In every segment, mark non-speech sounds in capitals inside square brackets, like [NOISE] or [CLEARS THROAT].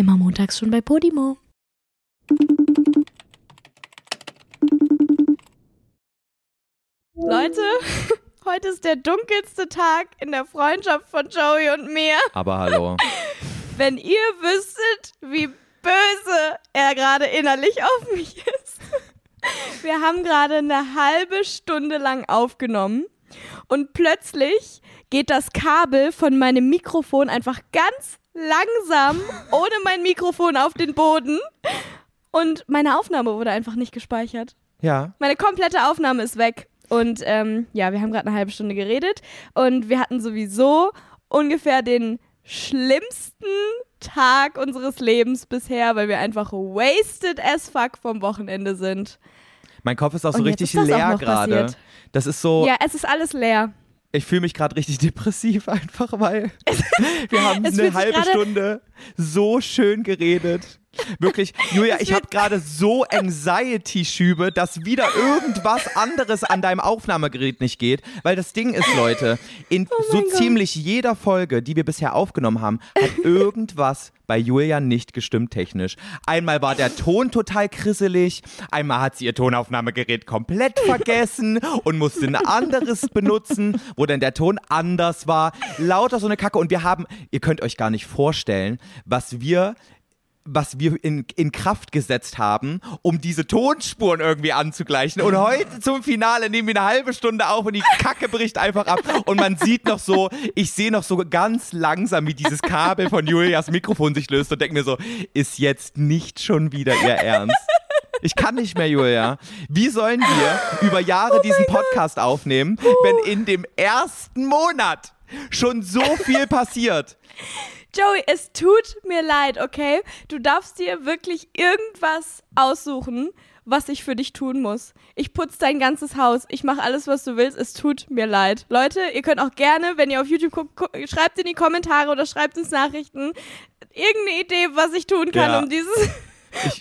Immer montags schon bei Podimo. Leute, [LAUGHS] heute ist der dunkelste Tag in der Freundschaft von Joey und mir. Aber hallo. [LAUGHS] Wenn ihr wüsstet, wie böse er gerade innerlich auf mich ist. [LAUGHS] Wir haben gerade eine halbe Stunde lang aufgenommen und plötzlich geht das Kabel von meinem Mikrofon einfach ganz langsam ohne mein Mikrofon auf den Boden und meine Aufnahme wurde einfach nicht gespeichert. Ja. Meine komplette Aufnahme ist weg. Und ähm, ja, wir haben gerade eine halbe Stunde geredet und wir hatten sowieso ungefähr den schlimmsten Tag unseres Lebens bisher, weil wir einfach wasted as fuck vom Wochenende sind. Mein Kopf ist auch so Und richtig leer gerade. Das ist so, Ja, es ist alles leer. Ich fühle mich gerade richtig [LAUGHS] depressiv einfach, weil [LAUGHS] wir haben eine halbe Stunde so schön geredet. Wirklich, Julia, ich habe gerade so Anxiety-Schübe, dass wieder irgendwas anderes an deinem Aufnahmegerät nicht geht. Weil das Ding ist, Leute, in Oh so ziemlich jeder Folge, die wir bisher aufgenommen haben, hat [LAUGHS] irgendwas bei Julia nicht gestimmt technisch. Einmal war der Ton total krisselig, einmal hat sie ihr Tonaufnahmegerät komplett [LAUGHS] vergessen und musste ein anderes benutzen, wo dann der Ton anders war. Lauter so eine Kacke. Und wir haben, ihr könnt euch gar nicht vorstellen, was wir was wir in, in Kraft gesetzt haben, um diese Tonspuren irgendwie anzugleichen. Und heute zum Finale nehmen wir eine halbe Stunde auf und die Kacke bricht einfach ab. Und man sieht noch so, ich sehe noch so ganz langsam, wie dieses Kabel von Julias Mikrofon sich löst und denke mir so, ist jetzt nicht schon wieder ihr Ernst. Ich kann nicht mehr, Julia. Wie sollen wir über Jahre diesen Podcast aufnehmen, wenn in dem ersten Monat schon so viel passiert? Joey, es tut mir leid, okay? Du darfst dir wirklich irgendwas aussuchen, was ich für dich tun muss. Ich putze dein ganzes Haus. Ich mache alles, was du willst. Es tut mir leid. Leute, ihr könnt auch gerne, wenn ihr auf YouTube guckt, gu schreibt in die Kommentare oder schreibt uns Nachrichten. Irgendeine Idee, was ich tun kann, Ja. um dieses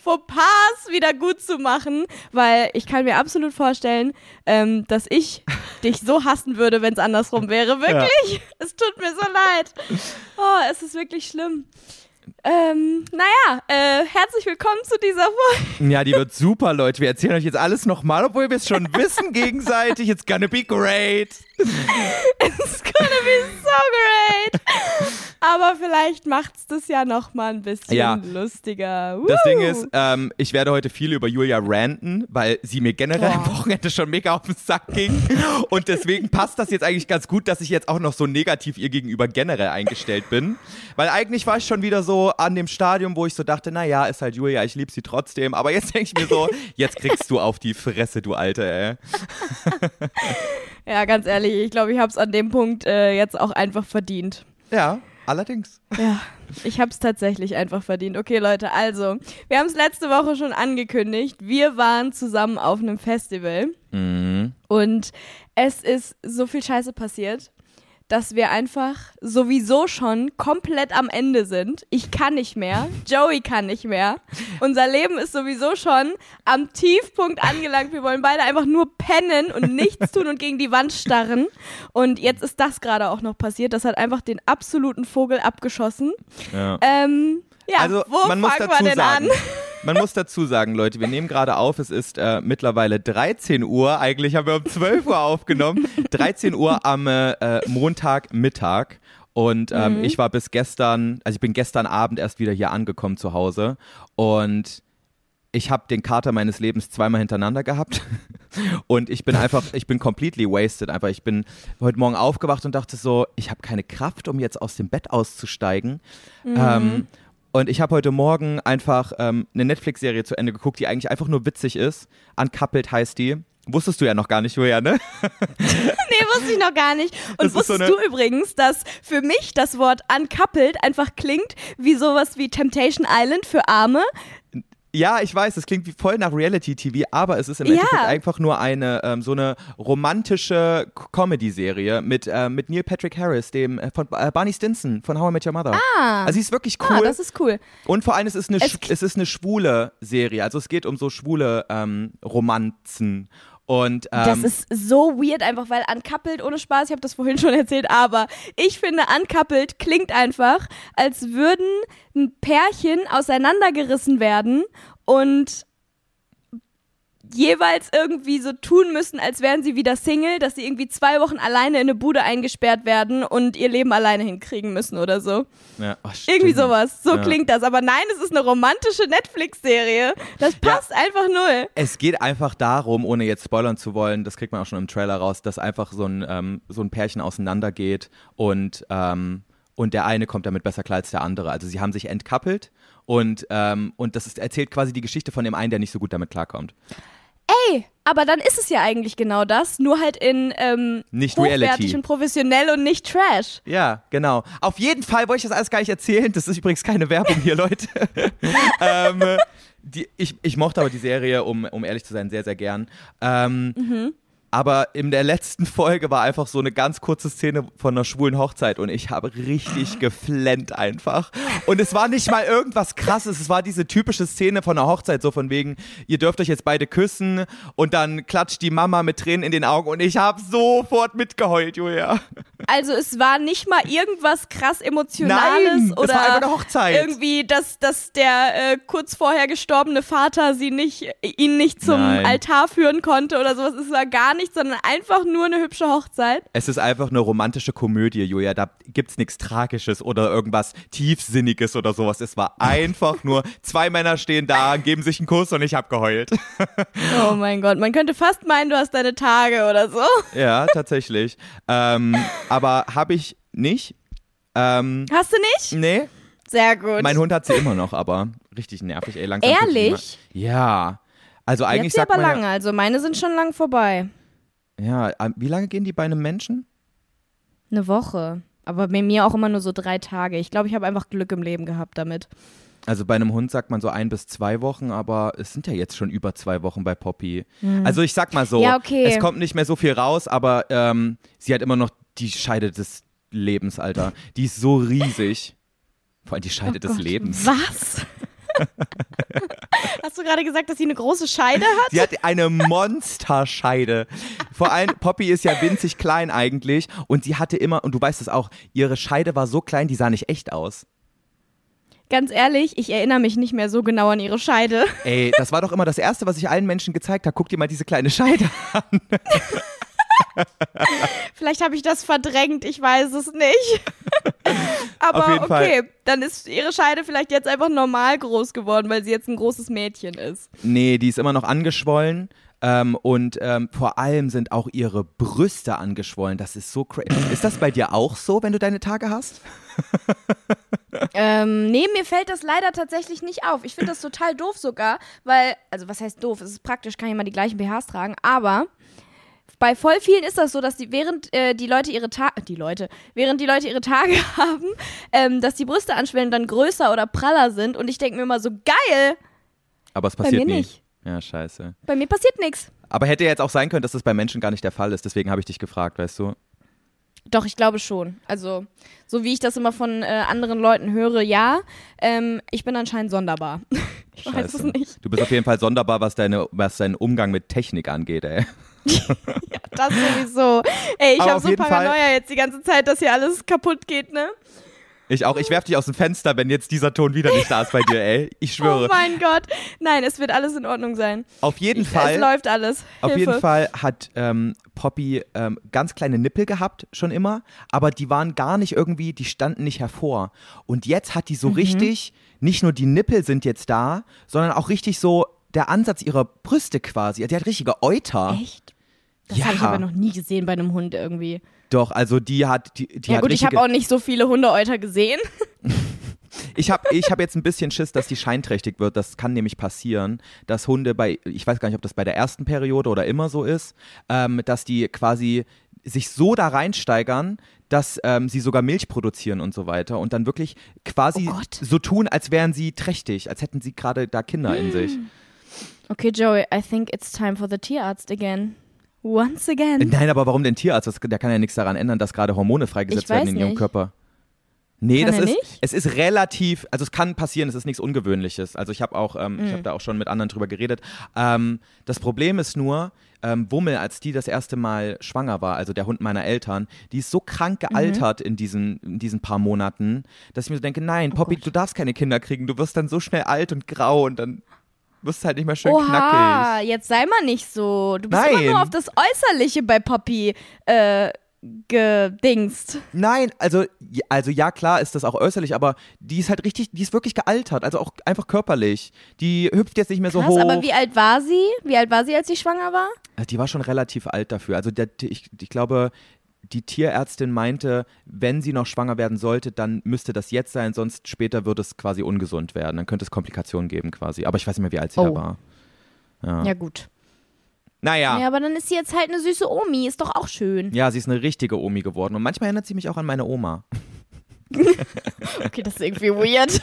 Fauxpas [LAUGHS] wieder gut zu machen, weil ich kann mir absolut vorstellen, ähm, dass ich dich so hassen würde, wenn es andersrum wäre. Wirklich. [LAUGHS] Es tut mir so leid. Oh, es ist wirklich schlimm. Ähm, naja, äh, herzlich willkommen zu dieser Folge. Ja, die wird super, Leute. Wir erzählen euch jetzt alles nochmal, obwohl wir es schon wissen gegenseitig. It's gonna be great. [LAUGHS] It's gonna be so great. Aber vielleicht macht's das ja noch mal ein bisschen Ja. lustiger. Das Woo. Ding ist, ähm, ich werde heute viel über Julia ranten, weil sie mir generell am Boah. Wochenende schon mega auf den Sack ging. Und deswegen passt das jetzt eigentlich ganz gut, dass ich jetzt auch noch so negativ ihr gegenüber generell eingestellt bin. Weil eigentlich war ich schon wieder so an dem Stadium, wo ich so dachte, naja, ist halt Julia, ich liebe sie trotzdem. Aber jetzt denke ich mir so, jetzt kriegst du auf die Fresse, du Alte, ey. [LAUGHS] Ja, ganz ehrlich, ich glaube, ich hab's an dem Punkt äh, jetzt auch einfach verdient. Ja, allerdings. Ja, ich hab's tatsächlich einfach verdient. Okay, Leute, also, wir haben es letzte Woche schon angekündigt. Wir waren zusammen auf einem Festival Mhm. und es ist so viel Scheiße passiert, dass wir einfach sowieso schon komplett am Ende sind. Ich kann nicht mehr, Joey kann nicht mehr. Unser Leben ist sowieso schon am Tiefpunkt angelangt. Wir wollen beide einfach nur pennen und nichts tun und gegen die Wand starren. Und jetzt ist das gerade auch noch passiert. Das hat einfach den absoluten Vogel abgeschossen. Ja. Ähm, ja, also wo man muss fangen dazu wir denn sagen, an? Man muss dazu sagen, Leute, wir nehmen gerade auf, es ist äh, mittlerweile 13 Uhr, eigentlich haben wir um 12 Uhr aufgenommen, 13 Uhr am äh, äh, Montagmittag. Und ähm, Mhm. ich war bis gestern, also ich bin gestern Abend erst wieder hier angekommen zu Hause. Und ich habe den Kater meines Lebens zweimal hintereinander gehabt. [LAUGHS] Und ich bin einfach, ich bin completely wasted. Einfach, ich bin heute Morgen aufgewacht und dachte so, ich habe keine Kraft, um jetzt aus dem Bett auszusteigen. Ähm, und ich habe heute Morgen einfach ähm, eine Netflix-Serie zu Ende geguckt, die eigentlich einfach nur witzig ist. Uncoupled heißt die. Wusstest du ja noch gar nicht, Julia, ne? [LAUGHS] Nee, wusste ich noch gar nicht. Und Das so wusstest eine- du übrigens, dass für mich das Wort uncoupled einfach klingt wie sowas wie Temptation Island für Arme? Ja, ich weiß, es klingt wie voll nach Reality-TV, aber es ist im Ja. Endeffekt einfach nur eine ähm, so eine romantische Comedy-Serie mit, äh, mit Neil Patrick Harris, dem äh, von äh, Barney Stinson von How I Met Your Mother. Ah. Also sie ist wirklich Ah, cool. das ist cool. Und vor allem, es ist eine, Es es ist eine schwule Serie. Also es geht um so schwule ähm, Romanzen. Und ähm, Das ist so weird einfach, weil Uncoupled, ohne Spaß, ich habe das vorhin [LAUGHS] schon erzählt, aber ich finde Uncoupled klingt einfach, als würden ein Pärchen auseinandergerissen werden und jeweils irgendwie so tun müssen, als wären sie wieder Single, dass sie irgendwie zwei Wochen alleine in eine Bude eingesperrt werden und ihr Leben alleine hinkriegen müssen oder so. ja, oh, Irgendwie sowas. So Ja. klingt das. Aber nein, es ist eine romantische Netflix-Serie. Das passt einfach null. Es geht einfach darum, ohne jetzt spoilern zu wollen, das kriegt man auch schon im Trailer raus, dass einfach so ein, ähm, so ein Pärchen auseinandergeht und, ähm, und der eine kommt damit besser klar als der andere. Also sie haben sich entkappelt und, ähm, und das ist, erzählt quasi die Geschichte von dem einen, der nicht so gut damit klarkommt. Ey, aber dann ist es ja eigentlich genau das, nur halt in ähm, Nicht hochwertig Reality. und professionell und nicht Trash. Ja, genau. Auf jeden Fall wollte ich das alles gar nicht erzählen. Das ist übrigens keine Werbung hier, Leute. [LAUGHS] ähm, die, ich, ich mochte aber die Serie, um, um ehrlich zu sein, sehr, sehr gern. Ähm, Aber in der letzten Folge war einfach so eine ganz kurze Szene von einer schwulen Hochzeit und ich habe richtig geflennt einfach. Und es war nicht mal irgendwas krasses, es war diese typische Szene von einer Hochzeit, so von wegen, ihr dürft euch jetzt beide küssen und dann klatscht die Mama mit Tränen in den Augen und ich habe sofort mitgeheult, Julia. Also es war nicht mal irgendwas krass Emotionales Nein, es oder war einfach eine Hochzeit. irgendwie, dass, dass der äh, kurz vorher gestorbene Vater sie nicht, ihn nicht zum Nein. Altar führen konnte oder sowas. Es war gar nichts, sondern einfach nur eine hübsche Hochzeit. Es ist einfach eine romantische Komödie, Julia. Da gibt's nichts Tragisches oder irgendwas Tiefsinniges oder sowas. Es war einfach nur, zwei Männer stehen da, geben sich einen Kuss und ich hab geheult. [LAUGHS] Oh mein Gott, man könnte fast meinen, du hast deine Tage oder so. ja, tatsächlich. Ähm, aber habe ich nicht. Ähm, Hast du nicht? nee, Sehr gut. mein Hund hat sie immer noch, aber richtig nervig, ey. Langsam Ehrlich? Ja. Also eigentlich sagt aber man lange, also meine sind schon lang vorbei. Ja, ähm, wie lange gehen die bei einem Menschen? Eine Woche. Aber bei mir auch immer nur so drei Tage. Ich glaube, ich habe einfach Glück im Leben gehabt damit. Also bei einem Hund sagt man so ein bis zwei Wochen, aber es sind ja jetzt schon über zwei Wochen bei Poppy. Also ich sag mal so, Hm. Ja, okay. es kommt nicht mehr so viel raus, aber ähm, sie hat immer noch die Scheide des Lebens, Alter. Die ist so riesig. Vor allem die Scheide des Oh Gott, Lebens. Was? [LAUGHS] Hast du gerade gesagt, dass sie eine große Scheide hat? Sie hat eine Monsterscheide. Vor allem, Poppy ist ja winzig klein eigentlich und sie hatte immer, und du weißt es auch, ihre Scheide war so klein, die sah nicht echt aus. Ganz ehrlich, ich erinnere mich nicht mehr so genau an ihre Scheide. Ey, das war doch immer das Erste, was ich allen Menschen gezeigt habe. Guck dir mal diese kleine Scheide an. [LAUGHS] Vielleicht habe ich das verdrängt, ich weiß es nicht. [LAUGHS] Aber jeden Fall. okay, dann ist ihre Scheide vielleicht jetzt einfach normal groß geworden, weil sie jetzt ein großes Mädchen ist. Nee, die ist immer noch angeschwollen. Ähm, und ähm, vor allem sind auch ihre Brüste angeschwollen. Das ist so crazy. Ist das bei dir auch so, wenn du deine Tage hast? [LAUGHS] Ähm, nee, mir fällt das leider tatsächlich nicht auf. Ich finde das total doof sogar, weil, also was heißt doof? Es ist praktisch, kann ich mal die gleichen BHs tragen, aber bei voll vielen ist das so, dass die während äh, die Leute ihre Tage, die Leute, während die Leute ihre Tage [LAUGHS] haben, ähm, dass die Brüste anschwellen und dann größer oder praller sind und ich denke mir immer so, geil, Aber es Bei passiert mir nie. nicht. Ja, scheiße. bei mir passiert nichts. Aber hätte jetzt auch sein können, dass das bei Menschen gar nicht der Fall ist. Deswegen habe ich dich gefragt, weißt du? Doch, ich glaube schon. Also, so wie ich das immer von äh, anderen Leuten höre, ja. Ähm, ich bin anscheinend sonderbar. [LAUGHS] ich weiß es Scheiße. nicht. Du bist auf jeden Fall sonderbar, was, deine, was deinen Umgang mit Technik angeht, ey. [LAUGHS] Das sowieso. Ey, ich habe so jeden Fall- Paranoia jetzt die ganze Zeit, dass hier alles kaputt geht, ne? Ich auch. Ich werf dich aus dem Fenster, wenn jetzt dieser Ton wieder nicht da ist bei dir, ey. Ich [LAUGHS] Oh schwöre. mein Gott. Nein, es wird alles in Ordnung sein. auf jeden Ich, Fall. Es läuft alles. Auf Hilfe. jeden Fall hat ähm, Poppy ähm, ganz kleine Nippel gehabt, schon immer, aber die waren gar nicht irgendwie, die standen nicht hervor. Und jetzt hat die Mhm. so richtig, nicht nur die Nippel sind jetzt da, sondern auch richtig so der Ansatz ihrer Brüste quasi. Die hat richtige Euter. Echt? Das Ja. habe ich aber noch nie gesehen bei einem Hund irgendwie. Doch, also die hat, die, die ja hat gut, ich habe auch nicht so viele Hundeäuter gesehen. [LAUGHS] Ich habe ich hab jetzt ein bisschen Schiss, dass die scheinträchtig wird. Das kann nämlich passieren, dass Hunde bei, ich weiß gar nicht, ob das bei der ersten Periode oder immer so ist, ähm, dass die quasi sich so da reinsteigern, dass ähm, sie sogar Milch produzieren und so weiter und dann wirklich quasi Oh so tun, als wären sie trächtig, als hätten sie gerade da Kinder in sich. Okay, Joey, I think it's time for the Tierarzt again. Once again. Nein, aber warum denn Tierarzt? Das, der kann ja nichts daran ändern, dass gerade Hormone freigesetzt werden in ihrem nicht. Körper. Nee, Kann das ist, nicht? es ist relativ, also es kann passieren, es ist nichts Ungewöhnliches. Also ich habe auch, ähm, Mhm. ich habe da auch schon mit anderen drüber geredet. Ähm, das Problem ist nur, ähm, Wummel, als die das erste Mal schwanger war, also der Hund meiner Eltern, die ist so krank Mhm. gealtert in, diesen, in diesen paar Monaten, dass ich mir so denke, nein, Poppy, Oh du darfst keine Kinder kriegen, du wirst dann so schnell alt und grau und dann wirst halt nicht mehr schön Oha, knackig. jetzt sei mal nicht so. Du bist immer Nein. nur auf das Äußerliche bei Poppy äh, gedingst. Nein, also, ja- also ja, klar ist das auch äußerlich, aber die ist halt richtig, die ist wirklich gealtert, also auch einfach körperlich. Die hüpft jetzt nicht mehr so Krass, hoch. aber wie alt war sie? Wie alt war sie, als sie schwanger war? Äh, Die war schon relativ alt dafür. Also der, ich, ich glaube, die Tierärztin meinte, wenn sie noch schwanger werden sollte, dann müsste das jetzt sein, sonst später würde es quasi ungesund werden. Dann könnte es Komplikationen geben quasi. Aber ich weiß nicht mehr, wie alt sie da Oh. war. Ja. Ja, gut. Naja. Ja, aber dann ist sie jetzt halt eine süße Omi. Ist doch auch schön. Ja, sie ist eine richtige Omi geworden. Und manchmal erinnert sie mich auch an meine Oma. [LAUGHS] Okay, das ist irgendwie weird.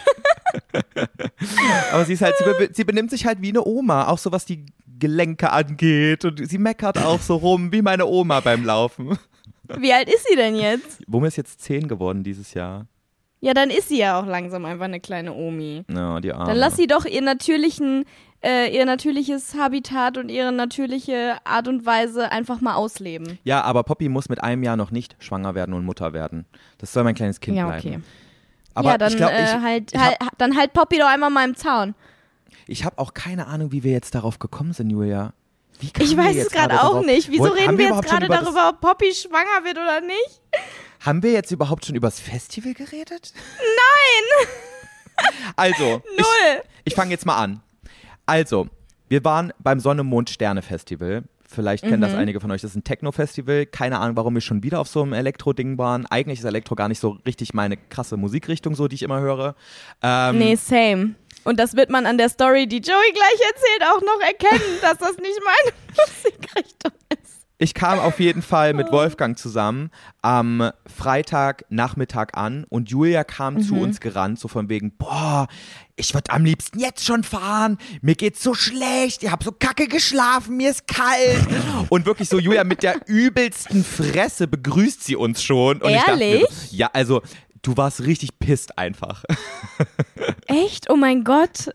[LAUGHS] Aber sie ist halt, sie, be sie benimmt sich halt wie eine Oma, auch so was die Gelenke angeht. Und sie meckert auch so rum wie meine Oma beim Laufen. Wie alt ist sie denn jetzt? Womit ist jetzt zehn geworden dieses Jahr? Ja, dann ist sie ja auch langsam einfach eine kleine Omi. Ja, die Arme. Dann lass sie doch ihr natürlichen, äh, ihr natürliches Habitat und ihre natürliche Art und Weise einfach mal ausleben. Ja, aber Poppy muss mit einem Jahr noch nicht schwanger werden und Mutter werden. Das soll mein kleines Kind ja, bleiben. okay. Aber ja, dann ich glaube, äh, ich, halt, ich halt, habe dann halt Poppy doch einmal mal im Zaun. ich hab auch keine Ahnung, wie wir jetzt darauf gekommen sind, Julia. Ich wir weiß es gerade auch darauf? nicht. Wieso Wollt- reden haben wir jetzt gerade über das- darüber, ob Poppy schwanger wird oder nicht? Haben wir jetzt überhaupt schon über das Festival geredet? Nein! [LAUGHS] Also, Null. ich, ich fange jetzt mal an. Also, wir waren beim Sonne, Mond, Sterne Festival. Vielleicht kennen das Mhm. einige von euch. Das ist ein Techno-Festival. Keine Ahnung, warum wir schon wieder auf so einem Elektro-Ding waren. Eigentlich ist Elektro gar nicht so richtig meine krasse Musikrichtung, so die ich immer höre. Ähm, Nee, same. Und das wird man an der Story, die Joey gleich erzählt, auch noch erkennen, dass das nicht meine [LAUGHS] Musikrichtung ist. Ich kam auf jeden Fall mit Wolfgang zusammen am Freitagnachmittag an und Julia kam zu uns gerannt, so von wegen, boah, ich würde am liebsten jetzt schon fahren, mir geht's so schlecht, ich habe so kacke geschlafen, mir ist kalt. [LAUGHS] Und wirklich so, Julia mit der übelsten Fresse begrüßt sie uns schon. Und Ehrlich? so, ja, also du warst richtig pisst einfach. [LAUGHS] Echt? Oh mein Gott.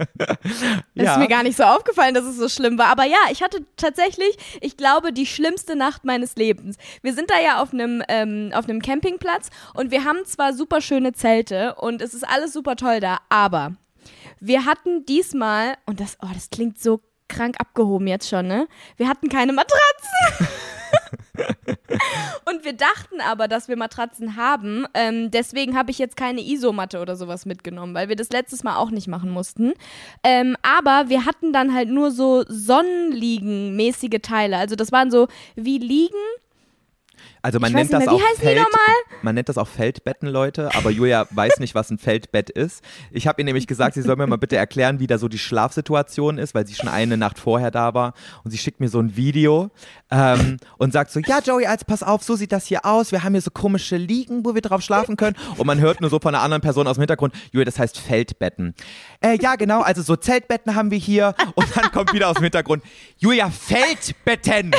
Ja. ist mir gar nicht so aufgefallen, dass es so schlimm war. Aber ja, ich hatte tatsächlich, ich glaube, die schlimmste Nacht meines Lebens. Wir sind da ja auf einem ähm, auf einem Campingplatz und wir haben zwar super schöne Zelte und es ist alles super toll da, aber wir hatten diesmal, und das, oh, das klingt so krank abgehoben jetzt schon, ne? Wir hatten keine Matratzen. [LAUGHS] [LAUGHS] Und wir dachten aber, dass wir Matratzen haben. Ähm, deswegen habe ich jetzt keine Isomatte oder sowas mitgenommen, weil wir das letztes Mal auch nicht machen mussten. Ähm, aber wir hatten dann halt nur so Sonnenliegen-mäßige Teile. Also das waren so wie Liegen. Also man nennt das mehr, auch Feld, man nennt das auch Feldbetten, Leute, aber Julia weiß nicht, was ein Feldbett ist. Ich habe ihr nämlich gesagt, sie soll mir mal bitte erklären, wie da so die Schlafsituation ist, weil sie schon eine Nacht vorher da war und sie schickt mir so ein Video ähm, und sagt so, ja Joey, also pass auf, so sieht das hier aus, wir haben hier so komische Liegen, wo wir drauf schlafen können und man hört nur so von einer anderen Person aus dem Hintergrund, Julia, das heißt Feldbetten. Äh, ja genau, also so Zeltbetten haben wir hier und dann kommt wieder aus dem Hintergrund, Julia, Feldbetten!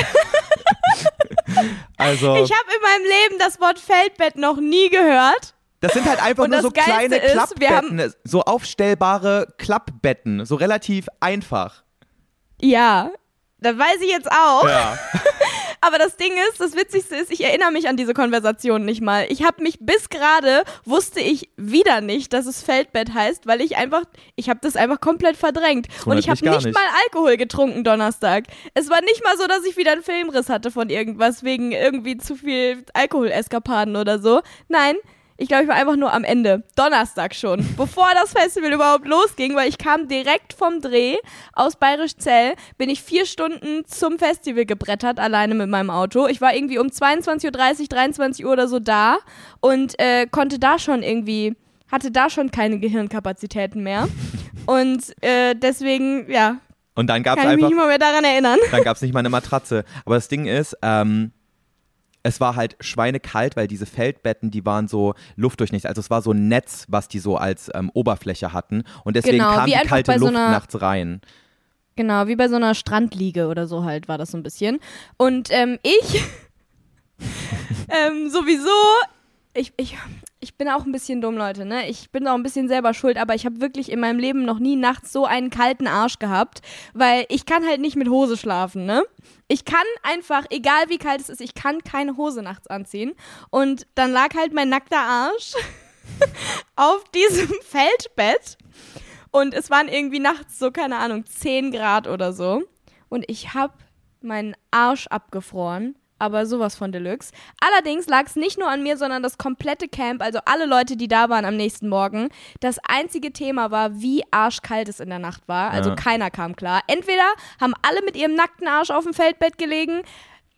[LAUGHS] Also, Ich habe in meinem Leben das Wort Feldbett noch nie gehört. das sind halt einfach Und nur so Geilste kleine ist, Klappbetten, so aufstellbare Klappbetten, so relativ einfach. Ja, das weiß ich jetzt auch. Ja. [LAUGHS] Aber das Ding ist, das Witzigste ist, ich erinnere mich an diese Konversation nicht mal. Ich habe mich bis gerade, wusste ich wieder nicht, dass es Feldbett heißt, weil ich einfach, ich habe das einfach komplett verdrängt. Und ich habe nicht, nicht. mal Alkohol getrunken Donnerstag. Es war nicht mal so, dass ich wieder einen Filmriss hatte von irgendwas, wegen irgendwie zu viel Alkoholeskapaden oder so. Nein. Ich glaube, ich war einfach nur am Ende. Donnerstag schon. Bevor das Festival überhaupt losging, weil ich kam direkt vom Dreh aus Bayerisch Zell, bin ich vier Stunden zum Festival gebrettert, alleine mit meinem Auto. Ich war irgendwie um 22.30 Uhr, 23 Uhr oder so da und äh, konnte da schon irgendwie, hatte da schon keine Gehirnkapazitäten mehr. Und äh, deswegen, ja, Und dann gab es kann ich mich einfach, nicht mal mehr daran erinnern. dann gab es nicht mal eine Matratze. Aber das Ding ist, ähm, es war halt schweinekalt, weil diese Feldbetten, die waren so luftdurchnichtig. Also es war so ein Netz, was die so als ähm, Oberfläche hatten. Und deswegen Genau, kam die kalte so Luft einer- nachts rein. Genau, wie bei so einer Strandliege oder so halt war das so ein bisschen. Und ähm, ich [LAUGHS] ähm, sowieso, ich, ich, ich bin auch ein bisschen dumm, Leute, ne? Ich bin auch ein bisschen selber schuld, aber ich habe wirklich in meinem Leben noch nie nachts so einen kalten Arsch gehabt, weil ich kann halt nicht mit Hose schlafen, ne? Ich kann einfach, egal wie kalt es ist, ich kann keine Hose nachts anziehen. Und dann lag halt mein nackter Arsch [LAUGHS] auf diesem [LAUGHS] Feldbett. Und es waren irgendwie nachts so, keine Ahnung, 10 Grad oder so. Und ich habe meinen Arsch abgefroren aber sowas von Deluxe. Allerdings lag es nicht nur an mir, sondern das komplette Camp, also alle Leute, die da waren am nächsten Morgen. Das einzige Thema war, wie arschkalt es in der Nacht war. Also ja. keiner kam klar. Entweder haben alle mit ihrem nackten Arsch auf dem Feldbett gelegen.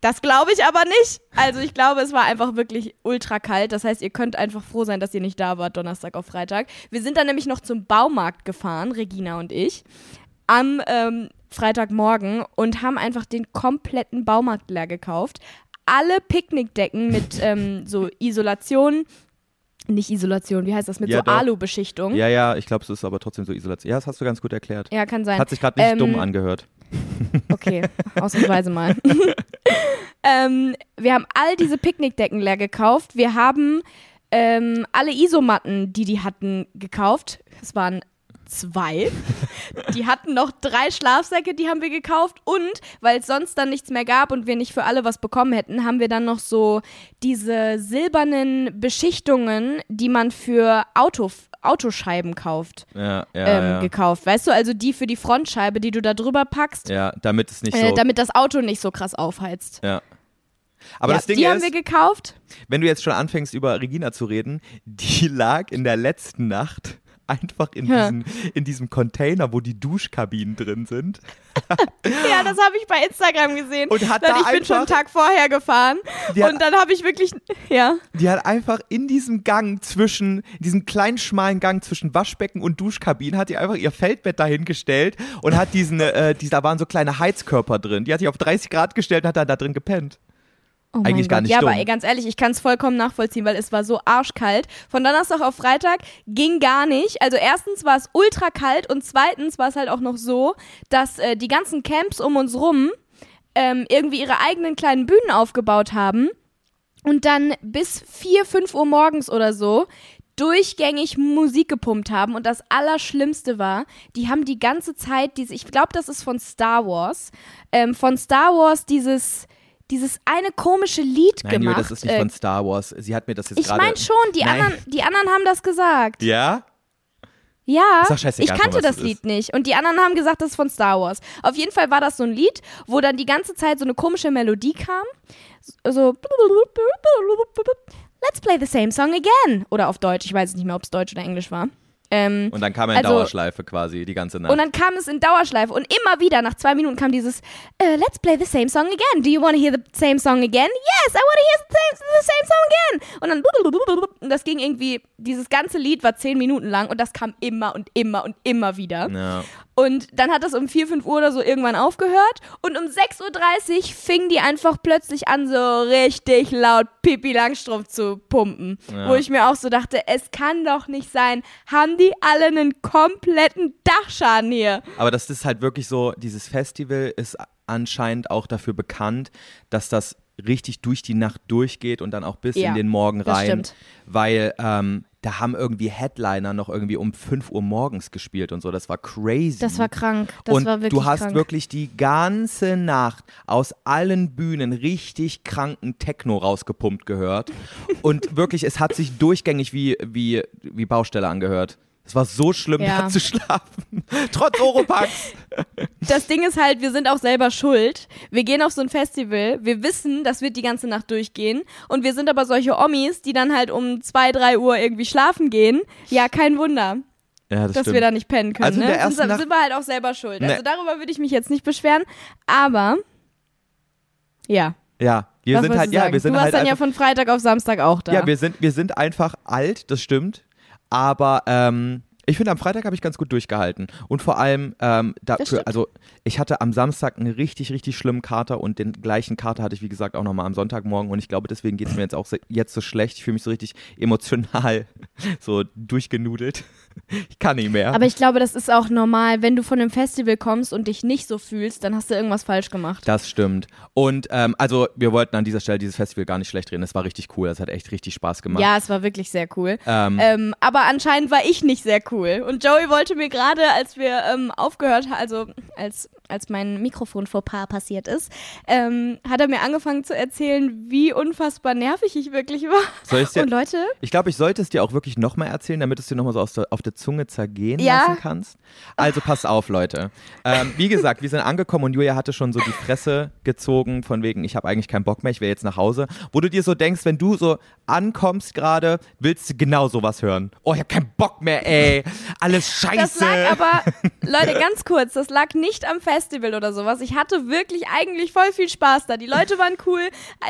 Das glaube ich aber nicht. Also ich glaube, es war einfach wirklich ultra kalt. Das heißt, ihr könnt einfach froh sein, dass ihr nicht da wart, Donnerstag auf Freitag. Wir sind dann nämlich noch zum Baumarkt gefahren, Regina und ich am ähm, Freitagmorgen und haben einfach den kompletten Baumarkt leer gekauft. Alle Picknickdecken mit [LAUGHS] ähm, so Isolation, nicht Isolation, wie heißt das, mit ja, so Alu-Beschichtung. Ja, ja, ich glaube, es ist aber trotzdem so Isolation. Ja, das hast du ganz gut erklärt. Ja, kann sein. Hat sich gerade nicht ähm, dumm angehört. [LAUGHS] Okay, ausnahmsweise mal. [LAUGHS] ähm, wir haben all diese Picknickdecken leer gekauft. Wir haben ähm, alle Isomatten, die die hatten, gekauft. Es waren zwei. Die hatten noch drei Schlafsäcke, die haben wir gekauft. Und weil es sonst dann nichts mehr gab und wir nicht für alle was bekommen hätten, haben wir dann noch so diese silbernen Beschichtungen, die man für Auto, Autoscheiben kauft, ja, ja, ähm, ja. gekauft. Weißt du, also die für die Frontscheibe, die du da drüber packst. Ja, damit es nicht äh, so. damit das Auto nicht so krass aufheizt. Ja. Aber ja, das Ding die ist, haben wir gekauft. wenn du jetzt schon anfängst, über Regina zu reden, die [LAUGHS] lag in der letzten Nacht einfach in, ja. diesen, in diesem Container, wo die Duschkabinen drin sind. [LAUGHS] ja, das habe ich bei Instagram gesehen. Und hat da ich bin schon einen Tag vorher gefahren. und hat, dann habe ich wirklich, ja. Die hat einfach in diesem Gang zwischen, diesem kleinen schmalen Gang zwischen Waschbecken und Duschkabinen, hat die einfach ihr Feldbett dahingestellt und hat diesen, äh, die, da waren so kleine Heizkörper drin. Die hat sich auf 30 Grad gestellt und hat dann da drin gepennt. Oh Eigentlich gar Gott. nicht Ja, dumm. aber ganz ehrlich, ich kann es vollkommen nachvollziehen, weil es war so arschkalt. Von Donnerstag auf Freitag ging gar nicht. Also erstens war es ultra kalt und zweitens war es halt auch noch so, dass äh, die ganzen Camps um uns rum ähm, irgendwie ihre eigenen kleinen Bühnen aufgebaut haben und dann bis 4, 5 Uhr morgens oder so durchgängig Musik gepumpt haben und das Allerschlimmste war, die haben die ganze Zeit diese, ich glaube, das ist von Star Wars, ähm, von Star Wars dieses dieses eine komische Lied Nein, gemacht. Nein, das ist nicht äh, von Star Wars. Sie hat mir das jetzt Ich gerade. meine schon, die anderen, die anderen haben das gesagt. Ja? Ja, ich kannte das Lied ist. nicht. Und die anderen haben gesagt, das ist von Star Wars. Auf jeden Fall war das so ein Lied, wo dann die ganze Zeit so eine komische Melodie kam. So. Let's play the same song again. Oder auf Deutsch. Ich weiß nicht mehr, ob es Deutsch oder Englisch war. Ähm, Und dann kam er in Also- Dauerschleife quasi die ganze Nacht. und dann kam es in Dauerschleife und immer wieder, nach zwei Minuten kam dieses äh, Let's play the same song again. Do you want to hear the same song again? Yes, I want to hear the same, the same song again. Und dann und das ging irgendwie, dieses ganze Lied war zehn Minuten lang und das kam immer und immer und immer wieder. ja. Und dann hat das um 4, 5 Uhr oder so irgendwann aufgehört. Und um 6.30 Uhr fing die einfach plötzlich an, so richtig laut Pipi Langstrumpf zu pumpen. Ja. Wo ich mir auch so dachte, es kann doch nicht sein. Haben die alle einen kompletten Dachschaden hier? Aber das ist halt wirklich so, dieses Festival ist anscheinend auch dafür bekannt, dass das richtig durch die Nacht durchgeht und dann auch bis Ja, in den Morgen das rein. stimmt. Weil ähm, da haben irgendwie Headliner noch irgendwie um 5 Uhr morgens gespielt und so. Das war crazy. Das war krank. Das und war wirklich du hast krank. wirklich die ganze Nacht aus allen Bühnen richtig kranken Techno rausgepumpt gehört. und wirklich, es hat sich durchgängig wie, wie, wie Baustelle angehört. Es war so schlimm, Ja. da zu schlafen. [LAUGHS] Trotz Oropax. [LAUGHS] Das Ding ist halt, wir sind auch selber schuld. Wir gehen auf so ein Festival, wir wissen, das wird die ganze Nacht durchgehen. Und wir sind aber solche Omis, die dann halt um 2, 3 Uhr irgendwie schlafen gehen. Ja, kein Wunder. Ja, das dass stimmt. wir da nicht pennen können. Also in ne? der ersten sind, Nacht- sind wir halt auch selber schuld. Ne. Also darüber würde ich mich jetzt nicht beschweren. Aber ja. ja, wir was sind halt, du ja, wir sind du warst halt dann ja von Freitag auf Samstag auch da. ja, wir sind, wir sind einfach alt, das stimmt. Aber ähm, ich finde, am Freitag habe ich ganz gut durchgehalten. Und vor allem ähm, dafür, also ich hatte am Samstag einen richtig, richtig schlimmen Kater und den gleichen Kater hatte ich, wie gesagt, auch nochmal am Sonntagmorgen. Und ich glaube, deswegen geht es mir jetzt auch jetzt so schlecht. Ich fühle mich so richtig emotional [LAUGHS] so durchgenudelt. [LAUGHS] Ich kann nicht mehr. Aber ich glaube, das ist auch normal. Wenn du von einem Festival kommst und dich nicht so fühlst, dann hast du irgendwas falsch gemacht. Das stimmt. Und ähm, also wir wollten an dieser Stelle dieses Festival gar nicht schlecht reden. Es war richtig cool. Es hat echt richtig Spaß gemacht. Ja, es war wirklich sehr cool. Ähm, Ähm, aber anscheinend war ich nicht sehr cool. Und Joey wollte mir gerade, als wir ähm, aufgehört haben, also als, als mein Mikrofon vor Paar passiert ist, ähm, hat er mir angefangen zu erzählen, wie unfassbar nervig ich wirklich war. soll ich's dir, Und Leute, ich glaube, ich sollte es dir auch wirklich nochmal erzählen, damit du es dir nochmal so aus der, auf der Zunge zergehen Ja. lassen kannst. Also pass auf, Leute. Ähm, wie gesagt, wir sind angekommen und Julia hatte schon so die Fresse gezogen, von wegen, ich habe eigentlich keinen Bock mehr, ich will jetzt nach Hause. Wo du dir so denkst, wenn du so ankommst gerade, willst du genau sowas hören. Oh, ich habe keinen Bock mehr, ey. Alles scheiße. das lag aber, Leute, [LAUGHS] ganz kurz, das lag nicht am Festival oder sowas. Ich hatte wirklich eigentlich voll viel Spaß da. Die Leute waren cool,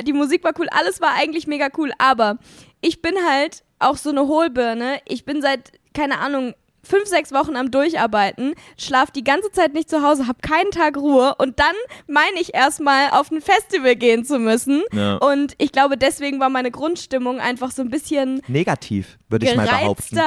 die Musik war cool, alles war eigentlich mega cool. Aber ich bin halt auch so eine Hohlbirne. Ich bin seit, keine Ahnung, fünf, sechs Wochen am Durcharbeiten, schlaf die ganze Zeit nicht zu Hause, hab keinen Tag Ruhe und dann meine ich erstmal auf ein Festival gehen zu müssen. Ja. Und ich glaube, deswegen war meine Grundstimmung einfach so ein bisschen Negativ, würde ich mal behaupten.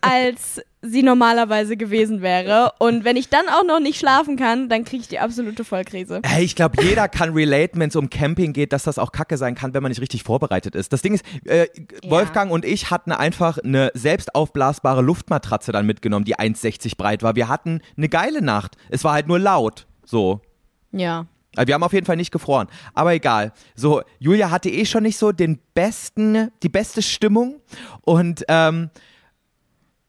als sie normalerweise gewesen wäre. Und wenn ich dann auch noch nicht schlafen kann, dann kriege ich die absolute Vollkrise. Hey, ich glaube, jeder kann relaten, wenn es um Camping geht, dass das auch kacke sein kann, wenn man nicht richtig vorbereitet ist. Das Ding ist, äh, Ja. Wolfgang und ich hatten einfach eine selbst aufblasbare Luftmatratze dann mitgenommen, die 1,60 breit war. Wir hatten eine geile Nacht. Es war halt nur laut. So. Ja. Also wir haben auf jeden Fall nicht gefroren. Aber egal. So, Julia hatte eh schon nicht so den besten, die beste Stimmung. Und ähm,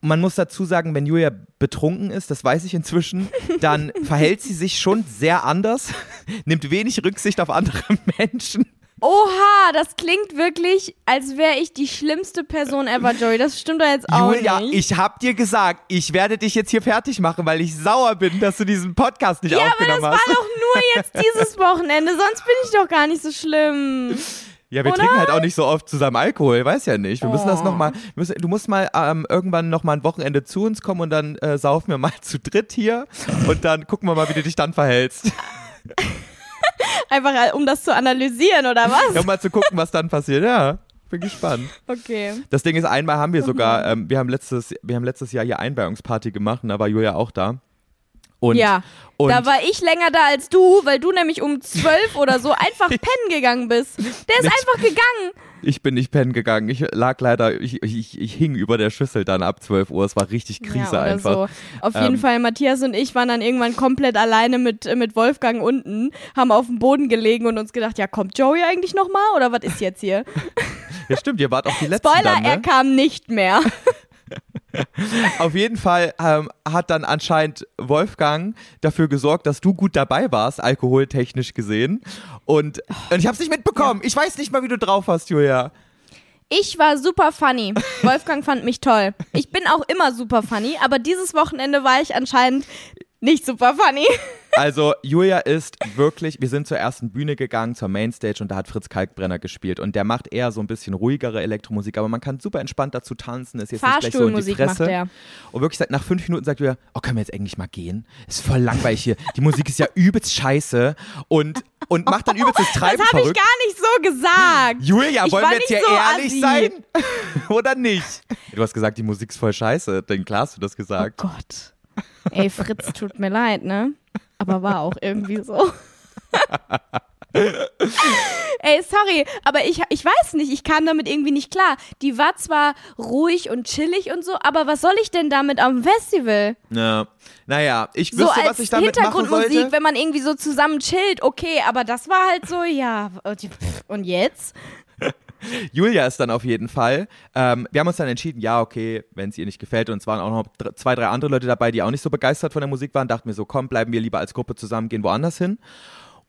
man muss dazu sagen, wenn Julia betrunken ist, das weiß ich inzwischen, [LAUGHS] dann verhält sie sich schon sehr anders, [LAUGHS] nimmt wenig Rücksicht auf andere Menschen. Oha, das klingt wirklich, als wäre ich die schlimmste Person ever, Joey. Das stimmt doch jetzt auch Julia, nicht. ich hab dir gesagt, ich werde dich jetzt hier fertig machen, weil ich sauer bin, dass du diesen Podcast nicht ja, aber das aufgenommen war hast. doch nur jetzt [LAUGHS] dieses Wochenende, sonst bin ich doch gar nicht so schlimm. Ja, wir Oder? trinken halt auch nicht so oft zusammen Alkohol, weiß ja nicht. Wir müssen das Oh. nochmal, du musst mal ähm, irgendwann nochmal ein Wochenende zu uns kommen und dann äh, saufen wir mal [LAUGHS] zu dritt hier und dann gucken wir mal, wie du dich dann verhältst. [LAUGHS] [LAUGHS] Einfach äh, um das zu analysieren, oder was? um mal zu gucken, was dann passiert. Ja, bin gespannt. Okay. Das Ding ist, einmal haben wir sogar, ähm, wir haben letztes, wir haben letztes Jahr hier Einweihungsparty gemacht und da war Julia auch da. Und, ja, und da war ich länger da als du, weil du nämlich um zwölf oder so einfach [LAUGHS] pennen gegangen bist. Der ist einfach gegangen. Ich bin nicht pennen gegangen. Ich lag leider, ich, ich, ich hing über der Schüssel dann ab 12 Uhr. Es war richtig Krise ja, einfach. So. Auf jeden Ähm, Fall, Matthias und ich waren dann irgendwann komplett alleine mit, äh, mit Wolfgang unten, haben auf dem Boden gelegen und uns gedacht, ja, kommt Joey eigentlich nochmal oder was ist jetzt hier? [LAUGHS] Ja, stimmt, ihr wart auch die Letzten Spoiler, dann, ne? er kam nicht mehr. [LAUGHS] Auf jeden Fall ähm, hat dann anscheinend Wolfgang dafür gesorgt, dass du gut dabei warst, alkoholtechnisch gesehen. Und, und ich hab's nicht mitbekommen. Ich weiß nicht mal, wie du drauf warst, Julia. Ich war super funny. Wolfgang fand mich toll. Ich bin auch immer super funny, aber dieses Wochenende war ich anscheinend nicht super funny. [LAUGHS] Also, Julia ist wirklich, wir sind zur ersten Bühne gegangen, zur Mainstage und da hat Fritz Kalkbrenner gespielt. Und der macht eher so ein bisschen ruhigere Elektromusik, aber man kann super entspannt dazu tanzen, ist jetzt nicht gleich so in die Fahrstuhlmusik Fresse. Und wirklich seit nach fünf Minuten sagt Julia, oh, können wir jetzt eigentlich mal gehen? Ist voll langweilig hier. Die Musik ist ja übelst scheiße und, und macht dann übelst das Das Treiben habe ich gar nicht so gesagt. Julia, Ich wollen wir jetzt hier so ehrlich assi. sein? [LAUGHS] Oder nicht? Du hast gesagt, die Musik ist voll scheiße. Dann klar hast du das Oh gesagt. Gott. Ey, Fritz, tut mir leid, ne? Aber war auch irgendwie so. [LAUGHS] Ey, sorry, aber ich, ich weiß nicht, ich kam damit irgendwie nicht klar. Die war zwar ruhig und chillig und so, aber was soll ich denn damit am Festival? Ja. Naja, ich So wüsste, als was ich damit machen Hintergrundmusik, sollte. wenn man irgendwie so zusammen chillt, okay, aber das war halt so, ja. Und jetzt? Julia ist dann auf jeden Fall. Ähm, wir haben uns dann entschieden, ja, okay, wenn es ihr nicht gefällt. Und es waren auch noch zwei, drei andere Leute dabei, die auch nicht so begeistert von der Musik waren. Dachten wir so, komm, bleiben wir lieber als Gruppe zusammen, gehen woanders hin.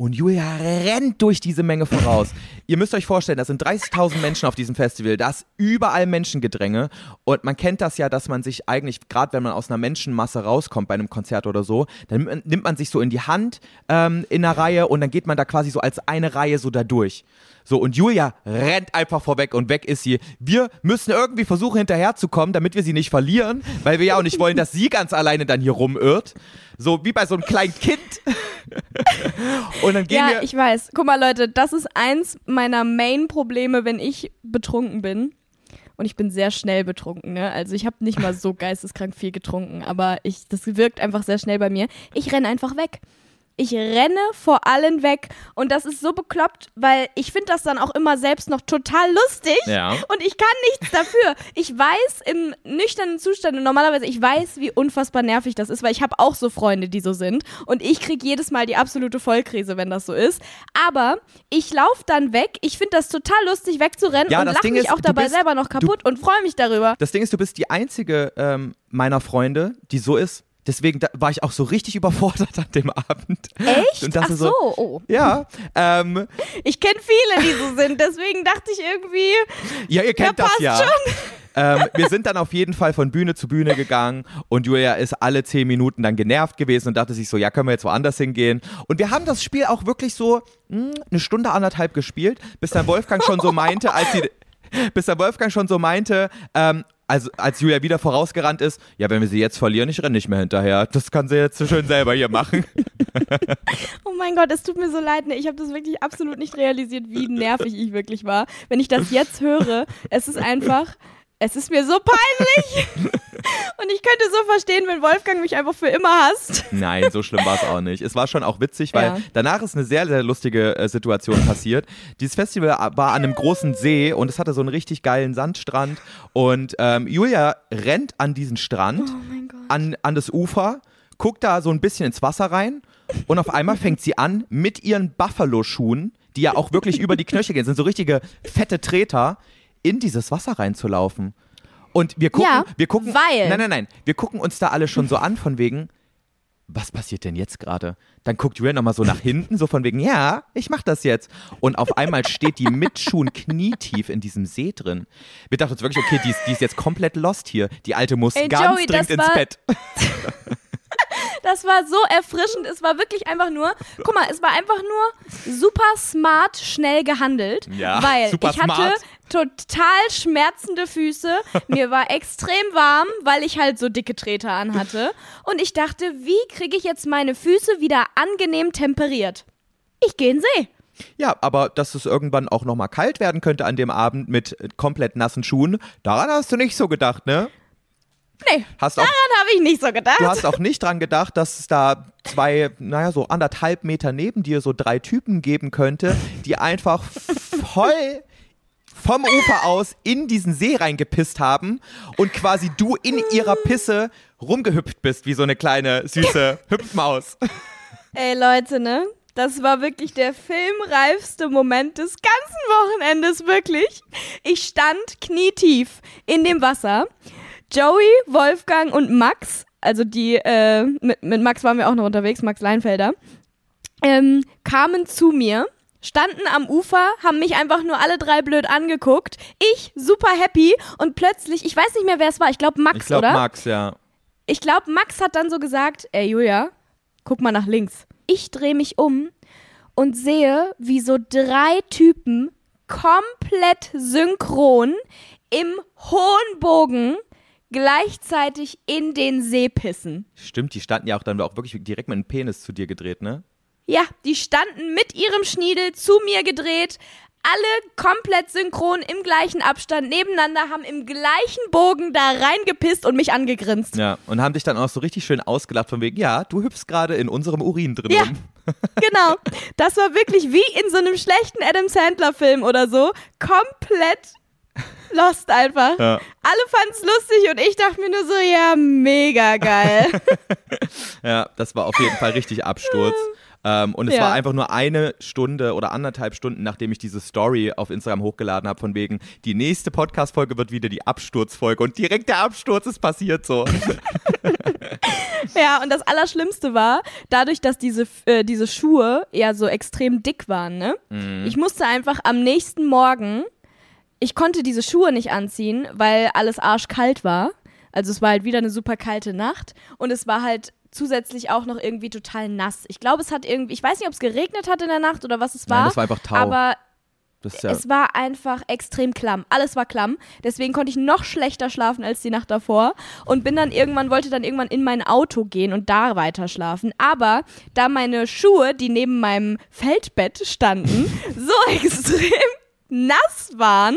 Und Julia rennt durch diese Menge voraus. Ihr müsst euch vorstellen, da sind 30.000 Menschen auf diesem Festival. Da ist überall Menschengedränge. Und man kennt das ja, dass man sich eigentlich, gerade wenn man aus einer Menschenmasse rauskommt bei einem Konzert oder so, dann nimmt man sich so in die Hand ähm, in einer Reihe und dann geht man da quasi so als eine Reihe so da durch. So, und Julia rennt einfach vorweg und weg ist sie. Wir müssen irgendwie versuchen, hinterherzukommen, damit wir sie nicht verlieren, weil wir ja auch nicht wollen, dass sie ganz alleine dann hier rumirrt. So wie bei so einem kleinen Kind. [LAUGHS] und dann gehen Ja, wir. ich weiß. Guck mal, Leute, das ist eins meiner Main-Probleme, wenn ich betrunken bin. und ich bin sehr schnell betrunken. Ne? Also ich habe nicht mal so [LAUGHS] geisteskrank viel getrunken, aber ich, das wirkt einfach sehr schnell bei mir. Ich renne einfach weg. Ich renne vor allen weg und das ist so bekloppt, weil ich finde das dann auch immer selbst noch total lustig Ja. und ich kann nichts dafür. Ich weiß im nüchternen Zustand und normalerweise, ich weiß, wie unfassbar nervig das ist, weil ich habe auch so Freunde, die so sind und ich kriege jedes Mal die absolute Vollkrise, wenn das so ist. Aber ich laufe dann weg. Ich finde das total lustig, wegzurennen Ja, und lache mich ist, auch du dabei bist- selber noch kaputt und freue mich darüber. Das Ding ist, du bist die einzige ähm, meiner Freunde, die so ist. Deswegen war ich auch so richtig überfordert an dem Abend. Echt? Und Ach so, oh. Ja, ähm, Ich kenne viele, die so sind. Deswegen dachte ich irgendwie, ja, ihr kennt das ja. Ähm, wir sind dann auf jeden Fall von Bühne zu Bühne gegangen und Julia ist alle zehn Minuten dann genervt gewesen und dachte sich so, ja, können wir jetzt woanders hingehen. Und wir haben das Spiel auch wirklich so mh, eine Stunde, anderthalb gespielt, bis dann Wolfgang schon so meinte, als sie, bis dann Wolfgang schon so meinte, ähm, also als Julia wieder vorausgerannt ist, ja, wenn wir sie jetzt verlieren, ich renne nicht mehr hinterher. Das kann sie jetzt so schön selber hier machen. [LAUGHS] oh mein Gott, es tut mir so leid. Ne? Ich habe das wirklich absolut nicht realisiert, wie nervig ich wirklich war. Wenn ich das jetzt höre, es ist einfach, es ist mir so peinlich. [LAUGHS] Und ich könnte so verstehen, wenn Wolfgang mich einfach für immer hasst. Nein, so schlimm war es auch nicht. Es war schon auch witzig, weil Ja. danach ist eine sehr, sehr lustige äh, Situation passiert. Dieses Festival war an einem großen See und es hatte so einen richtig geilen Sandstrand. Und ähm, Julia rennt an diesen Strand, Oh an, an das Ufer, guckt da so ein bisschen ins Wasser rein und auf einmal fängt sie an, mit ihren Buffalo-Schuhen, die ja auch wirklich über die Knöchel gehen, sind so richtige fette Treter, in dieses Wasser reinzulaufen. Und wir gucken, Ja, wir gucken, weil- nein, nein, nein, wir gucken uns da alle schon so an von wegen, was passiert denn jetzt gerade? Dann guckt Julia nochmal so nach hinten, so von wegen, ja, ich mach das jetzt. Und auf einmal steht die mit Schuhen knietief in diesem See drin. Wir dachten uns wirklich, okay, die ist, die ist jetzt komplett lost hier. Die Alte muss Ey, ganz Joey, dringend ins Bett. [LAUGHS] Das war so erfrischend. Es war wirklich einfach nur, guck mal, es war einfach nur super smart schnell gehandelt. Ja, weil super ich hatte smart. total schmerzende Füße. Mir war extrem warm, weil ich halt so dicke Treter anhatte. Und ich dachte, wie kriege ich jetzt meine Füße wieder angenehm temperiert? Ich gehe in den See. Ja, aber dass es irgendwann auch nochmal kalt werden könnte an dem Abend mit komplett nassen Schuhen, daran hast du nicht so gedacht, ne? Nee, Hast daran habe ich nicht so gedacht. du hast auch nicht dran gedacht, dass es da zwei, naja, so anderthalb Meter neben dir so drei Typen geben könnte, die einfach voll vom Ufer aus in diesen See reingepisst haben und quasi du in ihrer Pisse rumgehüpft bist, wie so eine kleine süße [LAUGHS] Hüpfmaus. Ey Leute, ne? Das war wirklich der filmreifste Moment des ganzen Wochenendes, wirklich. Ich stand knietief in dem Wasser. Joey, Wolfgang und Max, also die, äh, mit, mit Max waren wir auch noch unterwegs, Max Leinfelder, ähm, kamen zu mir, standen am Ufer, haben mich einfach nur alle drei blöd angeguckt. Ich super happy und plötzlich, ich weiß nicht mehr, wer es war, ich glaube Max, Ich glaube, oder? Max, ja. Ich glaube, Max hat dann so gesagt, ey Julia, guck mal nach links. Ich drehe mich um und sehe, wie so drei Typen komplett synchron im hohen Bogen gleichzeitig in den See pissen. Stimmt, die standen ja auch dann auch wirklich direkt mit dem Penis zu dir gedreht, ne? Ja, die standen mit ihrem Schniedel zu mir gedreht, alle komplett synchron im gleichen Abstand nebeneinander, haben im gleichen Bogen da reingepisst und mich angegrinst. Ja, und haben dich dann auch so richtig schön ausgelacht von wegen, ja, du hüpfst gerade in unserem Urin drin Ja. rum. [LAUGHS] Genau. Das war wirklich wie in so einem schlechten Adam Sandler-Film oder so. Komplett lost einfach. Ja. Alle fanden's lustig und ich dachte mir nur so, ja, mega geil. [LAUGHS] Ja, das war auf jeden Fall richtig Absturz. Ähm, und es Ja. war einfach nur eine Stunde oder anderthalb Stunden, nachdem ich diese Story auf Instagram hochgeladen habe, von wegen, die nächste Podcast-Folge wird wieder die Absturzfolge. Und direkt der Absturz ist passiert so. [LAUGHS] ja, und das Allerschlimmste war, dadurch, dass diese, äh, diese Schuhe ja so extrem dick waren, ne? Ich musste einfach am nächsten Morgen, ich konnte diese Schuhe nicht anziehen, weil alles arschkalt war. Also es war halt wieder eine super kalte Nacht und es war halt zusätzlich auch noch irgendwie total nass. Ich glaube, es hat irgendwie, ich weiß nicht, ob es geregnet hat in der Nacht oder was es war. Nein, das war einfach Tau. Aber ja, es war einfach extrem klamm. Alles war klamm. Deswegen konnte ich noch schlechter schlafen als die Nacht davor und bin dann irgendwann, wollte dann irgendwann in mein Auto gehen und da weiter schlafen. Aber da meine Schuhe, die neben meinem Feldbett standen, [LAUGHS] so extrem nass waren.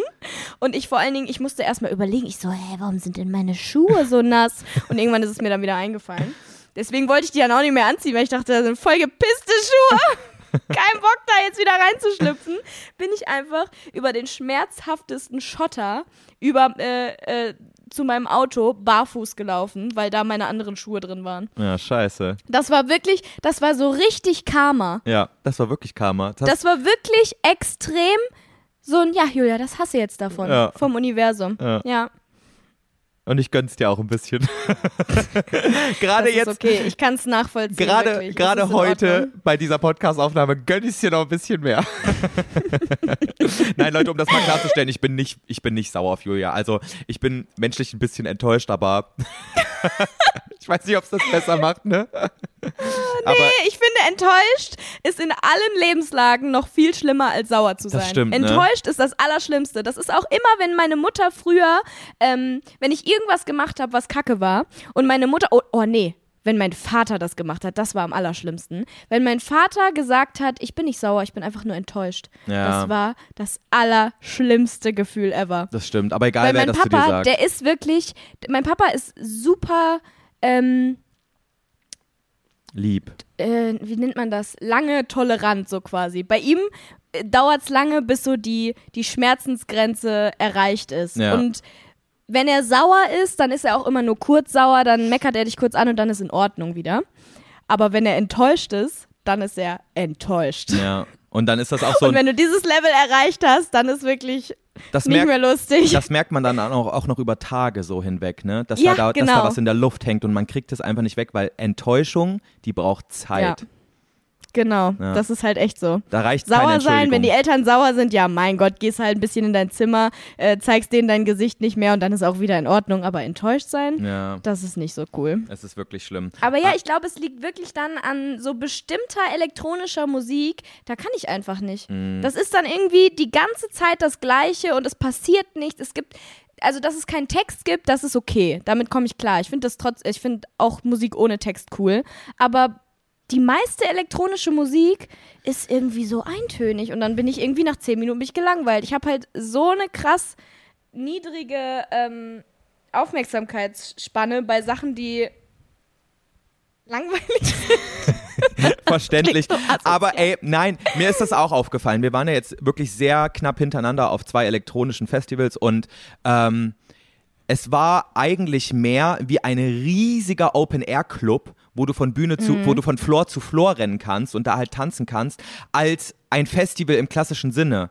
Und ich vor allen Dingen, ich musste erstmal überlegen, ich so, hä, warum sind denn meine Schuhe so nass? Und irgendwann ist es mir dann wieder eingefallen. Deswegen wollte ich die dann auch nicht mehr anziehen, weil ich dachte, das sind voll gepisste Schuhe. [LAUGHS] Kein Bock, da jetzt wieder reinzuschlüpfen. Bin ich einfach über den schmerzhaftesten Schotter über äh, äh, zu meinem Auto barfuß gelaufen, weil da meine anderen Schuhe drin waren. Ja, scheiße. Das war wirklich, das war so richtig Karma. Ja, das war wirklich Karma. Das, Das war wirklich extrem so ein, ja, Julia, das hasse jetzt davon. Ja. Vom Universum. Ja. ja. und ich gönn's dir auch ein bisschen. [LAUGHS] gerade Das ist jetzt, okay, ich kann es nachvollziehen. gerade, gerade heute bei dieser Podcast-Aufnahme gönn ich dir noch ein bisschen mehr. [LAUGHS] Nein, Leute, um das mal klarzustellen, ich bin nicht, ich bin nicht sauer auf Julia. Also ich bin menschlich ein bisschen enttäuscht, aber [LAUGHS] ich weiß nicht, ob es das besser macht, ne? [LAUGHS] aber Nee, ich finde, enttäuscht ist in allen Lebenslagen noch viel schlimmer als sauer zu sein. Das stimmt, ne? enttäuscht ist das Allerschlimmste. Das ist auch immer, wenn meine Mutter früher, ähm, wenn ich irgendwas gemacht habe, was kacke war, und meine Mutter, oh, oh nee, wenn mein Vater das gemacht hat, das war am allerschlimmsten. Wenn mein Vater gesagt hat, ich bin nicht sauer, ich bin einfach nur enttäuscht. Ja. Das war das allerschlimmste Gefühl ever. das stimmt. Aber egal, Weil wer mein das zu dir Papa, sagt. der ist wirklich, mein Papa ist super, ähm, Lieb. äh, wie nennt man das? Lange tolerant, so quasi. Bei ihm äh, dauert es lange, bis so die, die Schmerzensgrenze erreicht ist. Ja. Und wenn er sauer ist, dann ist er auch immer nur kurz sauer, dann meckert er dich kurz an und dann ist in Ordnung wieder. Aber wenn er enttäuscht ist, dann ist er enttäuscht. Ja. Und dann ist das auch so und wenn du dieses Level erreicht hast, dann ist wirklich das nicht merkt, mehr lustig. Das merkt man dann auch, auch noch über Tage so hinweg, ne? Dass, Ja, da, da, dass genau. da was in der Luft hängt und man kriegt es einfach nicht weg, weil Enttäuschung, die braucht Zeit. Genau, Ja. das ist halt echt so. Da reicht keine Sauer sein, wenn die. Eltern sauer sind, ja, mein Gott, gehst halt ein bisschen in dein Zimmer, äh, zeigst denen dein Gesicht nicht mehr und dann ist auch wieder in Ordnung. Aber enttäuscht sein, Ja, das ist nicht so cool. es ist wirklich schlimm. Aber ja, Ah. ich glaube, es liegt wirklich dann an so bestimmter elektronischer Musik. Da kann ich einfach nicht. Mhm. Das ist dann irgendwie die ganze Zeit das Gleiche und es passiert nichts. Es gibt, also dass es keinen Text gibt, das ist okay. Damit komme ich klar. Ich finde das trotz, ich finde auch Musik ohne Text cool. Aber die meiste elektronische Musik ist irgendwie so eintönig und dann bin ich irgendwie nach zehn Minuten bin ich gelangweilt. Ich habe halt so eine krass niedrige ähm, Aufmerksamkeitsspanne bei Sachen, die langweilig sind. [LAUGHS] Verständlich. So. Aber ey, nein, mir ist das auch aufgefallen. Wir waren ja jetzt wirklich sehr knapp hintereinander auf zwei elektronischen Festivals und ähm, es war eigentlich mehr wie ein riesiger Open-Air-Club, wo du von Bühne Mhm. zu, wo du von Floor zu Floor rennen kannst und da halt tanzen kannst, als ein Festival im klassischen Sinne.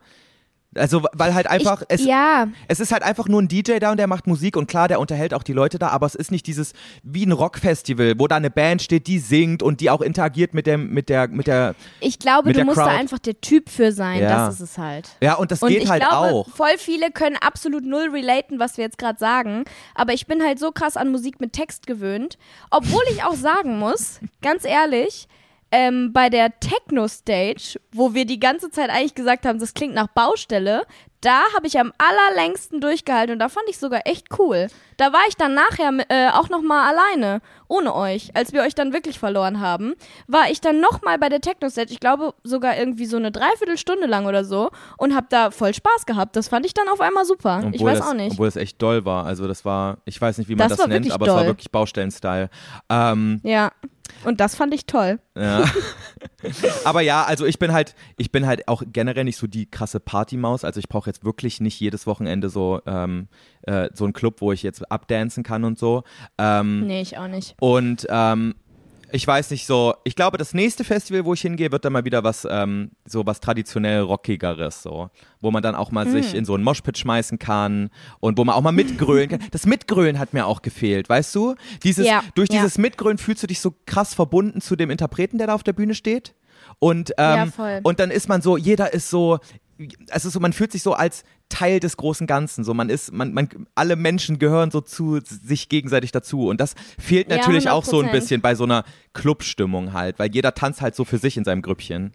Also, weil halt einfach, es, ja, es ist halt einfach nur ein DJ da und der macht Musik und klar, der unterhält auch die Leute da, aber es ist nicht dieses wie ein Rockfestival, wo da eine Band steht, die singt und die auch interagiert mit dem, mit der, mit der. ich glaube, du musst da Crowd. einfach der Typ für sein. Ja. Das ist es halt. Ja, und das Und geht ich halt glaube, auch. voll viele können absolut null relaten, was wir jetzt gerade sagen. Aber ich bin halt so krass an Musik mit Text gewöhnt. Obwohl ich auch sagen muss, [LAUGHS] ganz ehrlich, ähm, bei der Techno-Stage, wo wir die ganze Zeit eigentlich gesagt haben, das klingt nach Baustelle, da habe ich am allerlängsten durchgehalten und da fand ich sogar echt cool. Da war ich dann nachher äh, auch noch mal alleine, ohne euch. Als wir euch dann wirklich verloren haben, war ich dann noch mal bei der Techno-Stage, ich glaube sogar irgendwie so eine Dreiviertelstunde lang oder so und habe da voll Spaß gehabt. Das fand ich dann auf einmal super. ich weiß es, auch nicht. Obwohl es echt doll war. Also das war, ich weiß nicht, wie man Das das, nennt, aber es war doll. wirklich Baustellen-Style. Ähm, Ja. Und das fand ich toll. Ja. [LAUGHS] Aber ja, also ich bin halt, ich bin halt auch generell nicht so die krasse Partymaus. Also ich brauche jetzt wirklich nicht jedes Wochenende so ähm, äh, so einen Club, wo ich jetzt abdancen kann und so. Ähm, Nee, ich auch nicht. Und ähm, ich weiß nicht so, ich glaube, das nächste Festival, wo ich hingehe, wird dann mal wieder was, ähm, so was traditionell rockigeres, so. Wo man dann auch mal Hm. sich in so einen Moshpit schmeißen kann und wo man auch mal mitgrölen kann. [LAUGHS] Das Mitgrölen hat mir auch gefehlt, weißt du? Dieses, Ja, durch ja. dieses Mitgrölen fühlst du dich so krass verbunden zu dem Interpreten, der da auf der Bühne steht. Und, Ja, ähm, voll. und dann ist man so, jeder ist so, also so, man fühlt sich so als Teil des großen Ganzen. So, man ist, man, man, alle Menschen gehören so zu sich gegenseitig dazu. Und das fehlt Ja, natürlich auch so ein 100%. bisschen bei so einer Clubstimmung halt, weil jeder tanzt halt so für sich in seinem Grüppchen.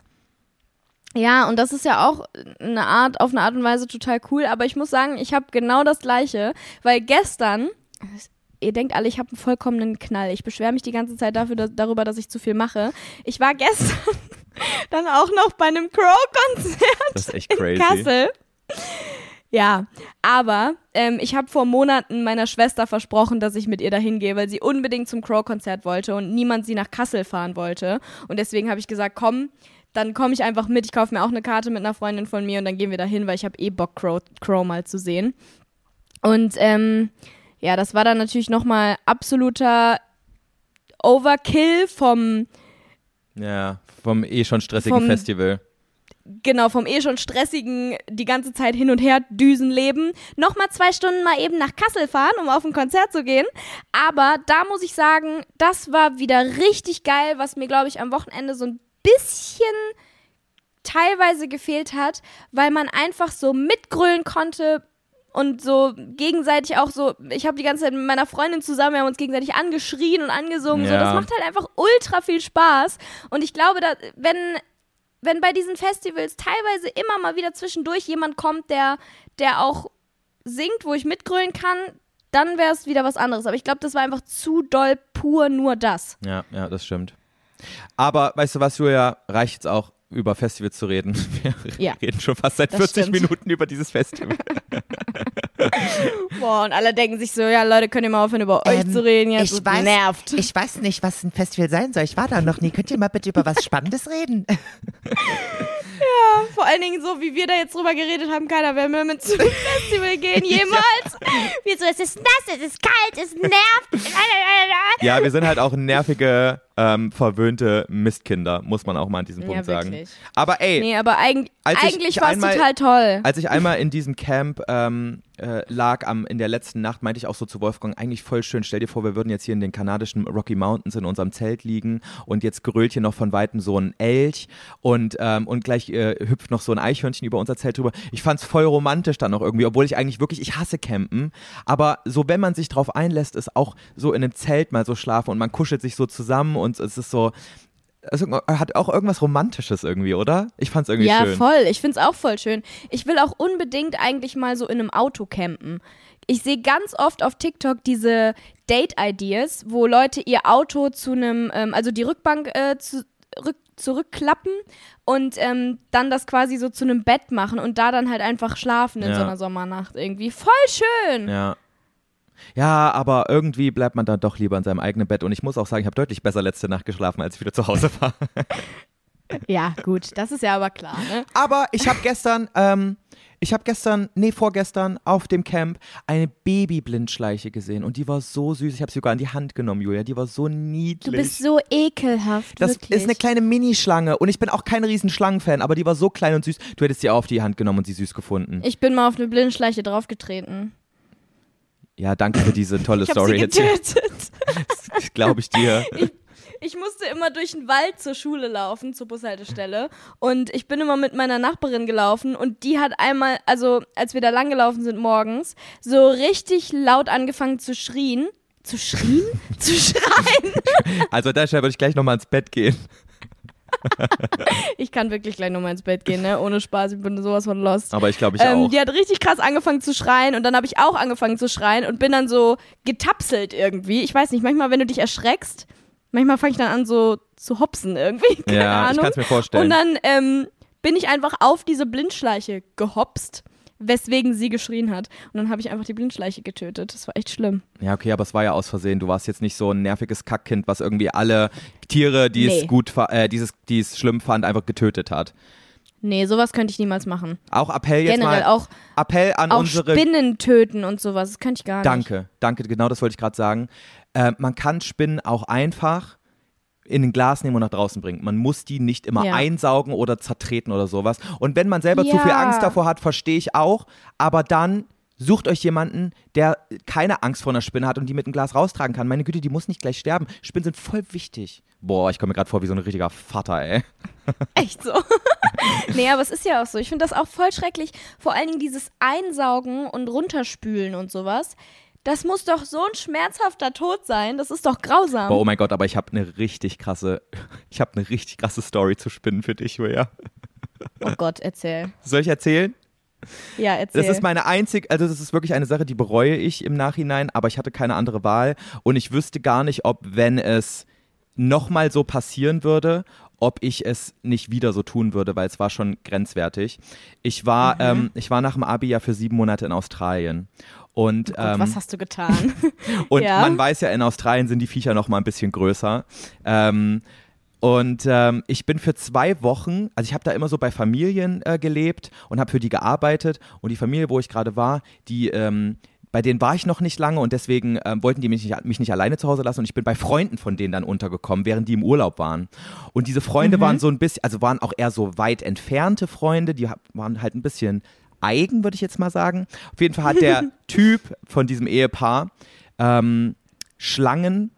Ja, und das ist ja auch eine Art, auf eine Art und Weise total cool. Aber ich muss sagen, ich habe genau das Gleiche, weil gestern, ihr denkt alle, ich habe einen vollkommenen Knall. Ich beschwere mich die ganze Zeit dafür, dass, darüber, dass ich zu viel mache. Ich war gestern dann auch noch bei einem Crow-Konzert in. Kassel. Ja, aber ähm, ich habe vor Monaten meiner Schwester versprochen, dass ich mit ihr dahin gehe, weil sie unbedingt zum Crow-Konzert wollte und niemand sie nach Kassel fahren wollte. Und deswegen habe ich gesagt, komm, dann komme ich einfach mit. Ich kaufe mir auch eine Karte mit einer Freundin von mir und dann gehen wir dahin, weil ich habe eh Bock, Crow, Crow mal zu sehen. Und ähm, ja, das war dann natürlich nochmal absoluter Overkill vom Ja, vom eh schon stressigen Vom- Festival. genau, vom eh schon stressigen, die ganze Zeit hin und her düsen leben, nochmal zwei Stunden mal eben nach Kassel fahren, um auf ein Konzert zu gehen. Aber da muss ich sagen, das war wieder richtig geil, was mir, glaube ich, am Wochenende so ein bisschen teilweise gefehlt hat, weil man einfach so mitgrölen konnte und so gegenseitig auch so, ich habe die ganze Zeit mit meiner Freundin zusammen, wir haben uns gegenseitig angeschrien und angesungen, so, Ja. das macht halt einfach ultra viel Spaß und ich glaube, da, wenn wenn bei diesen Festivals teilweise immer mal wieder zwischendurch jemand kommt, der, der auch singt, wo ich mitgrölen kann, dann wäre es wieder was anderes. Aber ich glaube, das war einfach zu doll pur nur das. Ja, ja, das stimmt. Aber weißt du was, Julia, reicht jetzt auch über Festivals zu reden. [LAUGHS] Wir Ja, reden schon fast seit das 40 stimmt. Minuten über dieses Festival. [LAUGHS] Boah, und alle denken sich so, ja Leute, könnt ihr mal aufhören, über euch Ähm, zu reden? Ja, ich das weiß- nervt. Ich weiß nicht, was ein Festival sein soll. Ich war da noch nie. Könnt ihr mal bitte über was Spannendes reden? [LAUGHS] Vor allen Dingen so, wie wir da jetzt drüber geredet haben, keiner will mehr mit zum Festival gehen, [LAUGHS] jemals. Wie so, es ist nass, es ist kalt, es nervt. [LAUGHS] Ja, wir sind halt auch nervige, ähm, verwöhnte Mistkinder, muss man auch mal an diesem Ja, Punkt sagen. wirklich. Aber ey, Nee, aber eig eigentlich war es total toll. als ich einmal in diesem Camp ähm, äh, lag am, in der letzten Nacht, meinte ich auch so zu Wolfgang, eigentlich voll schön. Stell dir vor, wir würden jetzt hier in den kanadischen Rocky Mountains in unserem Zelt liegen und jetzt gerölt hier noch von Weitem so ein Elch und, ähm, und gleich äh, hüpft noch so ein Eichhörnchen über unser Zelt drüber. Ich fand's voll romantisch dann noch irgendwie, obwohl ich eigentlich wirklich, ich hasse Campen, aber so wenn man sich drauf einlässt, ist auch so in einem Zelt mal so schlafen und man kuschelt sich so zusammen und es ist so, es hat auch irgendwas Romantisches irgendwie, oder? Ich fand's irgendwie Ja, schön. voll. Ich find's auch voll schön. Ich will auch unbedingt eigentlich mal so in einem Auto campen. Ich sehe ganz oft auf TikTok diese Date-Ideas, wo Leute ihr Auto zu einem, ähm, also die Rückbank äh, zu, rück, zurückklappen und ähm, dann das quasi so zu einem Bett machen und da dann halt einfach schlafen in Ja. so einer Sommernacht irgendwie. Voll schön. Ja. Ja, aber irgendwie bleibt man dann doch lieber in seinem eigenen Bett. Und ich muss auch sagen, ich habe deutlich besser letzte Nacht geschlafen, als ich wieder zu Hause war. [LAUGHS] Ja, gut, das ist ja aber klar, ne? Aber ich habe gestern, ähm, ich habe gestern, nee, vorgestern auf dem Camp eine Babyblindschleiche gesehen. Und die war so süß. Ich habe sie sogar in die Hand genommen, Julia. Die war so niedlich. Du bist so ekelhaft. das wirklich. ist eine kleine Minischlange. Und ich bin auch kein riesen Schlangenfan, aber die war so klein und süß. Du hättest sie auch auf die Hand genommen und sie süß gefunden. Ich bin mal auf eine Blindschleiche draufgetreten. Ja, danke für diese tolle Ich Story. sie jetzt. getötet. [LAUGHS] Glaube ich dir. Ich musste immer durch den Wald zur Schule laufen, zur Bushaltestelle. Und ich bin immer mit meiner Nachbarin gelaufen und die hat einmal, also als wir da lang gelaufen sind morgens, so richtig laut angefangen zu schrien. Zu schrien? [LAUGHS] zu schreien. Also deshalb würde ich gleich nochmal ins Bett gehen. [LAUGHS] Ich kann wirklich gleich nochmal ins Bett gehen, ne? Ohne Spaß, ich bin sowas von lost. Aber ich glaube ich Ähm, auch. die hat richtig krass angefangen zu schreien und dann habe ich auch angefangen zu schreien und bin dann so getapselt irgendwie. Ich weiß nicht, manchmal, wenn du dich erschreckst, manchmal fange ich dann an so zu hopsen irgendwie. [LAUGHS] Keine ja, ich Ahnung. kann es mir vorstellen. Und dann ähm, bin ich einfach auf diese Blindschleiche gehopst, weswegen sie geschrien hat. Und dann habe ich einfach die Blindschleiche getötet. Das war echt schlimm. Ja, okay, aber es war ja aus Versehen. Du warst jetzt nicht so ein nerviges Kackkind, was irgendwie alle Tiere, die Nee. es gut, äh, dieses, die es schlimm fand, einfach getötet hat. Nee, sowas könnte ich niemals machen. Auch Appell jetzt Generell mal. auch, Appell an auch unsere. Spinnen töten und sowas. Das könnte ich gar nicht. Danke, danke, genau das wollte ich gerade sagen. Äh, man kann Spinnen auch einfach in ein Glas nehmen und nach draußen bringen. Man muss die nicht immer Ja. einsaugen oder zertreten oder sowas. Und wenn man selber zu viel Ja. Angst davor hat, verstehe ich auch. Aber dann sucht euch jemanden, der keine Angst vor einer Spinne hat und die mit einem Glas raustragen kann. Meine Güte, die muss nicht gleich sterben. Spinnen sind voll wichtig. Boah, ich komme mir gerade vor wie so ein richtiger Vater, ey. [LAUGHS] Echt so. [LAUGHS] nee, aber es ist ja auch so. Ich finde das auch voll schrecklich. Vor allen Dingen dieses Einsaugen und Runterspülen und sowas. Das muss doch so ein schmerzhafter Tod sein. Das ist doch grausam. Boah, oh mein Gott, aber ich habe eine richtig krasse, [LAUGHS] ich habe eine richtig krasse Story zu Spinnen für dich, Julia. Oh Gott, erzähl. Soll ich erzählen? Ja, erzähl. Das ist meine einzig, also das ist wirklich eine Sache, die bereue ich im Nachhinein, aber ich hatte keine andere Wahl und ich wüsste gar nicht, ob wenn es nochmal so passieren würde, ob ich es nicht wieder so tun würde, weil es war schon grenzwertig. Ich war, ähm, ich war nach dem Abi ja für sieben Monate in Australien. Und, Gut, ähm, was hast du getan? [LAUGHS] und [LAUGHS] Ja. man weiß ja, in Australien sind die Viecher noch mal ein bisschen größer. Ähm, und ähm, ich bin für zwei Wochen, also ich habe da immer so bei Familien äh, gelebt und habe für die gearbeitet. Und die Familie, wo ich gerade war, die, ähm, bei denen war ich noch nicht lange und deswegen ähm, wollten die mich nicht, mich nicht alleine zu Hause lassen. Und ich bin bei Freunden von denen dann untergekommen, während die im Urlaub waren. Und diese Freunde waren so ein bisschen, also waren auch eher so weit entfernte Freunde, die waren halt ein bisschen eigen, würde ich jetzt mal sagen. Auf jeden Fall hat der [LAUGHS] Typ von diesem Ehepaar ähm, Schlangen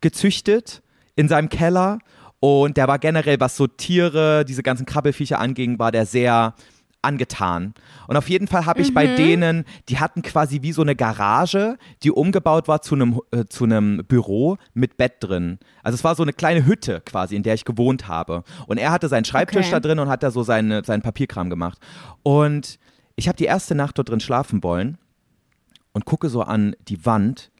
gezüchtet in seinem Keller und der war generell, was so Tiere, diese ganzen Krabbelfiecher anging, war der sehr angetan. Und auf jeden Fall habe ich bei denen, die hatten quasi wie so eine Garage, die umgebaut war zu einem äh, zu einem Büro mit Bett drin. Also es war so eine kleine Hütte quasi, in der ich gewohnt habe. Und er hatte seinen Schreibtisch Okay. da drin und hat da so seine, seinen Papierkram gemacht. Und ich habe die erste Nacht dort drin schlafen wollen und gucke so an die Wand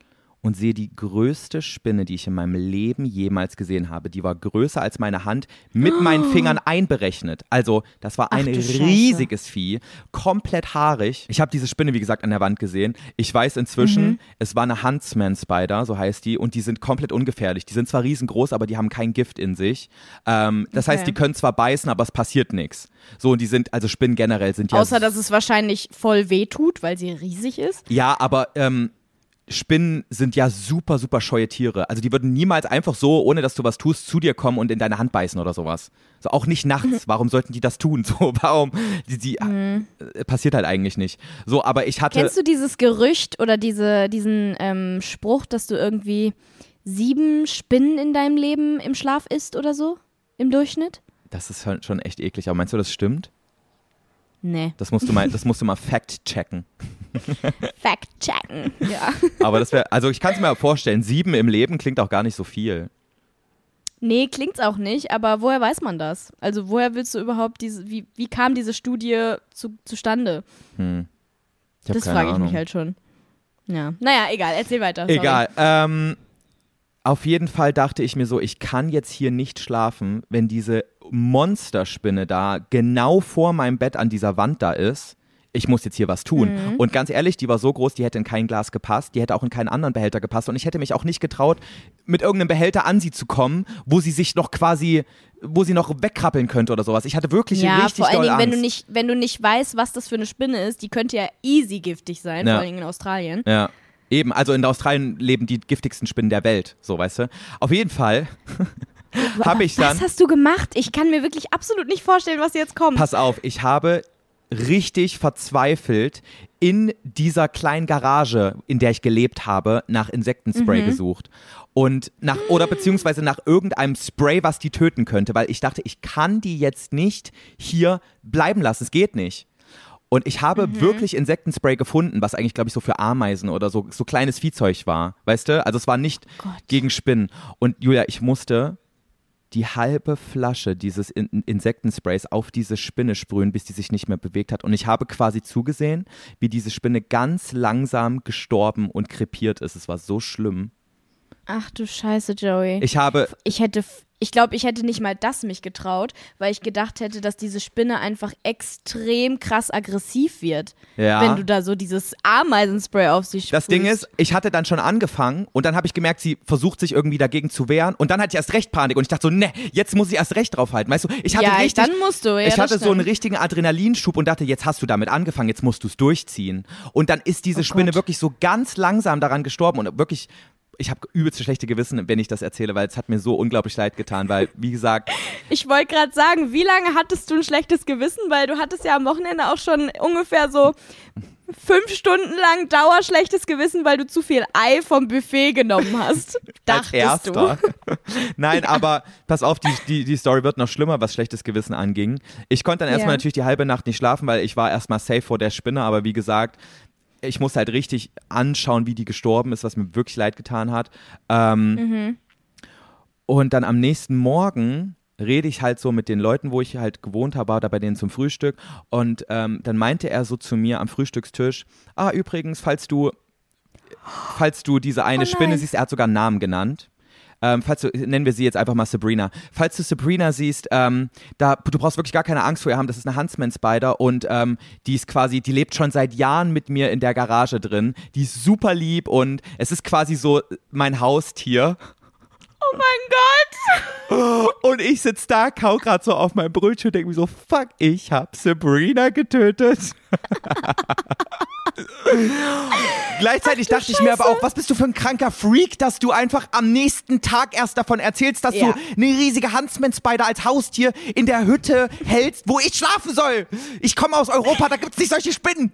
und sehe die größte Spinne, die ich in meinem Leben jemals gesehen habe. Die war größer als meine Hand, mit meinen Fingern einberechnet. Also, das war Ach ein Scheiße. riesiges Vieh, komplett haarig. Ich habe diese Spinne, wie gesagt, an der Wand gesehen. Ich weiß inzwischen, Mhm. es war eine Huntsman Spider, so heißt die, und die sind komplett ungefährlich. Die sind zwar riesengroß, aber die haben kein Gift in sich. Ähm, das heißt, Okay. die können zwar beißen, aber es passiert nichts. So, und die sind, also Spinnen generell sind ja Außer, dass es wahrscheinlich voll weh tut, weil sie riesig ist. ja, aber ähm, Spinnen sind ja super, super scheue Tiere. Also die würden niemals einfach so, ohne dass du was tust, zu dir kommen und in deine Hand beißen oder sowas. So auch nicht nachts. [LAUGHS] Warum sollten die das tun? So, [LAUGHS] warum? Die, die äh, passiert halt eigentlich nicht. So, aber ich hatte. Kennst du dieses Gerücht oder diese, diesen ähm, Spruch, dass du irgendwie sieben Spinnen in deinem Leben im Schlaf isst oder so? Im Durchschnitt? Das ist schon- schon echt eklig. Aber meinst du, das stimmt? Nee. Das musst du mal, das musst du mal fact checken. [LAUGHS] [LAUGHS] Fact checken. Ja. Aber das wäre, also ich kann es mir vorstellen, sieben im Leben klingt auch gar nicht so viel. Nee, klingt's auch nicht, aber woher weiß man das? Also woher willst du überhaupt diese, wie, wie kam diese Studie zu, zustande? Hm. Das frage ich Ahnung. mich halt schon. Ja. Naja, egal, erzähl weiter. sorry. Egal. Ähm, auf jeden Fall dachte ich mir so, ich kann jetzt hier nicht schlafen, wenn diese Monsterspinne da genau vor meinem Bett an dieser Wand da ist. Ich muss jetzt hier was tun. Mhm. Und ganz ehrlich, die war so groß, die hätte in kein Glas gepasst, die hätte auch in keinen anderen Behälter gepasst. Und ich hätte mich auch nicht getraut, mit irgendeinem Behälter an sie zu kommen, wo sie sich noch quasi, wo sie noch wegkrabbeln könnte oder sowas. Ich hatte wirklich Ja, richtig vor allen Dingen, wenn du, nicht, wenn du nicht weißt, was das für eine Spinne ist, die könnte ja easy giftig sein, Ja. vor allen Dingen in Australien. Ja. Eben, also in Australien leben die giftigsten Spinnen der Welt, so weißt du. Auf jeden Fall [LAUGHS] habe ich dann. Was hast du gemacht? Ich kann mir wirklich absolut nicht vorstellen, was jetzt kommt. Pass auf, ich habe richtig verzweifelt in dieser kleinen Garage, in der ich gelebt habe, nach Insektenspray gesucht. Und nach, oder beziehungsweise nach irgendeinem Spray, was die töten könnte, weil ich dachte, ich kann die jetzt nicht hier bleiben lassen. Es geht nicht. Und ich habe wirklich Insektenspray gefunden, was eigentlich, glaube ich, so für Ameisen oder so, so kleines Viehzeug war. Weißt du? Also es war nicht Gott. gegen Spinnen. Und Julia, ich musste die halbe Flasche dieses In Insektensprays auf diese Spinne sprühen, bis die sich nicht mehr bewegt hat. Und ich habe quasi zugesehen, wie diese Spinne ganz langsam gestorben und krepiert ist. Es war so schlimm. Ach du Scheiße, Joey. Ich habe, Ich hätte, ich glaube, ich hätte nicht mal das mich getraut, weil ich gedacht hätte, dass diese Spinne einfach extrem krass aggressiv wird, Ja. wenn du da so dieses Ameisenspray auf sie sprühst. das Ding ist, ich hatte dann schon angefangen und dann habe ich gemerkt, sie versucht sich irgendwie dagegen zu wehren und dann hatte ich erst recht Panik und ich dachte so, ne, jetzt muss ich erst recht draufhalten. Weißt du, ich hatte ja, richtig, dann musst du. Ja, ich hatte so einen richtigen Adrenalinschub und dachte, jetzt hast du damit angefangen, jetzt musst du es durchziehen. Und dann ist diese Oh Spinne Gott. wirklich so ganz langsam daran gestorben und wirklich, ich habe übelst schlechte Gewissen, wenn ich das erzähle, weil es hat mir so unglaublich leid getan, weil, wie gesagt, [LAUGHS] Ich wollte gerade sagen, wie lange hattest du ein schlechtes Gewissen? Weil du hattest ja am Wochenende auch schon ungefähr so fünf Stunden lang dauerschlechtes Gewissen, weil du zu viel Ei vom Buffet genommen hast. [LAUGHS] als Dachtest erster. du. [LAUGHS] Nein, aber pass auf, die, die, die Story wird noch schlimmer, was schlechtes Gewissen anging. Ich konnte dann erstmal Ja. natürlich die halbe Nacht nicht schlafen, weil ich war erstmal safe vor der Spinne, aber wie gesagt, ich muss halt richtig anschauen, wie die gestorben ist, was mir wirklich leid getan hat. Ähm, Mhm. Und dann am nächsten Morgen rede ich halt so mit den Leuten, wo ich halt gewohnt habe, da bei denen zum Frühstück. Und ähm, dann meinte er so zu mir am Frühstückstisch, ah, übrigens, falls du, falls du diese eine Oh Spinne siehst, er hat sogar einen Namen genannt. Ähm, falls du, nennen wir sie jetzt einfach mal Sabrina. Falls du Sabrina siehst, ähm, da, du brauchst wirklich gar keine Angst vor ihr haben. Das ist eine Huntsman Spider und ähm, die ist quasi, die lebt schon seit Jahren mit mir in der Garage drin. Die ist super lieb und es ist quasi so mein Haustier. Oh mein Gott! Und ich sitze da, kau grad so auf mein Brötchen und denke mir so, fuck, ich hab Sabrina getötet. [LAUGHS] Gleichzeitig dachte ich mir aber auch, was bist du für ein kranker Freak, dass du einfach am nächsten Tag erst davon erzählst, dass Ja. du eine riesige Huntsman-Spider als Haustier in der Hütte hältst, wo ich schlafen soll. Ich komme aus Europa, da gibt's nicht solche Spinnen.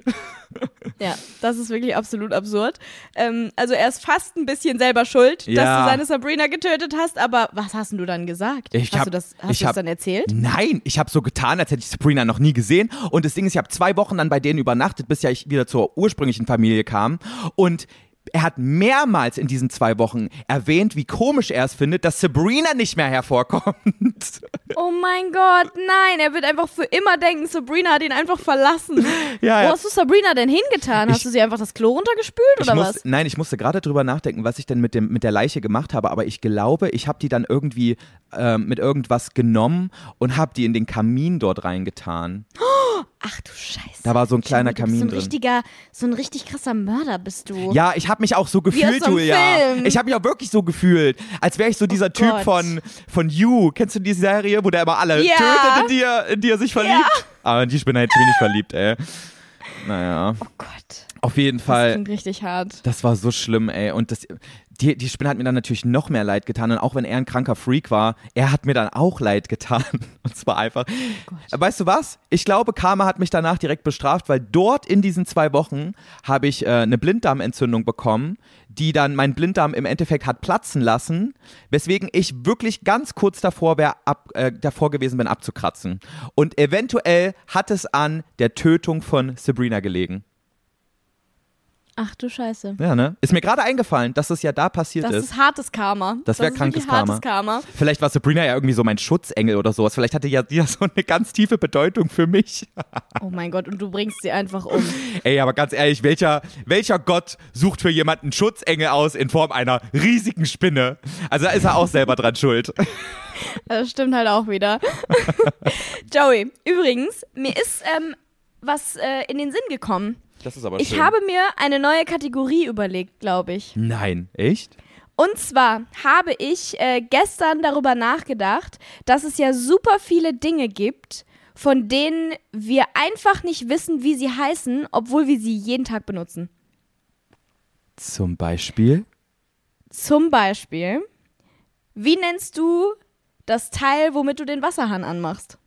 Ja, das ist wirklich absolut absurd. Ähm, also er ist fast ein bisschen selber schuld, dass Ja. du seine Sabrina getötet hast, aber was hast du dann gesagt? Ich hast hab- du das, hast ich hab- dann erzählt? Nein, ich habe so getan, als hätte ich Sabrina noch nie gesehen. Und das Ding ist, ich habe zwei Wochen dann bei denen übernachtet, bis ja ich wieder zur ursprünglichen Familie kam. Und er hat mehrmals in diesen zwei Wochen erwähnt, wie komisch er es findet, dass Sabrina nicht mehr hervorkommt. [LAUGHS] Oh mein Gott, nein, er wird einfach für immer denken, Sabrina hat ihn einfach verlassen. [LAUGHS] Ja, Wo ja. hast du Sabrina denn hingetan? Hast Ich- du sie einfach das Klo runtergespült oder muss, was? Nein, ich musste gerade drüber nachdenken, was ich denn mit, dem, mit der Leiche gemacht habe, aber ich glaube, ich habe die dann irgendwie ähm, mit irgendwas genommen und habe die in den Kamin dort reingetan. [GASPS] [GASPS] Ach du Scheiße. Da war so ein kleiner bist Kamin so ein drin. richtiger, so ein richtig krasser Mörder bist du. Ja, ich habe mich auch so gefühlt, Julia. Film. Ich habe mich auch wirklich so gefühlt, als wäre ich so dieser Typ Gott. von von You. Kennst du die Serie, wo der immer alle Ja. tötet, in die, er, in die er sich verliebt? Aber in die ich bin halt ziemlich verliebt, ey. Naja, Oh Gott, auf jeden das Fall. klingt richtig hart. Das war so schlimm, ey. Und das, die, die Spinne hat mir dann natürlich noch mehr leid getan. Und auch wenn er ein kranker Freak war, er hat mir dann auch leid getan. [LAUGHS] Und zwar einfach. Weißt du was? Ich glaube, Karma hat mich danach direkt bestraft, weil dort in diesen zwei Wochen habe ich äh, eine Blinddarmentzündung bekommen, die dann mein Blinddarm im Endeffekt hat platzen lassen, weswegen ich wirklich ganz kurz davor, wär ab, äh, davor gewesen bin, abzukratzen. Und eventuell hat es an der Tötung von Sabrina gelegen. Ach du Scheiße. Ja, ne? Ist mir gerade eingefallen, dass es ja da passiert Das ist. ist hartes Karma. Das wär ist krankes hartes Karma. Vielleicht war Sabrina ja irgendwie so mein Schutzengel oder sowas. Vielleicht hatte ja die ja so eine ganz tiefe Bedeutung für mich. [LAUGHS] Oh mein Gott, und du bringst sie einfach um. Ey, aber ganz ehrlich, welcher, welcher Gott sucht für jemanden Schutzengel aus in Form einer riesigen Spinne? Also da ist er auch selber dran schuld. [LAUGHS] Das stimmt halt auch wieder. [LAUGHS] Joey, übrigens, mir ist ähm, was äh, in den Sinn gekommen. Das ist aber Ich habe mir eine neue Kategorie überlegt, glaube ich. Nein, echt? Und zwar habe ich äh, gestern darüber nachgedacht, dass es ja super viele Dinge gibt, von denen wir einfach nicht wissen, wie sie heißen, obwohl wir sie jeden Tag benutzen. Zum Beispiel? Zum Beispiel, wie nennst du das Teil, womit du den Wasserhahn anmachst?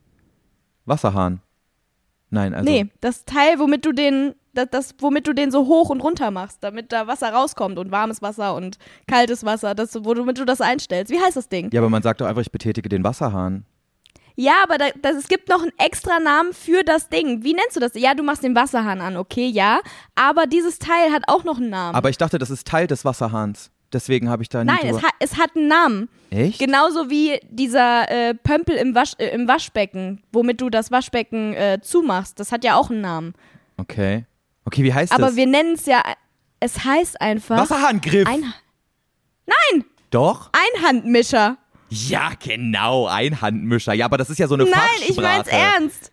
Wasserhahn. Nein, also. nee, das Teil, womit du den, das, das, womit du den so hoch und runter machst, damit da Wasser rauskommt und warmes Wasser und kaltes Wasser, das, womit du das einstellst. Wie heißt das Ding? Ja, aber man sagt doch einfach, ich betätige den Wasserhahn. Ja, aber da, das, es gibt noch einen extra Namen für das Ding. Wie nennst du das? Ja, du machst den Wasserhahn an, okay, ja. Aber dieses Teil hat auch noch einen Namen. Aber ich dachte, das ist Teil des Wasserhahns. Deswegen habe ich da Nein, es, ha es hat einen Namen. Echt? Genauso wie dieser äh, Pömpel im, Wasch, äh, im Waschbecken, womit du das Waschbecken äh, zumachst. Das hat ja auch einen Namen. Okay. Okay, wie heißt Aber das? wir nennen es ja, es heißt einfach Wasserhahngriff. ein, Doch? Einhandmischer. Ja, genau, Einhandmischer. Ja, aber das ist ja so eine Nein, Fachsprache. ich mein's ernst.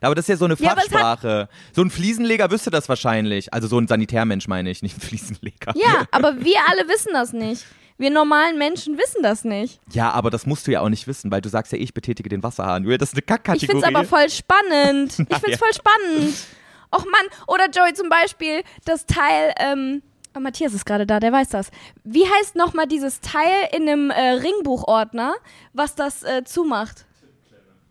Aber das ist ja so eine Ja, aber Fachsprache. so ein Fliesenleger wüsste das wahrscheinlich. Also so ein Sanitärmensch meine ich, nicht ein Fliesenleger. Ja, [LAUGHS] aber wir alle wissen das nicht. Wir normalen Menschen wissen das nicht. Ja, aber das musst du ja auch nicht wissen, weil du sagst ja, ich betätige den Wasserhahn. Das ist eine Ich Kackkategorie. find's aber voll spannend. Ich [LAUGHS] find's ja. voll spannend. Och Mann, oder Joey zum Beispiel, das Teil, ähm, oh, Matthias ist gerade da, der weiß das. Wie heißt nochmal dieses Teil in einem äh, Ringbuchordner, was das äh, zumacht?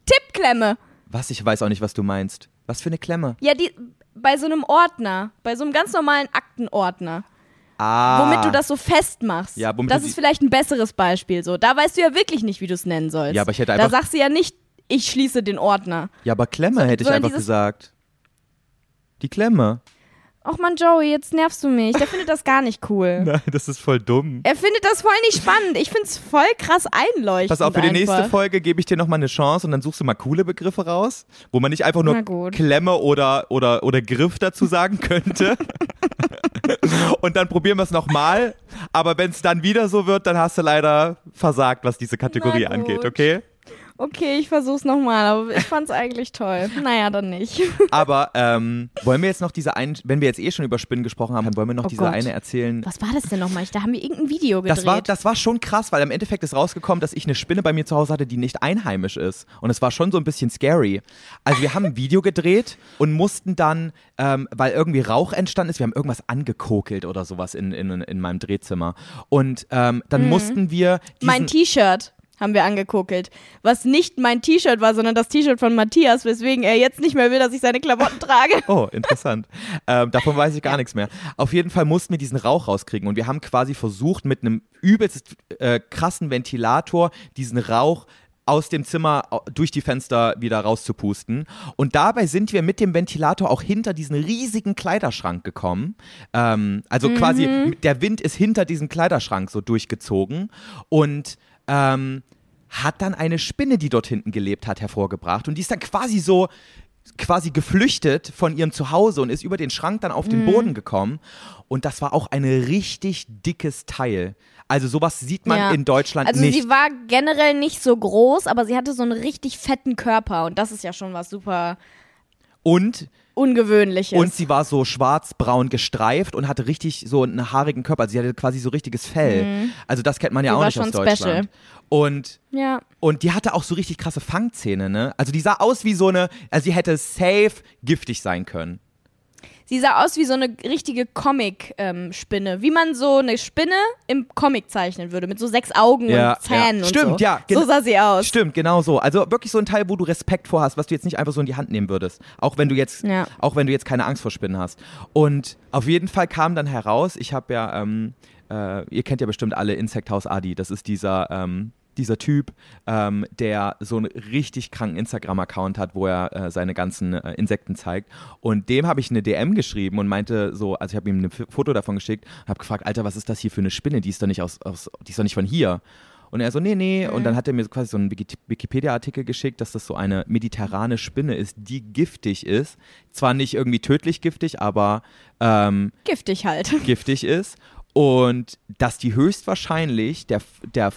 Tippklemme. Was? Ich weiß auch nicht, was du meinst. Was für eine Klemme? Ja, die, bei so einem Ordner, bei so einem ganz normalen Aktenordner, Ah. womit du das so festmachst. Ja, womit das ist vielleicht ein besseres Beispiel. So, da weißt du ja wirklich nicht, wie du es nennen sollst. Ja, aber ich hätte da einfach- sagst du ja nicht, ich schließe den Ordner. Ja, aber Klemme hätte ich einfach dieses- gesagt. Die Klemme. Och man, Joey, jetzt nervst du mich. Der findet das gar nicht cool. [LAUGHS] Nein, das ist voll dumm. Er findet das voll nicht spannend. Ich find's voll krass einleuchtend. Pass auf, für die einfach. nächste Folge gebe ich dir nochmal eine Chance und dann suchst du mal coole Begriffe raus, wo man nicht einfach Na nur gut. Klemme oder, oder, oder Griff dazu sagen könnte. [LAUGHS] Und dann probieren wir es nochmal. Aber wenn es dann wieder so wird, dann hast du leider versagt, was diese Kategorie angeht, okay? Okay, ich versuch's nochmal, aber ich fand's [LAUGHS] eigentlich toll. Naja, dann nicht. Aber ähm, wollen wir jetzt noch diese einen, wenn wir jetzt eh schon über Spinnen gesprochen haben, dann wollen wir noch Oh diese Gott. eine erzählen. Was war das denn nochmal? Da haben wir irgendein Video gedreht. Das war, das war schon krass, weil im Endeffekt ist rausgekommen, dass ich eine Spinne bei mir zu Hause hatte, die nicht einheimisch ist. Und es war schon so ein bisschen scary. Also wir haben ein Video gedreht und mussten dann, ähm, weil irgendwie Rauch entstanden ist, wir haben irgendwas angekokelt oder sowas in, in, in meinem Drehzimmer. Und ähm, dann mussten wir mein T-Shirt haben wir angekokelt. Was nicht mein T-Shirt war, sondern das T-Shirt von Matthias, weswegen er jetzt nicht mehr will, dass ich seine Klamotten [LAUGHS] trage. Oh, interessant. ähm, davon weiß ich gar nichts mehr. Auf jeden Fall mussten wir diesen Rauch rauskriegen und wir haben quasi versucht, mit einem übelst äh, krassen Ventilator diesen Rauch aus dem Zimmer durch die Fenster wieder rauszupusten. Und dabei sind wir mit dem Ventilator auch hinter diesen riesigen Kleiderschrank gekommen. Ähm, also quasi, der Wind ist hinter diesem Kleiderschrank so durchgezogen. Und ähm, hat dann eine Spinne, die dort hinten gelebt hat, hervorgebracht. Und die ist dann quasi so quasi geflüchtet von ihrem Zuhause und ist über den Schrank dann auf den Boden gekommen. Und das war auch ein richtig dickes Teil. Also sowas sieht man Ja. in Deutschland Also nicht. sie war generell nicht so groß, aber sie hatte so einen richtig fetten Körper und das ist ja schon was super Und, Ungewöhnliches. und sie war so schwarz-braun gestreift und hatte richtig so einen haarigen Körper. Also sie hatte quasi so richtiges Fell. Also das kennt man ja Mhm. Die auch nicht aus Deutschland. special. Und ja. Und die hatte auch so richtig krasse Fangzähne, ne? Also die sah aus wie so eine, also sie hätte safe giftig sein können. Sie sah aus wie so eine richtige Comic-Spinne. wie man so eine Spinne im Comic zeichnen würde, mit so sechs Augen Ja, und Zähnen ja. und Stimmt, so. ja, So sah sie aus. Stimmt, genau so. Also wirklich so ein Teil, wo du Respekt vor hast, was du jetzt nicht einfach so in die Hand nehmen würdest. Auch wenn du jetzt, Ja. auch wenn du jetzt keine Angst vor Spinnen hast. Und auf jeden Fall kam dann heraus, ich habe ja, ähm, äh, ihr kennt ja bestimmt alle Insect House Adi. Das ist dieser, ähm, dieser Typ, ähm, der so einen richtig kranken Instagram-Account hat, wo er äh, seine ganzen äh, Insekten zeigt. Und dem habe ich eine DM geschrieben und meinte so, also ich habe ihm ein Foto davon geschickt, habe gefragt, Alter, was ist das hier für eine Spinne? Die ist doch nicht aus, aus die ist doch nicht von hier. Und er so, nee, nee. Und dann hat er mir so quasi so einen Wiki- Wikipedia-Artikel geschickt, dass das so eine mediterrane Spinne ist, die giftig ist. Zwar nicht irgendwie tödlich giftig, aber ähm, Giftig halt. giftig ist. Und dass die höchstwahrscheinlich der, der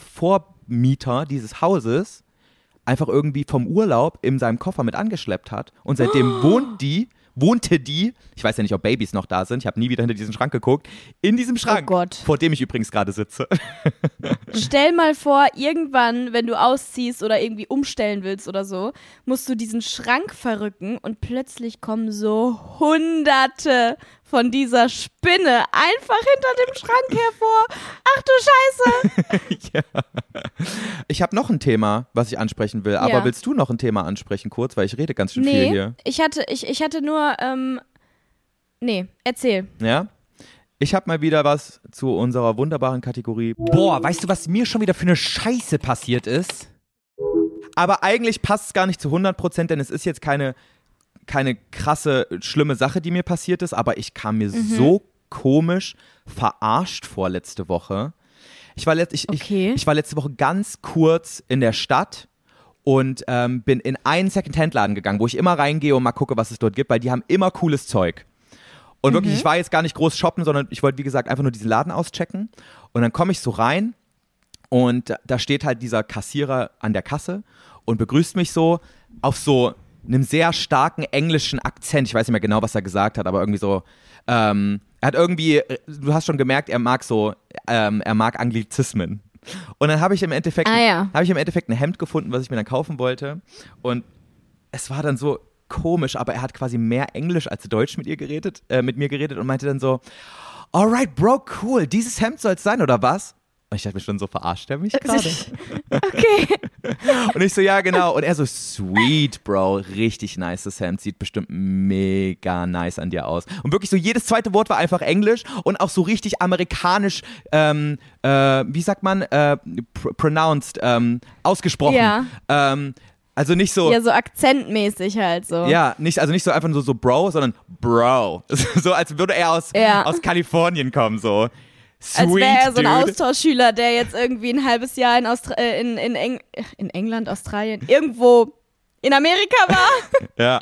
Vormieter dieses Hauses einfach irgendwie vom Urlaub in seinem Koffer mit angeschleppt hat. Und seitdem wohnt die, wohnte die, ich weiß ja nicht, ob Babys noch da sind, ich habe nie wieder hinter diesen Schrank geguckt, in diesem Schrank, Gott. vor dem ich übrigens gerade sitze. [LAUGHS] Stell mal vor, irgendwann, wenn du ausziehst oder irgendwie umstellen willst oder so, musst du diesen Schrank verrücken und plötzlich kommen so hunderte von dieser Spinne einfach hinter dem Schrank hervor. Ach du Scheiße. [LAUGHS] Ich habe noch ein Thema, was ich ansprechen will, aber Ja. willst du noch ein Thema ansprechen kurz, weil ich rede ganz schön viel Nee, hier. ich hatte, ich, ich hatte nur, ähm, nee, erzähl. Ja? Ich habe mal wieder was zu unserer wunderbaren Kategorie. Boah, weißt du, was mir schon wieder für eine Scheiße passiert ist? Aber eigentlich passt es gar nicht zu 100%, denn es ist jetzt keine, keine krasse, schlimme Sache, die mir passiert ist, aber ich kam mir so komisch verarscht vor letzte Woche. Ich war, letzt, ich, Okay. ich, ich war letzte Woche ganz kurz in der Stadt und ähm, bin in einen Second-Hand-Laden gegangen, wo ich immer reingehe und mal gucke, was es dort gibt, weil die haben immer cooles Zeug. Und wirklich, ich war jetzt gar nicht groß shoppen, sondern ich wollte, wie gesagt, einfach nur diesen Laden auschecken. Und dann komme ich so rein und da steht halt dieser Kassierer an der Kasse und begrüßt mich so auf so einem sehr starken englischen Akzent. Ich weiß nicht mehr genau, was er gesagt hat, aber irgendwie so. Ähm, er hat irgendwie, du hast schon gemerkt, er mag so, ähm, er mag Anglizismen. Und dann habe ich im Endeffekt, Ah, ja. habe ich im Endeffekt ein Hemd gefunden, was ich mir dann kaufen wollte. Und es war dann so komisch, aber er hat quasi mehr Englisch als Deutsch mit ihr geredet, äh, mit mir geredet und meinte dann so, alright, Bro, cool, dieses Hemd soll es sein, oder was? Und ich dachte mir schon so, verarscht er mich gerade? [LAUGHS] Okay. [LAUGHS] Und ich so, ja, genau. Und er so, sweet, Bro, richtig nice das Hemd, sieht bestimmt mega nice an dir aus. Und wirklich so, jedes zweite Wort war einfach Englisch und auch so richtig amerikanisch, ähm, äh, wie sagt man, äh, pr pronounced, ähm, ausgesprochen. Ja. Ähm, also nicht so, Ja, so akzentmäßig halt so. ja, nicht, also nicht so einfach nur so Bro, sondern Bro. [LAUGHS] So als würde er aus, Ja. aus Kalifornien kommen, so. Sweet, Als wäre er so ein dude. Austauschschüler, der jetzt irgendwie ein halbes Jahr in, Austra äh, in, in, Eng in England, Australien, irgendwo in Amerika war. [LAUGHS] Ja.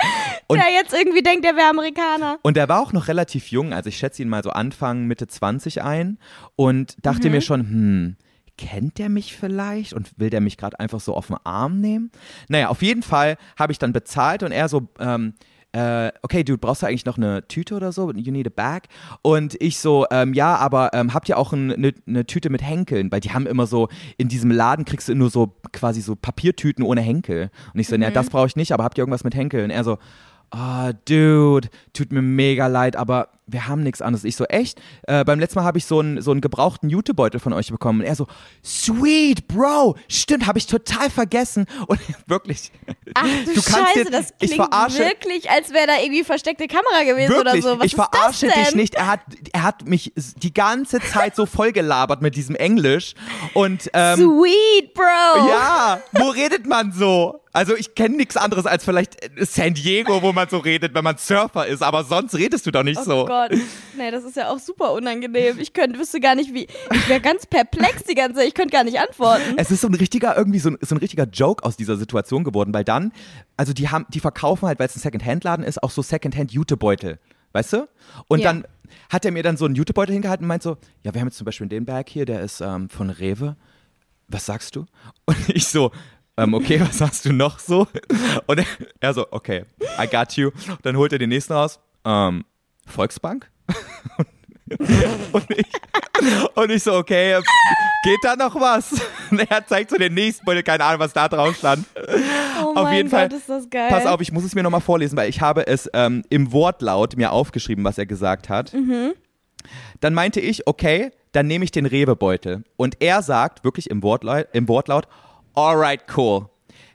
Und- der jetzt irgendwie denkt, der wäre Amerikaner. Und er war auch noch relativ jung, also ich schätze ihn mal so Anfang, Mitte 20 ein und dachte Mhm. mir schon, hm, kennt der mich vielleicht und will der mich gerade einfach so auf den Arm nehmen? Naja, auf jeden Fall habe ich dann bezahlt und er so, ähm, äh, okay, du brauchst du eigentlich noch eine Tüte oder so? You need a bag? Und ich so, ähm, ja, aber ähm, habt ihr auch eine ne, ne Tüte mit Henkeln? Weil die haben immer so, in diesem Laden kriegst du nur so quasi so Papiertüten ohne Henkel. Und ich so, ja, das brauche ich nicht, aber habt ihr irgendwas mit Henkeln? Und er so, ah, Dude, tut mir mega leid, aber wir haben nichts anderes. Ich so, echt? Äh, beim letzten Mal habe ich so einen, so einen gebrauchten Jutebeutel von euch bekommen. Und er so, sweet, Bro, stimmt, habe ich total vergessen. [LAUGHS] Und wirklich, Ach du, Du Scheiße, dir- das klingt wirklich- wirklich, als wäre da irgendwie versteckte Kamera gewesen oder wirklich, so. Was ich verarsche dich nicht. Er hat, er hat mich die ganze Zeit so vollgelabert mit diesem Englisch. Und ähm, Sweet, Bro. Ja, wo redet man so? Also ich kenne nichts anderes als vielleicht San Diego, wo man so redet, wenn man Surfer ist, aber sonst redest du doch nicht Oh so. Gott. Nee, das ist ja auch super unangenehm. Ich könnte, wüsste gar nicht, wie. Ich wäre ganz perplex die ganze Zeit. Ich könnte gar nicht antworten. Es ist so ein richtiger, irgendwie so ein, so ein richtiger Joke aus dieser Situation geworden, weil dann, also die haben, die verkaufen halt, weil es ein Secondhand-Laden ist, auch so Secondhand-Jutebeutel. Weißt du? Und Ja. dann hat er mir dann so einen Jutebeutel hingehalten und meint so, ja, wir haben jetzt zum Beispiel den Bag hier, der ist ähm, von Rewe. Was sagst du? [LAUGHS] Und ich so, ähm, okay, was sagst du noch so? Und er, er so, okay, I got you. Und dann holt er den nächsten raus. Ähm, Volksbank? [LAUGHS] und, ich, und ich so, okay, geht da noch was? Und [LAUGHS] er zeigt so den nächsten Beutel, keine Ahnung, was da drauf stand. Oh Auf mein jeden Gott, Fall. ist das geil. Pass auf, ich muss es mir nochmal vorlesen, weil ich habe es ähm, im Wortlaut mir aufgeschrieben, was er gesagt hat. Mhm. Dann meinte ich, okay, dann nehme ich den Rewe-Beutel. Und er sagt, wirklich im Wortlaut, im Wortlaut, alright, cool.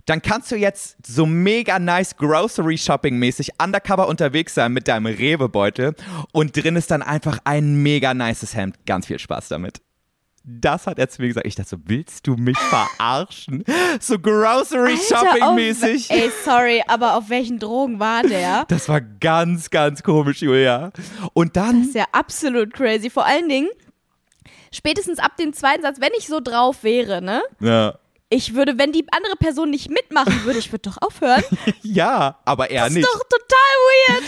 Dann kannst du jetzt so mega nice Grocery Shopping mäßig undercover unterwegs sein mit deinem Rewe-Beutel und drin ist dann einfach ein mega nices Hemd. Ganz viel Spaß damit. Das hat er zu mir gesagt. Ich dachte so, willst du mich verarschen? So Grocery Shopping mäßig. Ey, sorry, aber auf welchen Drogen war der? Das war ganz, ganz komisch, Julia. Und dann, Das ist ja absolut crazy. Vor allen Dingen, spätestens ab dem zweiten Satz, wenn ich so drauf wäre, ne? ja, Ich würde, wenn die andere Person nicht mitmachen würde, ich würde doch aufhören. [LAUGHS] ja aber er Das ist nicht. doch total weird.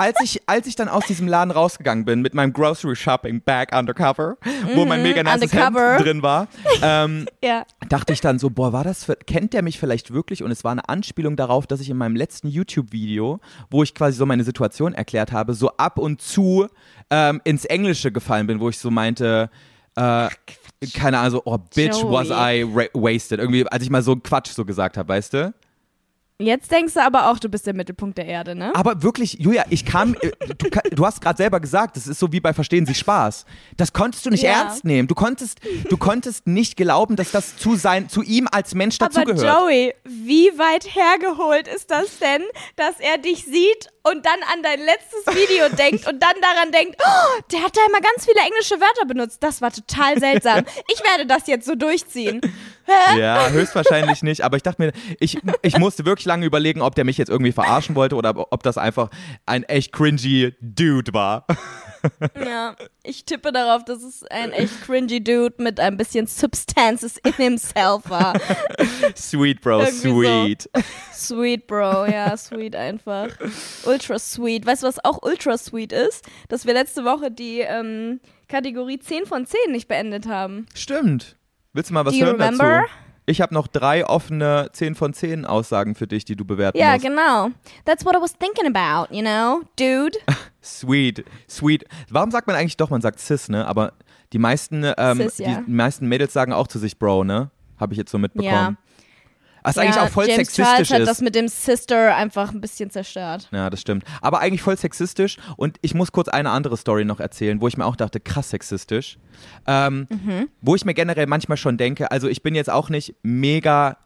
Als ich, als ich dann aus diesem Laden rausgegangen bin mit meinem Grocery Shopping Bag undercover, wo mein mega nice undercover. Hemd drin war, ähm, [LAUGHS] Ja. dachte ich dann so, boah, war das für, kennt der mich vielleicht wirklich? Und es war eine Anspielung darauf, dass ich in meinem letzten YouTube-Video, wo ich quasi so meine Situation erklärt habe, so ab und zu ähm, ins Englische gefallen bin, wo ich so meinte, äh, keine Ahnung, so, oh, bitch, Joey. was I wasted. Irgendwie, als ich mal so einen Quatsch so gesagt habe, weißt du? Jetzt denkst du aber auch, du bist der Mittelpunkt der Erde, ne? Aber wirklich, Julia, ich kam, äh, du, du hast gerade selber gesagt, das ist so wie bei Verstehen Sie Spaß. Das konntest du nicht Ja. ernst nehmen. Du konntest, du konntest nicht glauben, dass das zu sein, zu ihm als Mensch Aber dazugehört. Joey, wie weit hergeholt ist das denn, dass er dich sieht und dann an dein letztes Video denkt und dann daran denkt, oh, der hat da immer ganz viele englische Wörter benutzt. Das war total seltsam. Ich werde das jetzt so durchziehen. Ja, höchstwahrscheinlich nicht. Aber ich dachte mir, ich, ich musste wirklich lange überlegen, ob der mich jetzt irgendwie verarschen wollte oder ob das einfach ein echt cringy Dude war. Ja, ich tippe darauf, dass es ein echt cringy Dude mit ein bisschen Substances in himself war. [LAUGHS] Sweet, Bro, Irgendwie so. sweet. Sweet, Bro, ja, [LAUGHS] sweet einfach. Ultra sweet. Weißt du, was auch ultra sweet ist? Dass wir letzte Woche die ähm, Kategorie 10 von 10 nicht beendet haben. Stimmt. Willst du mal was Do hören remember? dazu? Ich habe noch drei offene 10 von 10 Aussagen für dich, die du bewerten Ja, musst. genau. That's what I was thinking about, you know, dude. [LAUGHS] Sweet, sweet. Warum sagt man eigentlich doch, man sagt cis, ne? Aber die meisten, ähm, Cis, ja. die meisten Mädels sagen auch zu sich Bro, ne? Habe ich jetzt so mitbekommen. Ja. Was ja, eigentlich auch voll James sexistisch Charles hat ist. das mit dem Sister einfach ein bisschen zerstört. Ja, das stimmt. Aber eigentlich voll sexistisch. Und ich muss kurz eine andere Story noch erzählen, wo ich mir auch dachte, krass sexistisch. Ähm, Mhm. Wo ich mir generell manchmal schon denke, also ich bin jetzt auch nicht mega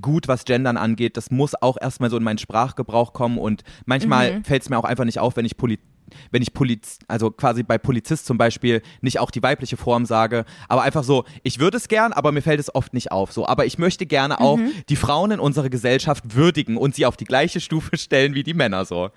gut, was Gendern angeht. Das muss auch erstmal so in meinen Sprachgebrauch kommen. Und manchmal Mhm. fällt es mir auch einfach nicht auf, wenn ich Poli wenn ich Poliz also quasi bei Polizist zum Beispiel nicht auch die weibliche Form sage, aber einfach so, ich würde es gern, aber mir fällt es oft nicht auf. So, aber ich möchte gerne auch Mhm. die Frauen in unserer Gesellschaft würdigen und sie auf die gleiche Stufe stellen wie die Männer so. Ähm,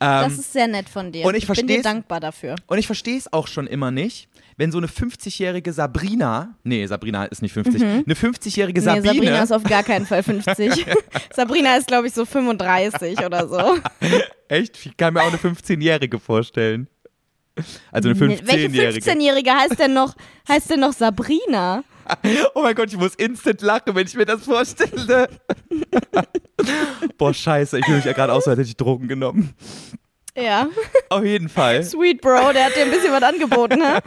Das ist sehr nett von dir. und ich bin dir dankbar dafür. und ich verstehe es auch schon immer nicht, wenn so eine 50-jährige Sabrina, nee, Sabrina ist nicht 50, eine 50-jährige Mhm. Nee, Sabine, Sabrina ist auf gar keinen Fall 50. [LAUGHS] Sabrina ist, glaube ich, so 35 oder so. [LAUGHS] Echt? Ich kann mir auch eine 15-Jährige vorstellen. Also eine Welche 15-Jährige. 15-Jährige heißt denn noch, heißt denn noch Sabrina? [LAUGHS] Oh mein Gott, ich muss instant lachen, wenn ich mir das vorstelle. Boah, scheiße, ich fühle mich ja gerade aus, als hätte ich Drogen genommen. Ja. [LAUGHS] Auf jeden Fall. Sweet Bro, der hat dir ein bisschen was angeboten, ne?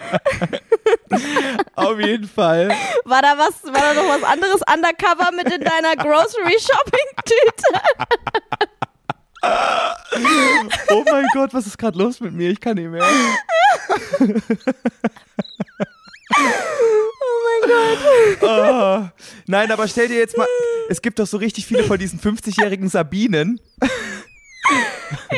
[LAUGHS] Auf jeden Fall. War da was, war da noch was anderes undercover mit in deiner Grocery Shopping Tüte? Oh mein Gott, was ist gerade los mit mir? Ich kann nicht mehr. Oh mein Gott. Oh. Nein, aber stell dir jetzt mal, es gibt doch so richtig viele von diesen 50-jährigen Sabinen. Ja.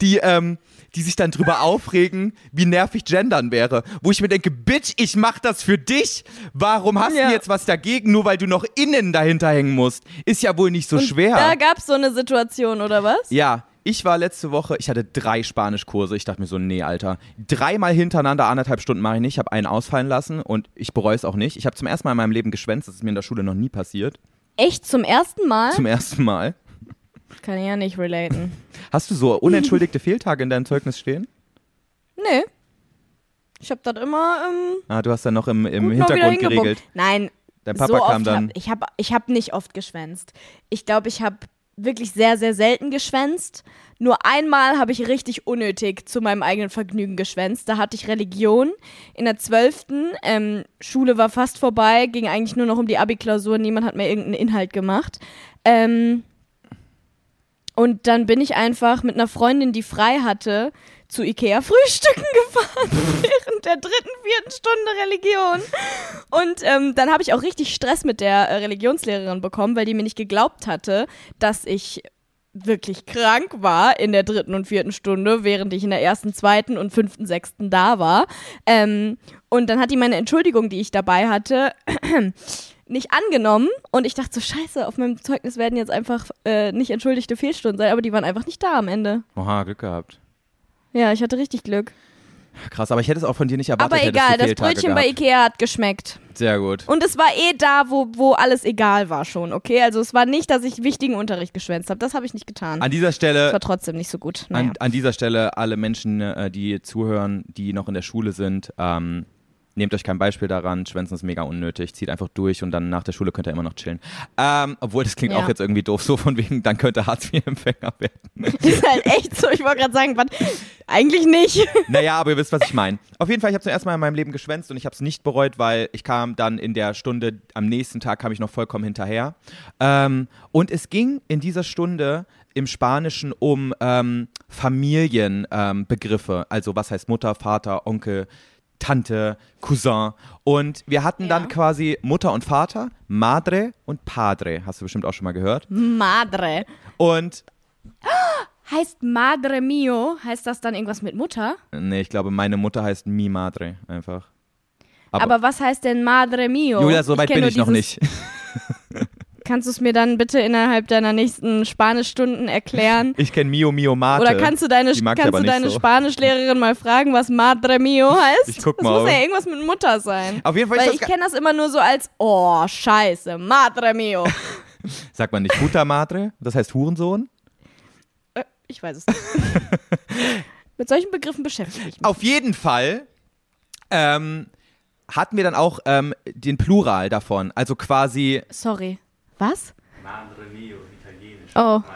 Die, ähm, die sich dann drüber aufregen, wie nervig Gendern wäre. Wo ich mir denke, Bitch, ich mach das für dich. Warum hast Ja. du jetzt was dagegen, nur weil du noch innen dahinter hängen musst? Ist ja wohl nicht so schwer. Da gab's so eine Situation, oder was? Ja, ich war letzte Woche, ich hatte drei Spanischkurse. Ich dachte mir so, nee, Alter. Dreimal hintereinander, anderthalb Stunden mache ich nicht. Ich habe einen ausfallen lassen und ich bereue es auch nicht. Ich habe zum ersten Mal in meinem Leben geschwänzt. Das ist mir in der Schule noch nie passiert. Echt zum ersten Mal? Zum ersten Mal. Kann ich ja nicht relaten. Hast du so unentschuldigte Fehltage in deinem Zeugnis stehen? Nee. Ich hab das immer ähm, Ah, du hast dann noch im, im Hintergrund geregelt. Nein, Dein Papa so kam dann. Hab, ich habe ich hab nicht oft geschwänzt. Ich glaube, ich habe wirklich sehr, sehr selten geschwänzt. Nur einmal habe ich richtig unnötig zu meinem eigenen Vergnügen geschwänzt. Da hatte ich Religion in der zwölften. Ähm, Schule war fast vorbei, ging eigentlich nur noch um die Abi-Klausur. Niemand hat mehr irgendeinen Inhalt gemacht. Ähm, und dann bin ich einfach mit einer Freundin, die frei hatte, zu Ikea frühstücken [LAUGHS] gefahren während der dritten, vierten Stunde Religion. Und ähm, dann habe ich auch richtig Stress mit der äh, Religionslehrerin bekommen, weil die mir nicht geglaubt hatte, dass ich wirklich krank war in der dritten und vierten Stunde, während ich in der ersten, zweiten und fünften, sechsten da war. Ähm, und dann hat die meine Entschuldigung, die ich dabei hatte, [CLEARS THROAT] nicht angenommen und ich dachte so, scheiße, auf meinem Zeugnis werden jetzt einfach äh, nicht entschuldigte Fehlstunden sein, aber die waren einfach nicht da am Ende. Oha, Glück gehabt. Ja, ich hatte richtig Glück. Krass, aber ich hätte es auch von dir nicht erwartet. aber egal, das Brötchen bei. Ikea hat geschmeckt. Sehr gut. Und es war eh da, wo, wo alles egal war schon, okay? Also es war nicht, dass ich wichtigen Unterricht geschwänzt habe. Das habe ich nicht getan. An dieser Es Stelle war trotzdem nicht so gut. Naja. An, an dieser Stelle alle Menschen, äh, die zuhören, die noch in der Schule sind, ähm, nehmt euch kein Beispiel daran. Schwänzen ist mega unnötig. Zieht einfach durch und dann nach der Schule könnt ihr immer noch chillen. Ähm, obwohl, das klingt Ja. auch jetzt irgendwie doof, so von wegen, dann könnte Hartz-IV-Empfänger werden. [LAUGHS] Das ist halt echt so. Ich wollte gerade sagen, was, eigentlich nicht. [LAUGHS] Naja, aber ihr wisst, was ich meine. Auf jeden Fall, ich habe zum ersten Mal in meinem Leben geschwänzt und ich habe es nicht bereut, weil ich kam dann in der Stunde, am nächsten Tag kam ich noch vollkommen hinterher. Ähm, und es ging in dieser Stunde im Spanischen um ähm, Familienbegriffe. Ähm, also was heißt Mutter, Vater, Onkel, Tante, Cousin. Und wir hatten dann Ja. quasi Mutter und Vater, Madre und Padre. Hast du bestimmt auch schon mal gehört. Madre. Und, Heißt Madre mio, heißt das dann irgendwas mit Mutter? nee, ich glaube, meine Mutter heißt Mi Madre einfach. Aber, was heißt denn Madre mio? Julia, so weit bin ich noch nicht. [LAUGHS] Kannst du es mir dann bitte innerhalb deiner nächsten Spanischstunden erklären? Ich kenne Mio Mio Mate. Oder kannst du deine, kannst du deine so. Spanischlehrerin mal fragen, was Madre mio heißt? Ich guck das mal. muss ja irgendwas mit Mutter sein. Auf jeden Fall Weil ich das. kenne das immer nur so als, oh, scheiße, Madre mio. [LAUGHS] Sagt man nicht Puta Madre? Das heißt Hurensohn? Äh, ich weiß es nicht. [LAUGHS] mit solchen Begriffen beschäftige ich mich. Auf jeden Fall ähm, hatten wir dann auch ähm, den Plural davon. Also quasi. Sorry. Was? Madre mio, italienisch. Oh. [LAUGHS]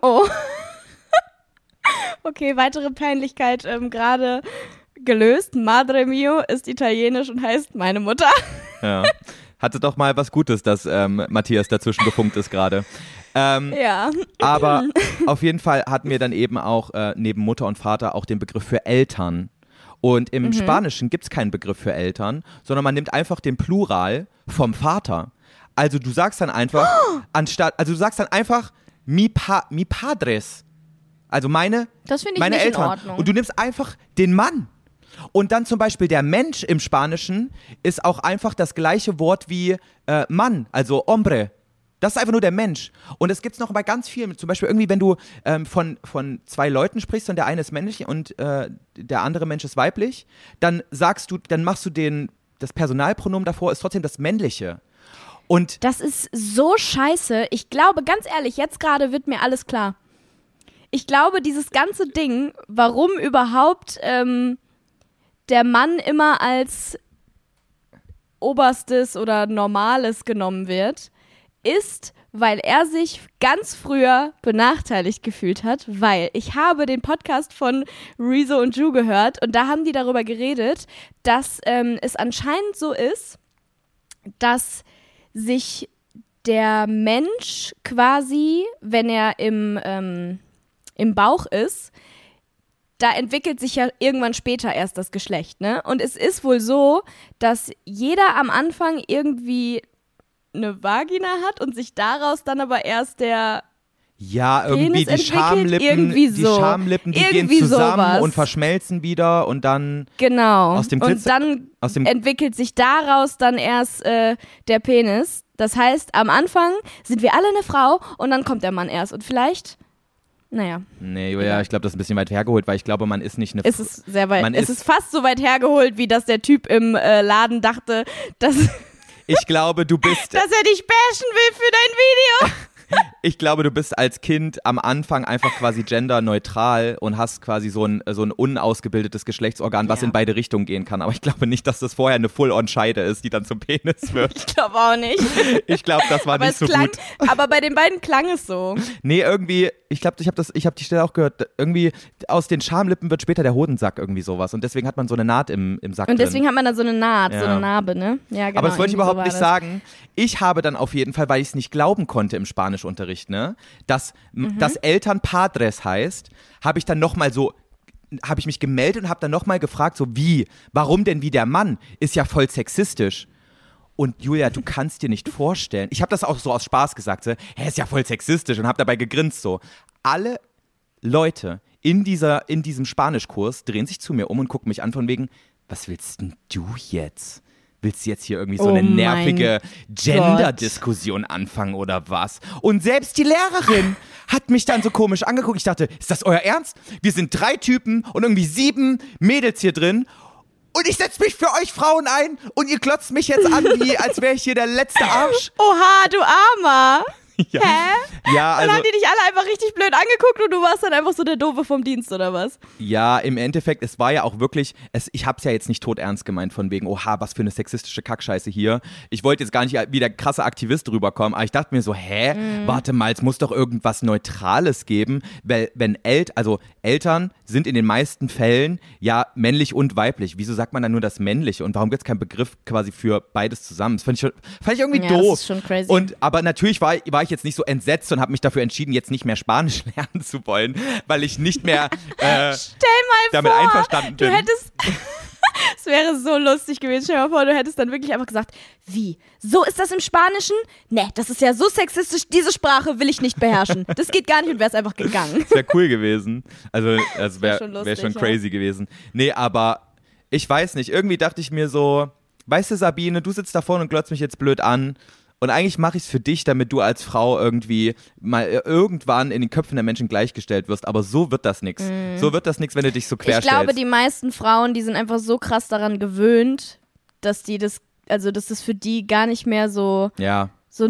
Oh. [LAUGHS] okay, weitere Peinlichkeit ähm, gerade gelöst. Madre mio ist italienisch und heißt meine Mutter. Ja. [LAUGHS] Hatte doch mal was Gutes, dass ähm, Matthias dazwischen gefunkt ist gerade. Ähm, Ja. aber auf jeden Fall hatten wir dann eben auch äh, neben Mutter und Vater auch den Begriff für Eltern. Und im Spanischen gibt es keinen Begriff für Eltern, sondern man nimmt einfach den Plural vom Vater. Also du sagst dann einfach, [GASPS] anstatt, also du sagst dann einfach mi, pa, mi padres. Also meine, Das finde ich meine nicht Eltern. in Ordnung. Und du nimmst einfach den Mann. Und dann zum Beispiel der Mensch im Spanischen ist auch einfach das gleiche Wort wie äh, Mann, also hombre. Das ist einfach nur der Mensch. Und es gibt es noch bei ganz vielen. Zum Beispiel irgendwie, wenn du ähm, von, von zwei Leuten sprichst und der eine ist männlich und äh, der andere Mensch ist weiblich, dann sagst du, dann machst du den, das Personalpronomen davor ist trotzdem das männliche. Und Das ist so scheiße. Ich glaube, ganz ehrlich, jetzt gerade wird mir alles klar. Ich glaube, dieses ganze Ding, warum überhaupt ähm, der Mann immer als Oberstes oder Normales genommen wird, ist, weil er sich ganz früher benachteiligt gefühlt hat, weil ich habe den Podcast von Rezo und Ju gehört und da haben die darüber geredet, dass ähm, es anscheinend so ist, dass sich der Mensch quasi, wenn er im, ähm, im Bauch ist, da entwickelt sich ja irgendwann später erst das Geschlecht, ne? Und es ist wohl so, dass jeder am Anfang irgendwie eine Vagina hat und sich daraus dann aber erst der ja, irgendwie Penis die Schamlippen, irgendwie die so. Schamlippen, die Irgendwie gehen zusammen sowas. und verschmelzen wieder und dann Genau. Aus dem und Glitzer- dann aus dem- entwickelt sich daraus dann erst äh, der Penis. Das heißt, am Anfang sind wir alle eine Frau und dann kommt der Mann erst. Und vielleicht, naja, Nee, Julia, ich glaube, das ist ein bisschen weit hergeholt, weil ich glaube, man ist nicht eine ist es sehr weit. Man Es ist- ist fast so weit hergeholt, wie dass der Typ im äh, Laden dachte, dass, Ich glaube, du bist [LAUGHS] dass er dich bashen will für dein Video. [LAUGHS] ich glaube, du bist als Kind am Anfang einfach quasi genderneutral und hast quasi so ein, so ein unausgebildetes Geschlechtsorgan, was Ja. in beide Richtungen gehen kann. Aber ich glaube nicht, dass das vorher eine Full-on-Scheide ist, die dann zum Penis [LAUGHS] wird. Ich glaube auch nicht. Ich glaube, das war Aber, nicht so klang, gut. [LAUGHS] aber bei den beiden klang es so. Nee, irgendwie, ich glaube, ich habe das, ich habe die Stelle auch gehört, irgendwie aus den Schamlippen wird später der Hodensack irgendwie sowas und deswegen hat man so eine Naht im, im Sack Und drin. deswegen hat man da so eine Naht, so Ja. eine Narbe, ne? Ja, genau. Aber das wollte ich so überhaupt war nicht das. sagen. Ich habe dann auf jeden Fall, weil ich es nicht glauben konnte im Spanischunterricht, ne, dass, Mhm. dass Eltern Padres heißt, habe ich dann nochmal so habe ich mich gemeldet und habe dann nochmal gefragt, so wie, warum denn wie der Mann? Ist ja voll sexistisch. Und Julia, du kannst dir nicht vorstellen, ich habe das auch so aus Spaß gesagt, so, hä, ist ja voll sexistisch und habe dabei gegrinst so. Alle Leute in, dieser, in diesem Spanischkurs drehen sich zu mir um und gucken mich an von wegen, was willst denn du jetzt? Willst du jetzt hier irgendwie so Oh eine nervige Gender-Diskussion anfangen oder was? Und selbst die Lehrerin hat mich dann so komisch angeguckt. Ich dachte, ist das euer Ernst? Wir sind drei Typen und irgendwie sieben Mädels hier drin. Und ich setze mich für euch Frauen ein und ihr klotzt mich jetzt an, wie als wäre ich hier der letzte Arsch. Oha, du Armer. [LAUGHS] Ja, Hä? ja Und also. haben die dich alle einfach richtig blöd angeguckt und du warst dann einfach so der Doofe vom Dienst oder was? Ja, im Endeffekt, es war ja auch wirklich, es, ich hab's ja jetzt nicht tot ernst gemeint von wegen, oha, was für eine sexistische Kackscheiße hier. Ich wollte jetzt gar nicht wie der krasse Aktivist rüberkommen, aber ich dachte mir so, hä, warte mal, es muss doch irgendwas Neutrales geben, weil wenn El also Eltern sind in den meisten Fällen ja männlich und weiblich. Wieso sagt man dann nur das männliche und warum gibt's keinen Begriff quasi für beides zusammen? Das fand ich, schon- fand ich irgendwie Ja, das doof. ist schon crazy. Und aber natürlich war, war ich jetzt nicht so entsetzt und habe mich dafür entschieden, jetzt nicht mehr Spanisch [LAUGHS] lernen zu wollen, weil ich nicht mehr äh, Stell mal damit vor, einverstanden du bin. hättest. [LAUGHS] Es wäre so lustig gewesen. Stell dir mal vor, du hättest dann wirklich einfach gesagt, wie? So ist das im Spanischen? Ne, das ist ja so sexistisch, diese Sprache will ich nicht beherrschen. Das geht gar nicht und wär's einfach gegangen. Das wäre cool gewesen. Also, [LAUGHS] das wär wäre schon wär schon ja. crazy gewesen. Nee, aber ich weiß nicht. Irgendwie dachte ich mir so, weißt du, Sabine, du sitzt da vorne und glotzt mich jetzt blöd an. Und eigentlich mache ich es für dich, damit du als Frau irgendwie mal äh, irgendwann in den Köpfen der Menschen gleichgestellt wirst. Aber so wird das nix. So wird das nix, wenn du dich so Mhm. Ich querstellst. glaube, die meisten Frauen, die sind einfach so krass daran gewöhnt, dass die das, also dass das für die gar nicht mehr so, ja. so,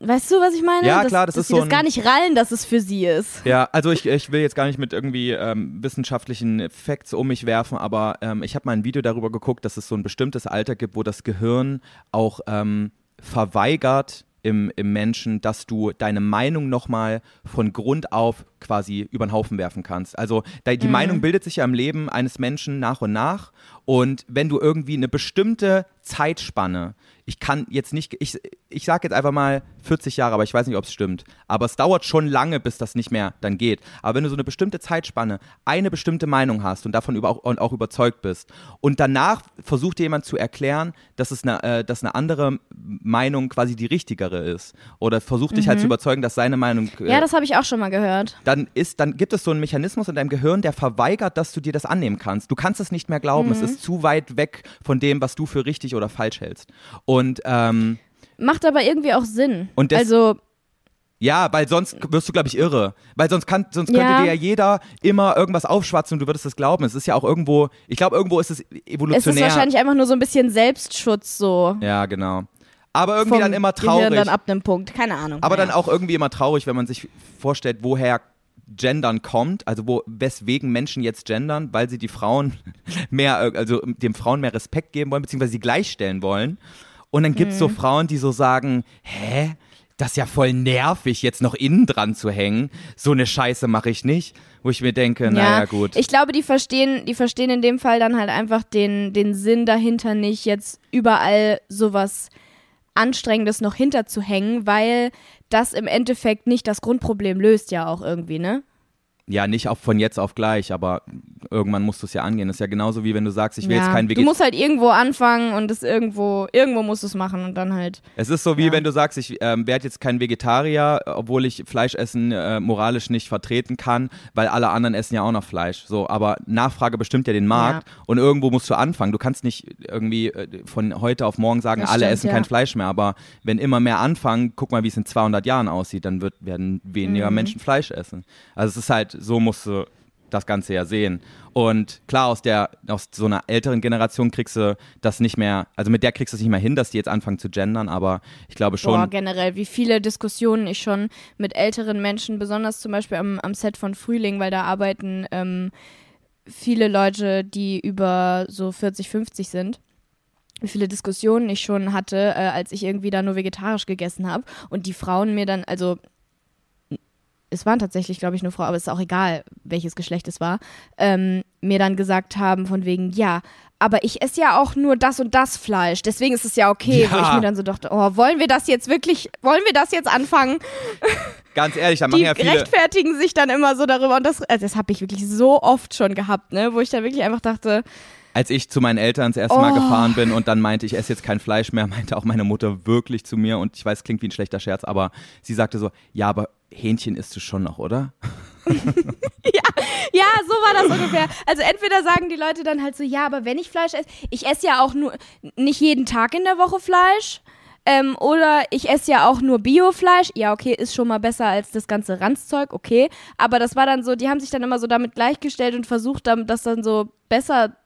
weißt du, was ich meine? Ja, dass, klar, das dass ist sie so das ein- gar nicht rallen, dass es für sie ist. Ja, also ich, ich will jetzt gar nicht mit irgendwie ähm, wissenschaftlichen Facts um mich werfen, aber ähm, ich habe mal ein Video darüber geguckt, dass es so ein bestimmtes Alter gibt, wo das Gehirn auch ähm, verweigert im, im Menschen, dass du deine Meinung nochmal von Grund auf quasi über den Haufen werfen kannst. Also die Meinung bildet sich ja im Leben eines Menschen nach und nach und wenn du irgendwie eine bestimmte Zeitspanne, ich kann jetzt nicht, ich, ich sage jetzt einfach mal 40 Jahre, aber ich weiß nicht, ob es stimmt, aber es dauert schon lange, bis das nicht mehr dann geht. Aber wenn du so eine bestimmte Zeitspanne, eine bestimmte Meinung hast und davon über, auch, und auch überzeugt bist und danach versucht dir jemand zu erklären, dass es eine, äh, dass eine andere Meinung quasi die richtigere ist oder versucht dich halt zu überzeugen, dass seine Meinung äh, Ja, das habe ich auch schon mal gehört. dann ist, dann gibt es so einen Mechanismus in deinem Gehirn, der verweigert, dass du dir das annehmen kannst. Du kannst es nicht mehr glauben. Es ist zu weit weg von dem, was du für richtig oder falsch hältst. Und ähm, Macht aber irgendwie auch Sinn. Und das- also, ja, weil sonst wirst du, glaube ich, irre. Weil sonst kann, sonst könnte Ja. dir ja jeder immer irgendwas aufschwatzen und du würdest es glauben. Es ist ja auch irgendwo, ich glaube, irgendwo ist es es ist evolutionär. wahrscheinlich einfach nur so ein bisschen Selbstschutz so. ja, genau. Aber irgendwie dann immer Gehirn traurig. dann ab einem Punkt. Keine Ahnung. Aber dann Naja. auch irgendwie immer traurig, wenn man sich vorstellt, woher Gendern kommt, also wo, weswegen Menschen jetzt gendern, weil sie die Frauen [LAUGHS] mehr, äh, also dem Frauen mehr Respekt geben wollen, beziehungsweise sie gleichstellen wollen. Und dann gibt es so Mhm. Frauen, die so sagen, hä? Das ist ja voll nervig, jetzt noch innen dran zu hängen. So eine Scheiße mache ich nicht. Wo ich mir denke, naja, gut. Ich glaube, die verstehen, die verstehen in dem Fall dann halt einfach den, den Sinn dahinter nicht, jetzt überall sowas Anstrengendes noch hinterzuhängen, weil das im Endeffekt nicht das Grundproblem löst ja auch irgendwie, ne? Ja, nicht auch von jetzt auf gleich, aber irgendwann musst du es ja angehen. Das ist ja genauso wie wenn du sagst, ich will ja. jetzt kein du Vegetarier. musst halt irgendwo anfangen und es irgendwo, irgendwo musst du es machen und dann halt. Es ist so wie Ja. wenn du sagst, ich ähm, werde jetzt kein Vegetarier, obwohl ich Fleischessen äh, moralisch nicht vertreten kann, weil alle anderen essen ja auch noch Fleisch. So, aber Nachfrage bestimmt ja den Markt und irgendwo musst du anfangen. Du kannst nicht irgendwie äh, von heute auf morgen sagen, Das alle stimmt, essen ja. kein Fleisch mehr. Aber wenn immer mehr anfangen, guck mal, wie es in 200 Jahren aussieht, dann wird, werden weniger Mhm. Menschen Fleisch essen. Also es ist halt, so musst du das Ganze ja sehen. Und klar, aus der, aus so einer älteren Generation kriegst du das nicht mehr, also mit der kriegst du es nicht mehr hin, dass die jetzt anfangen zu gendern, aber ich glaube schon. Boah, generell, wie viele Diskussionen ich schon mit älteren Menschen, besonders zum Beispiel am, am Set von Frühling, weil da arbeiten ähm, viele Leute, die über so 40, 50 sind. Wie viele Diskussionen ich schon hatte, äh, als ich irgendwie da nur vegetarisch gegessen habe und die Frauen mir dann, also es waren tatsächlich, glaube ich, nur Frauen, aber es ist auch egal, welches Geschlecht es war, ähm, mir dann gesagt haben von wegen, ja, aber ich esse ja auch nur das und das Fleisch, deswegen ist es ja okay, wo Ja. ich mir dann so dachte, oh, wollen wir das jetzt wirklich, wollen wir das jetzt anfangen? Ganz ehrlich, da machen Die ja viele. rechtfertigen sich dann immer so darüber und das, also das habe ich wirklich so oft schon gehabt, ne, wo ich dann wirklich einfach dachte, Als ich zu meinen Eltern das erste Mal Oh. gefahren bin und dann meinte, ich esse jetzt kein Fleisch mehr, [LAUGHS] meinte auch meine Mutter wirklich zu mir und ich weiß, klingt wie ein schlechter Scherz, aber sie sagte so, ja, aber Hähnchen isst du schon noch, oder? [LAUGHS] Ja, so war das ungefähr. Also entweder sagen die Leute dann halt so, ja, aber wenn ich Fleisch esse, ich esse ja auch nur nicht jeden Tag in der Woche Fleisch. Ähm, oder ich esse ja auch nur Biofleisch. Ja, okay, ist schon mal besser als das ganze Ranzzeug, okay. Aber das war dann so, die haben sich dann immer so damit gleichgestellt und versucht, das dann so besser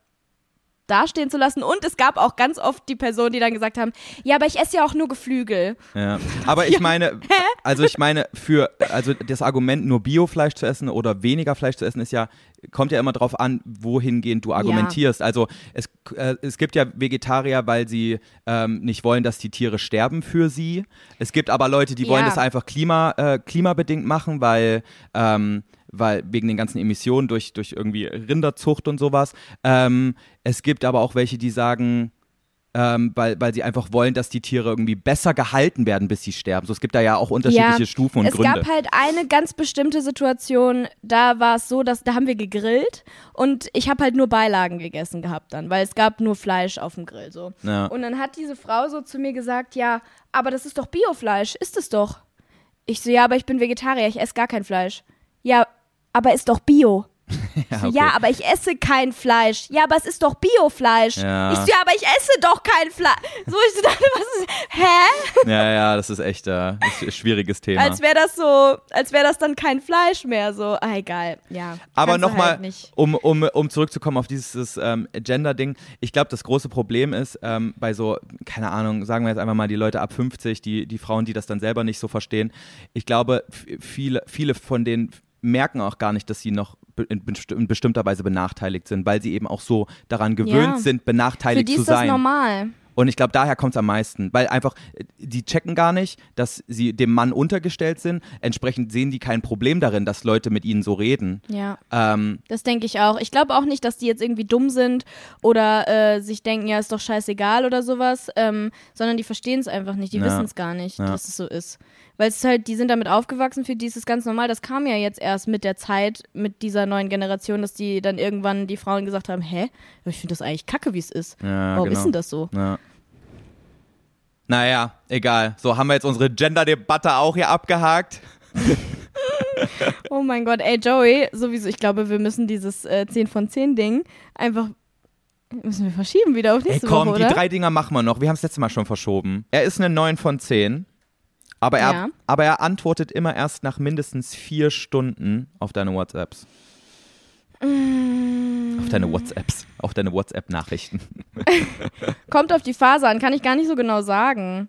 dastehen zu lassen. Und es gab auch ganz oft die Personen, die dann gesagt haben, ja, aber ich esse ja auch nur Geflügel. Ja. Aber ich [LAUGHS] meine, also ich meine, für, also das Argument, nur Biofleisch zu essen oder weniger Fleisch zu essen, ist ja, kommt ja immer drauf an, wohingehend du argumentierst. Also es, äh, es gibt ja Vegetarier, weil sie ähm, nicht wollen, dass die Tiere sterben für sie. Es gibt aber Leute, die wollen Ja. das einfach klima, äh, klimabedingt machen, weil ähm, weil wegen den ganzen Emissionen durch, durch irgendwie Rinderzucht und sowas. Ähm, es gibt aber auch welche, die sagen, ähm, weil, weil sie einfach wollen, dass die Tiere irgendwie besser gehalten werden, bis sie sterben. So, es gibt da ja auch unterschiedliche Stufen und es Gründe. gab halt eine ganz bestimmte Situation, da war es so, dass da haben wir gegrillt und ich habe halt nur Beilagen gegessen gehabt dann, weil es gab nur Fleisch auf dem Grill so. Ja. Und dann hat diese Frau so zu mir gesagt, ja, aber das ist doch Biofleisch, ist es doch. Ich so, ja, aber ich bin Vegetarier, ich esse gar kein Fleisch. Ja, aber ist doch Bio. [LAUGHS] ja, okay. Ja, aber ich esse kein Fleisch. Ja, aber es ist doch Biofleisch. Ja. Ich so, ja, aber ich esse doch kein Fleisch. So, ich so [LAUGHS] dachte, was ist, hä? ja, ja, das ist echt äh, ist ein schwieriges Thema. Als wäre das so, als wäre das dann kein Fleisch mehr. So, ah, egal. Ja. Aber nochmal, Halt um, um, um zurückzukommen auf dieses ähm, Gender-Ding, ich glaube, das große Problem ist ähm, bei so, keine Ahnung, sagen wir jetzt einfach mal die Leute ab 50, die, die Frauen, die das dann selber nicht so verstehen, ich glaube, viele, viele von denen merken auch gar nicht, dass sie noch in, besti- in bestimmter Weise benachteiligt sind, weil sie eben auch so daran gewöhnt Ja. sind, Für benachteiligt die zu ist das sein. normal. Und ich glaube, daher kommt es am meisten, weil einfach, die checken gar nicht, dass sie dem Mann untergestellt sind. Entsprechend sehen die kein Problem darin, dass Leute mit ihnen so reden. Ja. Ähm, Das denke ich auch. Ich glaube auch nicht, dass die jetzt irgendwie dumm sind oder äh, sich denken, ja, ist doch scheißegal oder sowas, ähm, sondern die verstehen es einfach nicht. Die Ja. wissen es gar nicht, Ja. dass es so ist. Weil es halt, die sind damit aufgewachsen, für die ist es ganz normal. Das kam ja jetzt erst mit der Zeit, mit dieser neuen Generation, dass die dann irgendwann die Frauen gesagt haben, hä? Ich finde das eigentlich kacke, wie es ist. ja, Warum genau. ist denn das so? Ja. Naja, egal. So haben wir jetzt unsere Gender-Debatte auch hier abgehakt. [LAUGHS] Oh mein Gott, ey Joey, sowieso, ich glaube, wir müssen dieses äh, 10 von 10 Ding einfach müssen wir verschieben wieder auf Ey, nächste komm, Woche, die oder? drei Dinger machen wir noch. Wir haben es letztes Mal schon verschoben. Er ist eine 9 von 10. Aber er, Ja. aber er antwortet immer erst nach mindestens vier Stunden auf deine WhatsApps. Mm. Auf deine WhatsApps. Auf deine WhatsApp-Nachrichten. [LAUGHS] Kommt auf die Phase an, kann ich gar nicht so genau sagen.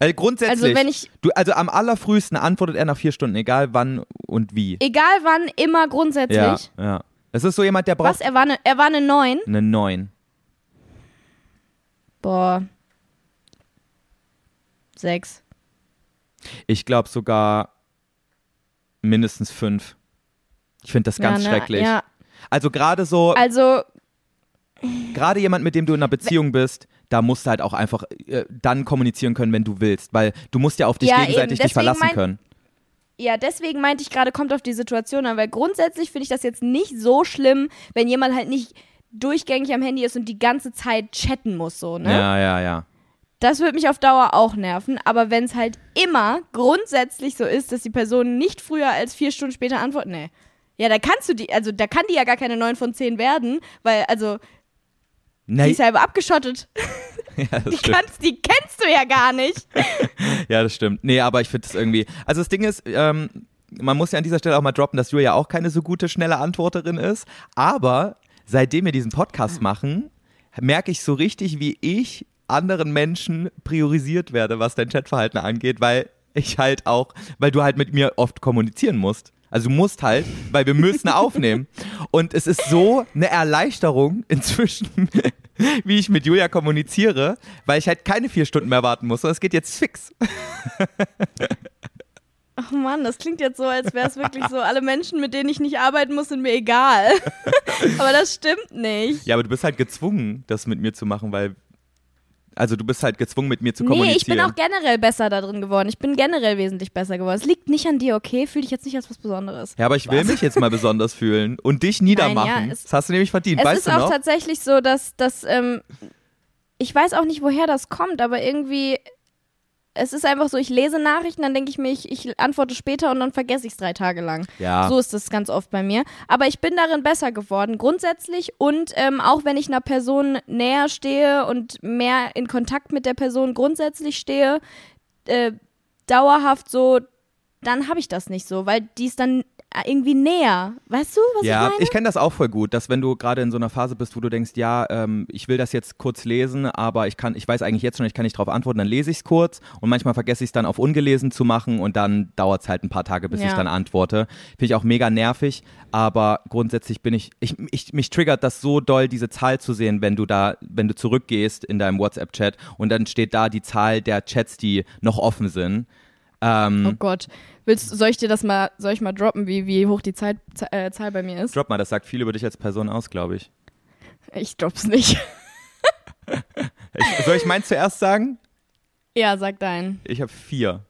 Also grundsätzlich. Also wenn ich- du, also am allerfrühesten antwortet er nach vier Stunden, egal wann und wie. Egal wann, immer grundsätzlich. Ja, ja. Es ist so jemand, der Was? braucht Er war eine, er war eine 9? eine 9. Boah. 6. Ich glaube sogar mindestens 5. Ich finde das ganz ja, ne, schrecklich. Ja. Also gerade so, Also, gerade jemand, mit dem du in einer Beziehung bist, da musst du halt auch einfach äh, dann kommunizieren können, wenn du willst, weil du musst ja auf dich Ja, gegenseitig dich verlassen können. ja, deswegen meinte ich gerade, kommt auf die Situation an, weil grundsätzlich finde ich das jetzt nicht so schlimm, wenn jemand halt nicht durchgängig am Handy ist und die ganze Zeit chatten muss, so, ne? Ja, ja, ja. Das würde mich auf Dauer auch nerven, aber wenn es halt immer grundsätzlich so ist, dass die Person nicht früher als vier Stunden später antwortet, nee. Ja, da kannst du die, also da kann die ja gar keine 9 von 10 werden, weil, also, die Nee, ist ja aber abgeschottet. [LAUGHS] ja, das Die, kannst, die kennst du ja gar nicht. [LAUGHS] Ja, das stimmt. Nee, aber ich finde es irgendwie. Also das Ding ist, ähm, man muss ja an dieser Stelle auch mal droppen, dass Julia auch keine so gute, schnelle Antworterin ist. Aber seitdem wir diesen Podcast machen, merke ich so richtig, wie ich anderen Menschen priorisiert werde, was dein Chatverhalten angeht, weil ich halt auch, weil du halt mit mir oft kommunizieren musst. Also du musst halt, weil wir müssen [LAUGHS] aufnehmen. Und es ist so eine Erleichterung inzwischen, [LAUGHS] wie ich mit Julia kommuniziere, weil ich halt keine vier Stunden mehr warten muss. sondern es geht jetzt fix. Ach Mann, das klingt jetzt so, als wäre es wirklich so, alle Menschen, mit denen ich nicht arbeiten muss, sind mir egal. [LAUGHS] aber das stimmt nicht. Ja, aber du bist halt gezwungen, das mit mir zu machen, weil. Also du bist halt gezwungen, mit mir zu Nee, kommunizieren. ich bin auch generell besser da drin geworden. Ich bin generell wesentlich besser geworden. Es liegt nicht an dir, okay? Fühl dich jetzt nicht als was Besonderes. ja, aber ich will mich jetzt mal besonders fühlen und dich niedermachen. [LAUGHS] Nein, ja, es- das hast du nämlich verdient, Es weißt ist du auch noch? tatsächlich so, dass, dass ähm, ich weiß auch nicht, woher das kommt, aber irgendwie, es ist einfach so, ich lese Nachrichten, dann denke ich mir, ich, ich antworte später und dann vergesse ich es drei Tage lang. Ja. So ist das ganz oft bei mir. Aber ich bin darin besser geworden, grundsätzlich. Und ähm, auch wenn ich einer Person näher stehe und mehr in Kontakt mit der Person grundsätzlich stehe, äh, dauerhaft so, dann habe ich das nicht so, weil die ist dann irgendwie näher. Weißt du, was Ja, ich meine? ich kenne das auch voll gut, dass wenn du gerade in so einer Phase bist, wo du denkst, ja, ähm, ich will das jetzt kurz lesen, aber ich kann, ich weiß eigentlich jetzt schon, ich kann nicht darauf antworten, dann lese ich es kurz und manchmal vergesse ich es dann auf ungelesen zu machen und dann dauert es halt ein paar Tage, bis Ja. ich dann antworte. Finde ich auch mega nervig, aber grundsätzlich bin ich, ich, ich, mich triggert das so doll, diese Zahl zu sehen, wenn du da, wenn du zurückgehst in deinem WhatsApp-Chat und dann steht da die Zahl der Chats, die noch offen sind. Ähm, Oh Gott. Willst, soll ich dir das mal, soll ich mal droppen, wie, wie hoch die Zeit, Zahl, äh, Zahl bei mir ist? Drop mal, das sagt viel über dich als Person aus, glaube ich. Ich drop's nicht. [LAUGHS] ich. Soll ich meins zuerst sagen? ja, sag deinen. Ich habe vier.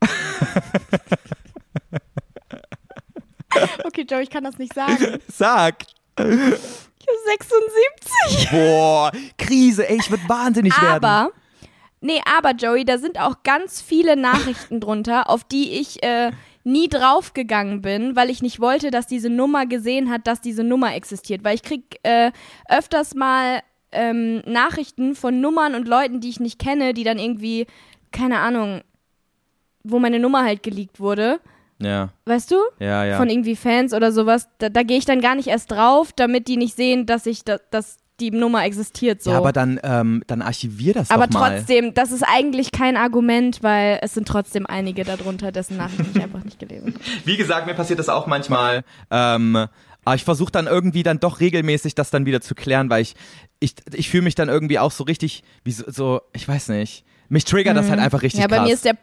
[LAUGHS] Okay, Joe, ich kann das nicht sagen. [LAUGHS] Sag. Ich habe 76. Boah, Krise, ey, ich würde wahnsinnig werden. Aber, nee, aber Joey, da sind auch ganz viele Nachrichten drunter, auf die ich äh, nie draufgegangen bin, weil ich nicht wollte, dass diese Nummer gesehen hat, dass diese Nummer existiert. Weil ich krieg äh, öfters mal ähm, Nachrichten von Nummern und Leuten, die ich nicht kenne, die dann irgendwie, keine Ahnung, wo meine Nummer halt geleakt wurde. Ja, Weißt du? ja, ja. Von irgendwie Fans oder sowas. Da, da gehe ich dann gar nicht erst drauf, damit die nicht sehen, dass ich da, dass die Nummer existiert. So. Ja, aber dann, ähm, dann archivier das Aber doch mal. trotzdem, das ist eigentlich kein Argument, weil es sind trotzdem einige darunter, dessen Nachrichten ich einfach nicht gelesen habe. [LAUGHS] Wie gesagt, mir passiert das auch manchmal. Ähm, aber ich versuche dann irgendwie dann doch regelmäßig das dann wieder zu klären, weil ich, ich, ich fühle mich dann irgendwie auch so richtig, wie so, so ich weiß nicht. Mich triggert das halt einfach richtig Mhm. Ja, bei krass. mir ist der.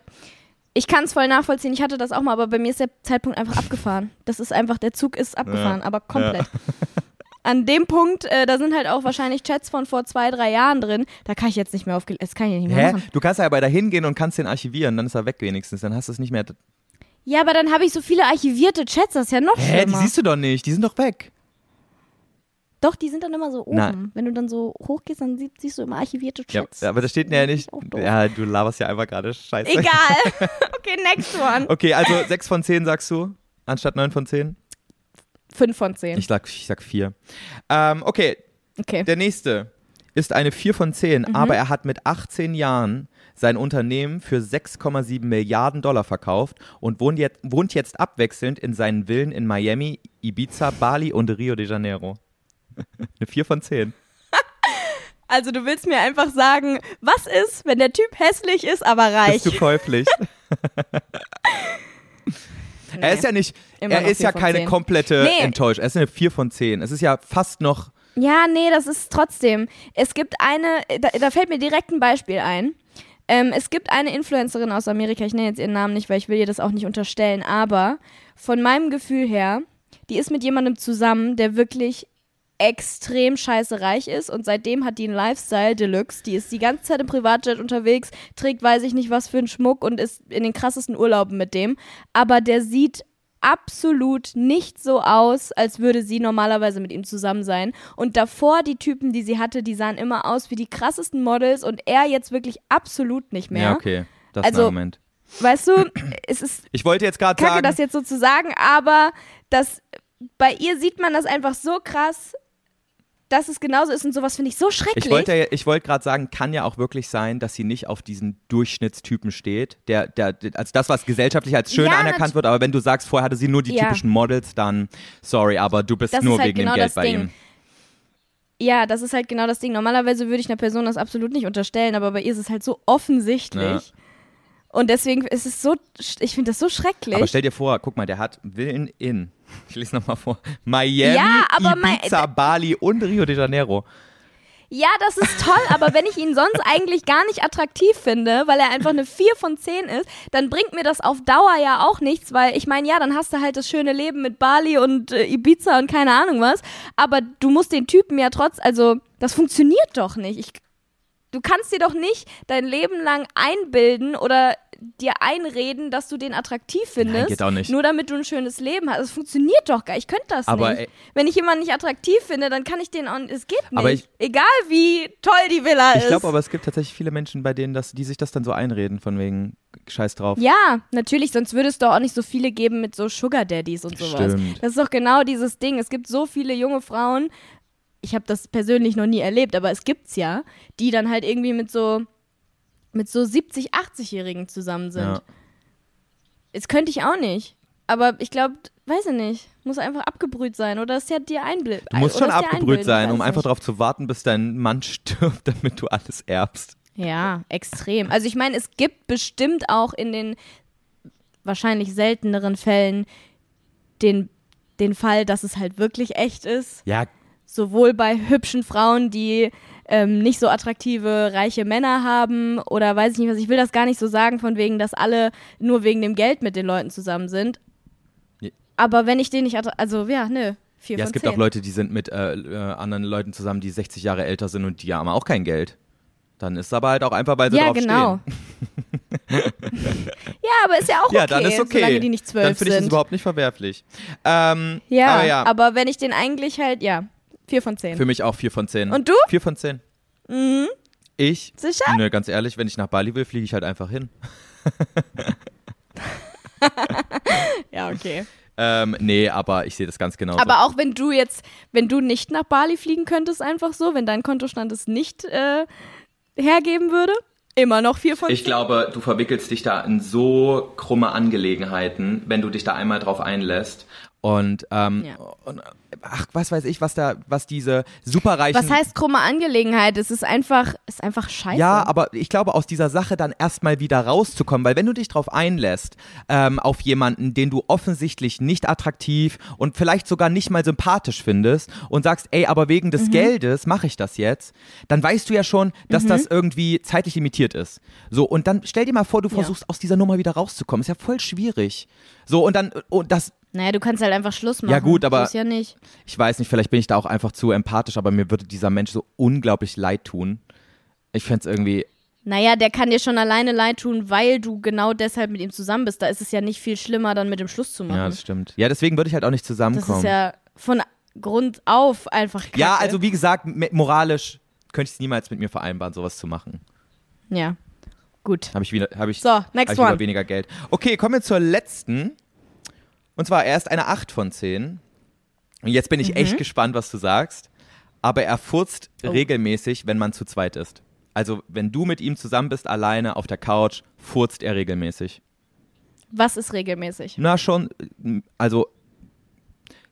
Ich kann es voll nachvollziehen, ich hatte das auch mal, aber bei mir ist der Zeitpunkt einfach abgefahren. Das ist einfach, der Zug ist abgefahren, aber komplett. [LAUGHS] An dem Punkt, äh, da sind halt auch wahrscheinlich Chats von vor zwei, drei Jahren drin. Da kann ich jetzt nicht mehr aufge... Das kann ich nicht mehr Hä? machen. Du kannst ja aber da hingehen und kannst den archivieren, dann ist er weg wenigstens, dann hast du es nicht mehr. Ja, aber dann habe ich so viele archivierte Chats, das ist ja noch Hä, die schlimmer. siehst du doch nicht, die sind doch weg. Doch, die sind dann immer so oben. Nein. Wenn du dann so hochgehst, dann sie- siehst du immer archivierte Ja, Chats. aber das steht ja nicht. Ja, du laberst ja einfach gerade Scheiße. Egal. [LAUGHS] [LAUGHS] okay, next one. Okay, also 6 von 10 sagst du, anstatt 9 von 10? Fünf von zehn. Ich sag, ich sag 4. Ähm, okay, Okay. der nächste ist eine 4 von 10, Mhm. aber er hat mit 18 Jahren sein Unternehmen für 6,7 Milliarden Dollar verkauft und wohnt jetzt, wohnt jetzt abwechselnd in seinen Villen in Miami, Ibiza, Bali und Rio de Janeiro. [LAUGHS] Eine 4 von 10. [LAUGHS] Also du willst mir einfach sagen, was ist, wenn der Typ hässlich ist, aber reich? Bist du käuflich? [LAUGHS] Er ist ja nicht, Immer er ist ja keine zehn. komplette Nee. Enttäuschung. Er ist eine 4 von 10. Es ist ja fast noch, Ja, nee, das ist trotzdem. Es gibt eine, da, da fällt mir direkt ein Beispiel ein. Ähm, es gibt eine Influencerin aus Amerika, ich nenne jetzt ihren Namen nicht, weil ich will ihr das auch nicht unterstellen, aber von meinem Gefühl her, die ist mit jemandem zusammen, der wirklich extrem scheiße reich ist und seitdem hat die einen Lifestyle Deluxe. Die ist die ganze Zeit im Privatjet unterwegs, trägt weiß ich nicht was für einen Schmuck und ist in den krassesten Urlauben mit dem. Aber der sieht absolut nicht so aus, als würde sie normalerweise mit ihm zusammen sein. Und davor die Typen, die sie hatte, die sahen immer aus wie die krassesten Models und er jetzt wirklich absolut nicht mehr. ja, okay, das ist Also, ein Argument. Weißt du, [CLEARS THROAT] es ist Ich wollte jetzt gerade sagen, das jetzt so zu sagen, aber das, bei ihr sieht man das einfach so krass, dass es genauso ist und sowas finde ich so schrecklich. ich wollte, ja- ich wollte gerade sagen, kann ja auch wirklich sein, dass sie nicht auf diesen Durchschnittstypen steht. Der, der, also das, was gesellschaftlich als schön Ja, anerkannt wird, aber wenn du sagst, vorher hatte sie nur die Ja. typischen Models, dann sorry, aber du bist Das nur halt wegen genau dem Geld bei Ding. ihm. Ja, das ist halt genau das Ding. Normalerweise würde ich einer Person das absolut nicht unterstellen, aber bei ihr ist es halt so offensichtlich. Und deswegen ist es so, ich finde das so schrecklich. Aber stell dir vor, guck mal, der hat Villen in, ich lese nochmal vor, Miami, Ja, aber mein- Ibiza, Bali und Rio de Janeiro. Ja, das ist toll, aber wenn ich ihn sonst eigentlich gar nicht attraktiv finde, weil er einfach eine 4 von 10 ist, dann bringt mir das auf Dauer ja auch nichts, weil ich meine, ja, dann hast du halt das schöne Leben mit Bali und äh, Ibiza und keine Ahnung was, aber du musst den Typen ja trotz, also das funktioniert doch nicht. Ich, du kannst dir doch nicht dein Leben lang einbilden oder dir einreden, dass du den attraktiv findest, geht auch nicht. nur damit du ein schönes Leben hast. Das funktioniert doch gar. Ich könnte das Aber, nicht. ey- Wenn ich jemanden nicht attraktiv finde, dann kann ich den auch. Es geht nicht. Ich- Egal wie toll die Villa Ich ist. glaube aber, es gibt tatsächlich viele Menschen, bei denen das, die sich das dann so einreden, von wegen Scheiß drauf. ja, natürlich, sonst würde es doch auch nicht so viele geben mit so Sugar Daddies und sowas. Stimmt. Das ist doch genau dieses Ding. Es gibt so viele junge Frauen, ich habe das persönlich noch nie erlebt, aber es gibt's ja, die dann halt irgendwie mit so mit so 70, 80-Jährigen zusammen sind. Ja. Das könnte ich auch nicht. Aber ich glaube, weiß ich nicht, muss einfach abgebrüht sein oder ist ja dir einbilden. Du musst schon abgebrüht sein, um einfach darauf zu warten, bis dein Mann [LAUGHS] stirbt, damit du alles erbst. Ja, extrem. Also ich meine, es gibt bestimmt auch in den wahrscheinlich selteneren Fällen den, den Fall, dass es halt wirklich echt ist. Ja, Sowohl bei hübschen Frauen, die ähm, nicht so attraktive, reiche Männer haben oder weiß ich nicht was. Ich will das gar nicht so sagen, von wegen, dass alle nur wegen dem Geld mit den Leuten zusammen sind. Nee. Aber wenn ich den nicht, also ja, nö, vier ja es gibt zehn. auch Leute, die sind mit äh, äh, anderen Leuten zusammen, die 60 Jahre älter sind und die haben auch kein Geld. Dann ist es aber halt auch einfach, weil sie ja, drauf genau. stehen. [LAUGHS] ja, aber ist ja auch okay, Ja, dann ist okay. solange die nicht zwölf Dann finde ich das sind. überhaupt nicht verwerflich. Ähm, Ja, aber ja, aber wenn ich den eigentlich halt, ja, vier von zehn. für mich auch 4 von 10. Und du? 4 von 10. Mhm. Ich? Sicher? Nö, ganz ehrlich, wenn ich nach Bali will, fliege ich halt einfach hin. [LAUGHS] Ja, okay. Ähm, nee, aber ich sehe das ganz genau. Aber auch wenn du jetzt, wenn du nicht nach Bali fliegen könntest, einfach so, wenn dein Kontostand es nicht äh, hergeben würde, immer noch vier von Ich glaube, du verwickelst dich da in so krumme Angelegenheiten, wenn du dich da einmal drauf einlässt. Und, ähm, Ja. und ach, was weiß ich, was da, was diese superreichen. Was heißt krumme Angelegenheit? Es ist einfach, ist einfach scheiße. Ja, aber ich glaube, aus dieser Sache dann erstmal wieder rauszukommen, weil wenn du dich drauf einlässt, ähm, auf jemanden, den du offensichtlich nicht attraktiv und vielleicht sogar nicht mal sympathisch findest und sagst, ey, aber wegen des Geldes mache ich das jetzt, dann weißt du ja schon, dass das irgendwie zeitlich limitiert ist. So, und dann stell dir mal vor, du Ja. versuchst aus dieser Nummer wieder rauszukommen. Ist ja voll schwierig. So, und dann, und das, Naja, du kannst halt einfach Schluss machen. Ja, gut, aber- ja nicht. ich weiß nicht, vielleicht bin ich da auch einfach zu empathisch, aber mir würde dieser Mensch so unglaublich leid tun. Ich fände es irgendwie, Naja, der kann dir schon alleine leid tun, weil du genau deshalb mit ihm zusammen bist. Da ist es ja nicht viel schlimmer, dann mit dem Schluss zu machen. ja, das stimmt. Ja, deswegen würde ich halt auch nicht das zusammenkommen. ist ja von Grund auf einfach kacke. Ja, also wie gesagt, moralisch könnte ich es niemals mit mir vereinbaren, sowas zu machen. Ja, gut. Habe ich wieder, habe ich, So, hab next ich lieber one. weniger Geld. Okay, kommen wir zur letzten. Und zwar erst eine 8 von 10. Und jetzt bin ich Mhm. echt gespannt, was du sagst. Aber er furzt Oh. regelmäßig, wenn man zu zweit ist. Also, wenn du mit ihm zusammen bist, alleine auf der Couch, furzt er regelmäßig. Was ist regelmäßig? Na, schon, also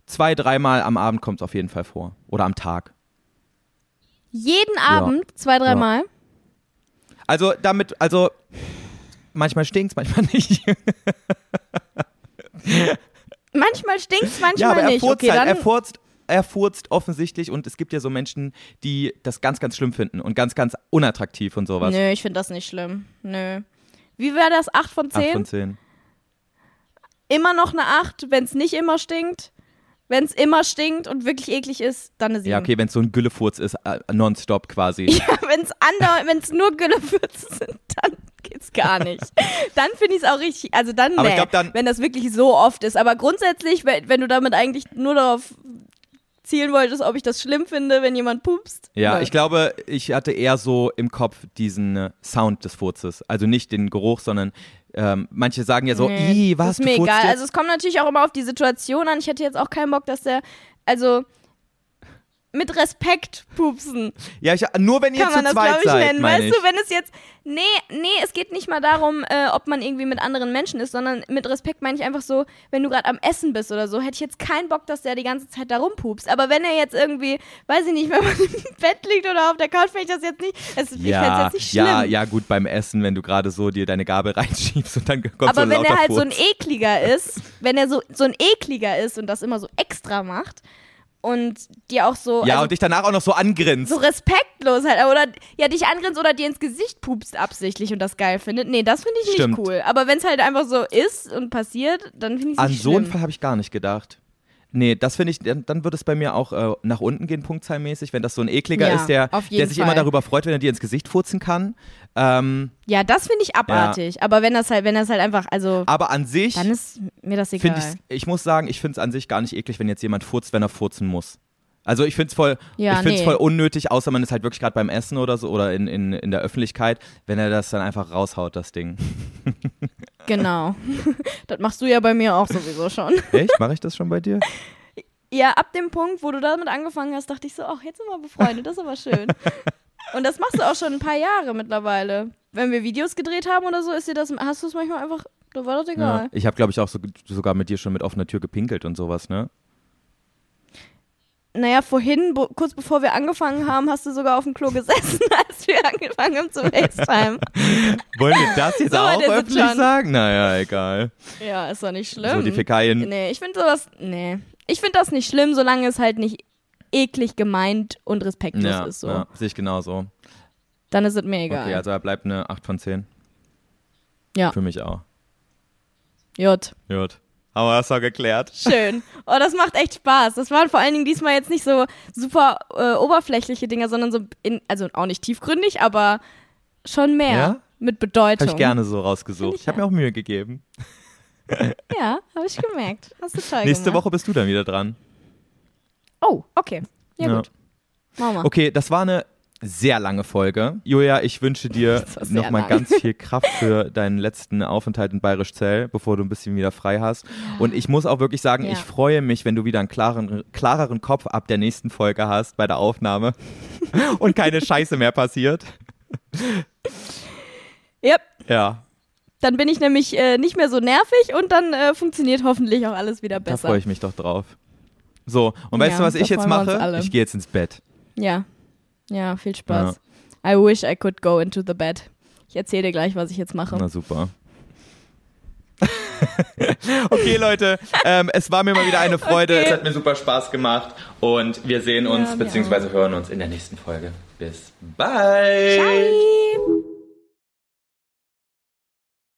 zwei, dreimal am Abend kommt es auf jeden Fall vor. Oder am Tag. Jeden Abend, zwei, dreimal. Also damit, also manchmal stinkt's, manchmal nicht. [LAUGHS] Manchmal stinkt's, ja, manchmal aber er nicht. furzt Okay, halt, dann, er furzt, er furzt offensichtlich und es gibt ja so Menschen, die das ganz, ganz schlimm finden und ganz, ganz unattraktiv und sowas. Nö, ich finde das nicht schlimm. Nö. Wie wäre das? 8 von 10? Acht von zehn. Immer noch eine 8, wenn es nicht immer stinkt. Wenn es immer stinkt und wirklich eklig ist, dann eine 7. Ja, okay, wenn es so ein Güllefurz ist, äh, nonstop quasi. wenn es wenn es nur Güllefürze sind, dann geht's gar nicht. [LAUGHS] dann finde ich es auch richtig, also dann, Aber nee, glaub, dann- wenn das wirklich so oft ist. Aber grundsätzlich, wenn, du damit eigentlich nur darauf zielen wolltest, ob ich das schlimm finde, wenn jemand pupst. Ja, nö. ich glaube, ich hatte eher so im Kopf diesen äh, Sound des Furzes. Also nicht den Geruch, sondern ähm, manche sagen ja so, Nee, was, das ist mir egal. Also es kommt natürlich auch immer auf die Situation an. Ich hätte jetzt auch keinen Bock, dass der, also mit Respekt pupsen. ja, ich, nur wenn ihr kann man zu das, glaube zweit ich, seid, nennen. Weißt ich. du, wenn es jetzt. Nee, nee, es geht nicht mal darum, äh, ob man irgendwie mit anderen Menschen ist, sondern mit Respekt meine ich einfach so, wenn du gerade am Essen bist oder so, hätte ich jetzt keinen Bock, dass der die ganze Zeit da rumpupst. Aber wenn er jetzt irgendwie, weiß ich nicht, [LAUGHS] wenn man im Bett liegt oder auf der Couch, finde ich das jetzt nicht. Es, ja, jetzt nicht schlimm. ja, ja, gut, beim Essen, wenn du gerade so dir deine Gabel [LAUGHS] reinschiebst und dann kommt so Aber ein wenn er halt so ein Furz. ekliger ist, wenn er so, so ein ekliger ist und das immer so extra macht und dir auch so, Ja, also und dich danach auch noch so angrinst. so respektlos halt, oder ja, dich angrinst oder dir ins Gesicht pupst absichtlich und das geil findet. Nee, das finde ich nicht Stimmt. cool. Aber wenn es halt einfach so ist und passiert, dann finde ich es An nicht so einen. Fall habe ich gar nicht gedacht. Nee, das finde ich, dann, dann würde es bei mir auch äh, nach unten gehen, punktzahlmäßig, wenn das so ein ekliger Ja, ist, der, der sich Fall. immer darüber freut, wenn er dir ins Gesicht furzen kann. Ähm, Ja, das finde ich abartig. Aber wenn das halt, wenn das halt einfach, also, aber an sich dann ist mir das egal. ich, ich muss sagen, ich finde es an sich gar nicht eklig, wenn jetzt jemand furzt, wenn er furzen muss. Also ich finde es voll, Ja, ich find's nee. voll unnötig, außer man ist halt wirklich gerade beim Essen oder so oder in, in, in der Öffentlichkeit, wenn er das dann einfach raushaut, das Ding. [LAUGHS] Genau. [LAUGHS] das machst du ja bei mir auch sowieso schon. Echt? Mache ich das schon bei dir? Ja, ab dem Punkt, wo du damit angefangen hast, dachte ich so, ach, jetzt sind wir befreundet, das ist aber schön. Und das machst du auch schon ein paar Jahre mittlerweile. Wenn wir Videos gedreht haben oder so, ist dir das, hast du es manchmal einfach, da war das Ja. egal. Ich habe, glaube ich, auch so, sogar mit dir schon mit offener Tür gepinkelt und sowas, ne? Naja, vorhin, kurz bevor wir angefangen haben, hast du sogar auf dem Klo gesessen, [LAUGHS] als wir angefangen haben zu FaceTime. Wollen wir das jetzt [LAUGHS] So, auch öffentlich sagen? Naja, egal. Ja, ist doch nicht schlimm. So, die Fäkalien. Nee, ich finde sowas, nee. Ich finde das nicht schlimm, solange es halt nicht eklig gemeint und respektlos Ja, ist so. ja sehe ich genauso. Dann ist es mir egal. Okay, also er bleibt eine 8 von 10. Ja. Für mich auch. Jut. Gut. Haben wir das auch geklärt. Schön. Oh, das macht echt Spaß. Das waren vor allen Dingen diesmal jetzt nicht so super äh, oberflächliche Dinger, sondern so, in, also auch nicht tiefgründig, aber schon mehr. Ja? Mit Bedeutung. Habe ich gerne so rausgesucht. ich Ich habe mir auch Mühe gegeben. Ja, habe ich gemerkt. Hast du toll Nächste gemacht. Woche bist du dann wieder dran. Oh, okay. Ja, Ja. gut. Machen wir. Okay, das war eine sehr lange Folge. Julia, ich wünsche dir [LAUGHS] nochmal ganz viel Kraft [LAUGHS] für deinen letzten Aufenthalt in Bayerisch Zell, bevor du ein bisschen wieder frei hast. Und ich muss auch wirklich sagen, Ja. ich freue mich, wenn du wieder einen klareren, klareren Kopf ab der nächsten Folge hast bei der Aufnahme [LAUGHS] und keine Scheiße mehr passiert. Yep. Ja, Dann bin ich nämlich äh, nicht mehr so nervig und dann äh, funktioniert hoffentlich auch alles wieder da besser. freue ich mich doch drauf. So, und weißt Ja, du, was da ich jetzt mache? Ich gehe jetzt ins Bett. Ja. Ja, viel Spaß. I wish I could go into the bed. Ich erzähle dir gleich, was ich jetzt mache. Na super. [LAUGHS] okay, Leute, ähm, es war mir mal wieder eine Freude. Okay. Es hat mir super Spaß gemacht und wir sehen uns Ja, bzw. hören uns in der nächsten Folge. Bis bald. Bye.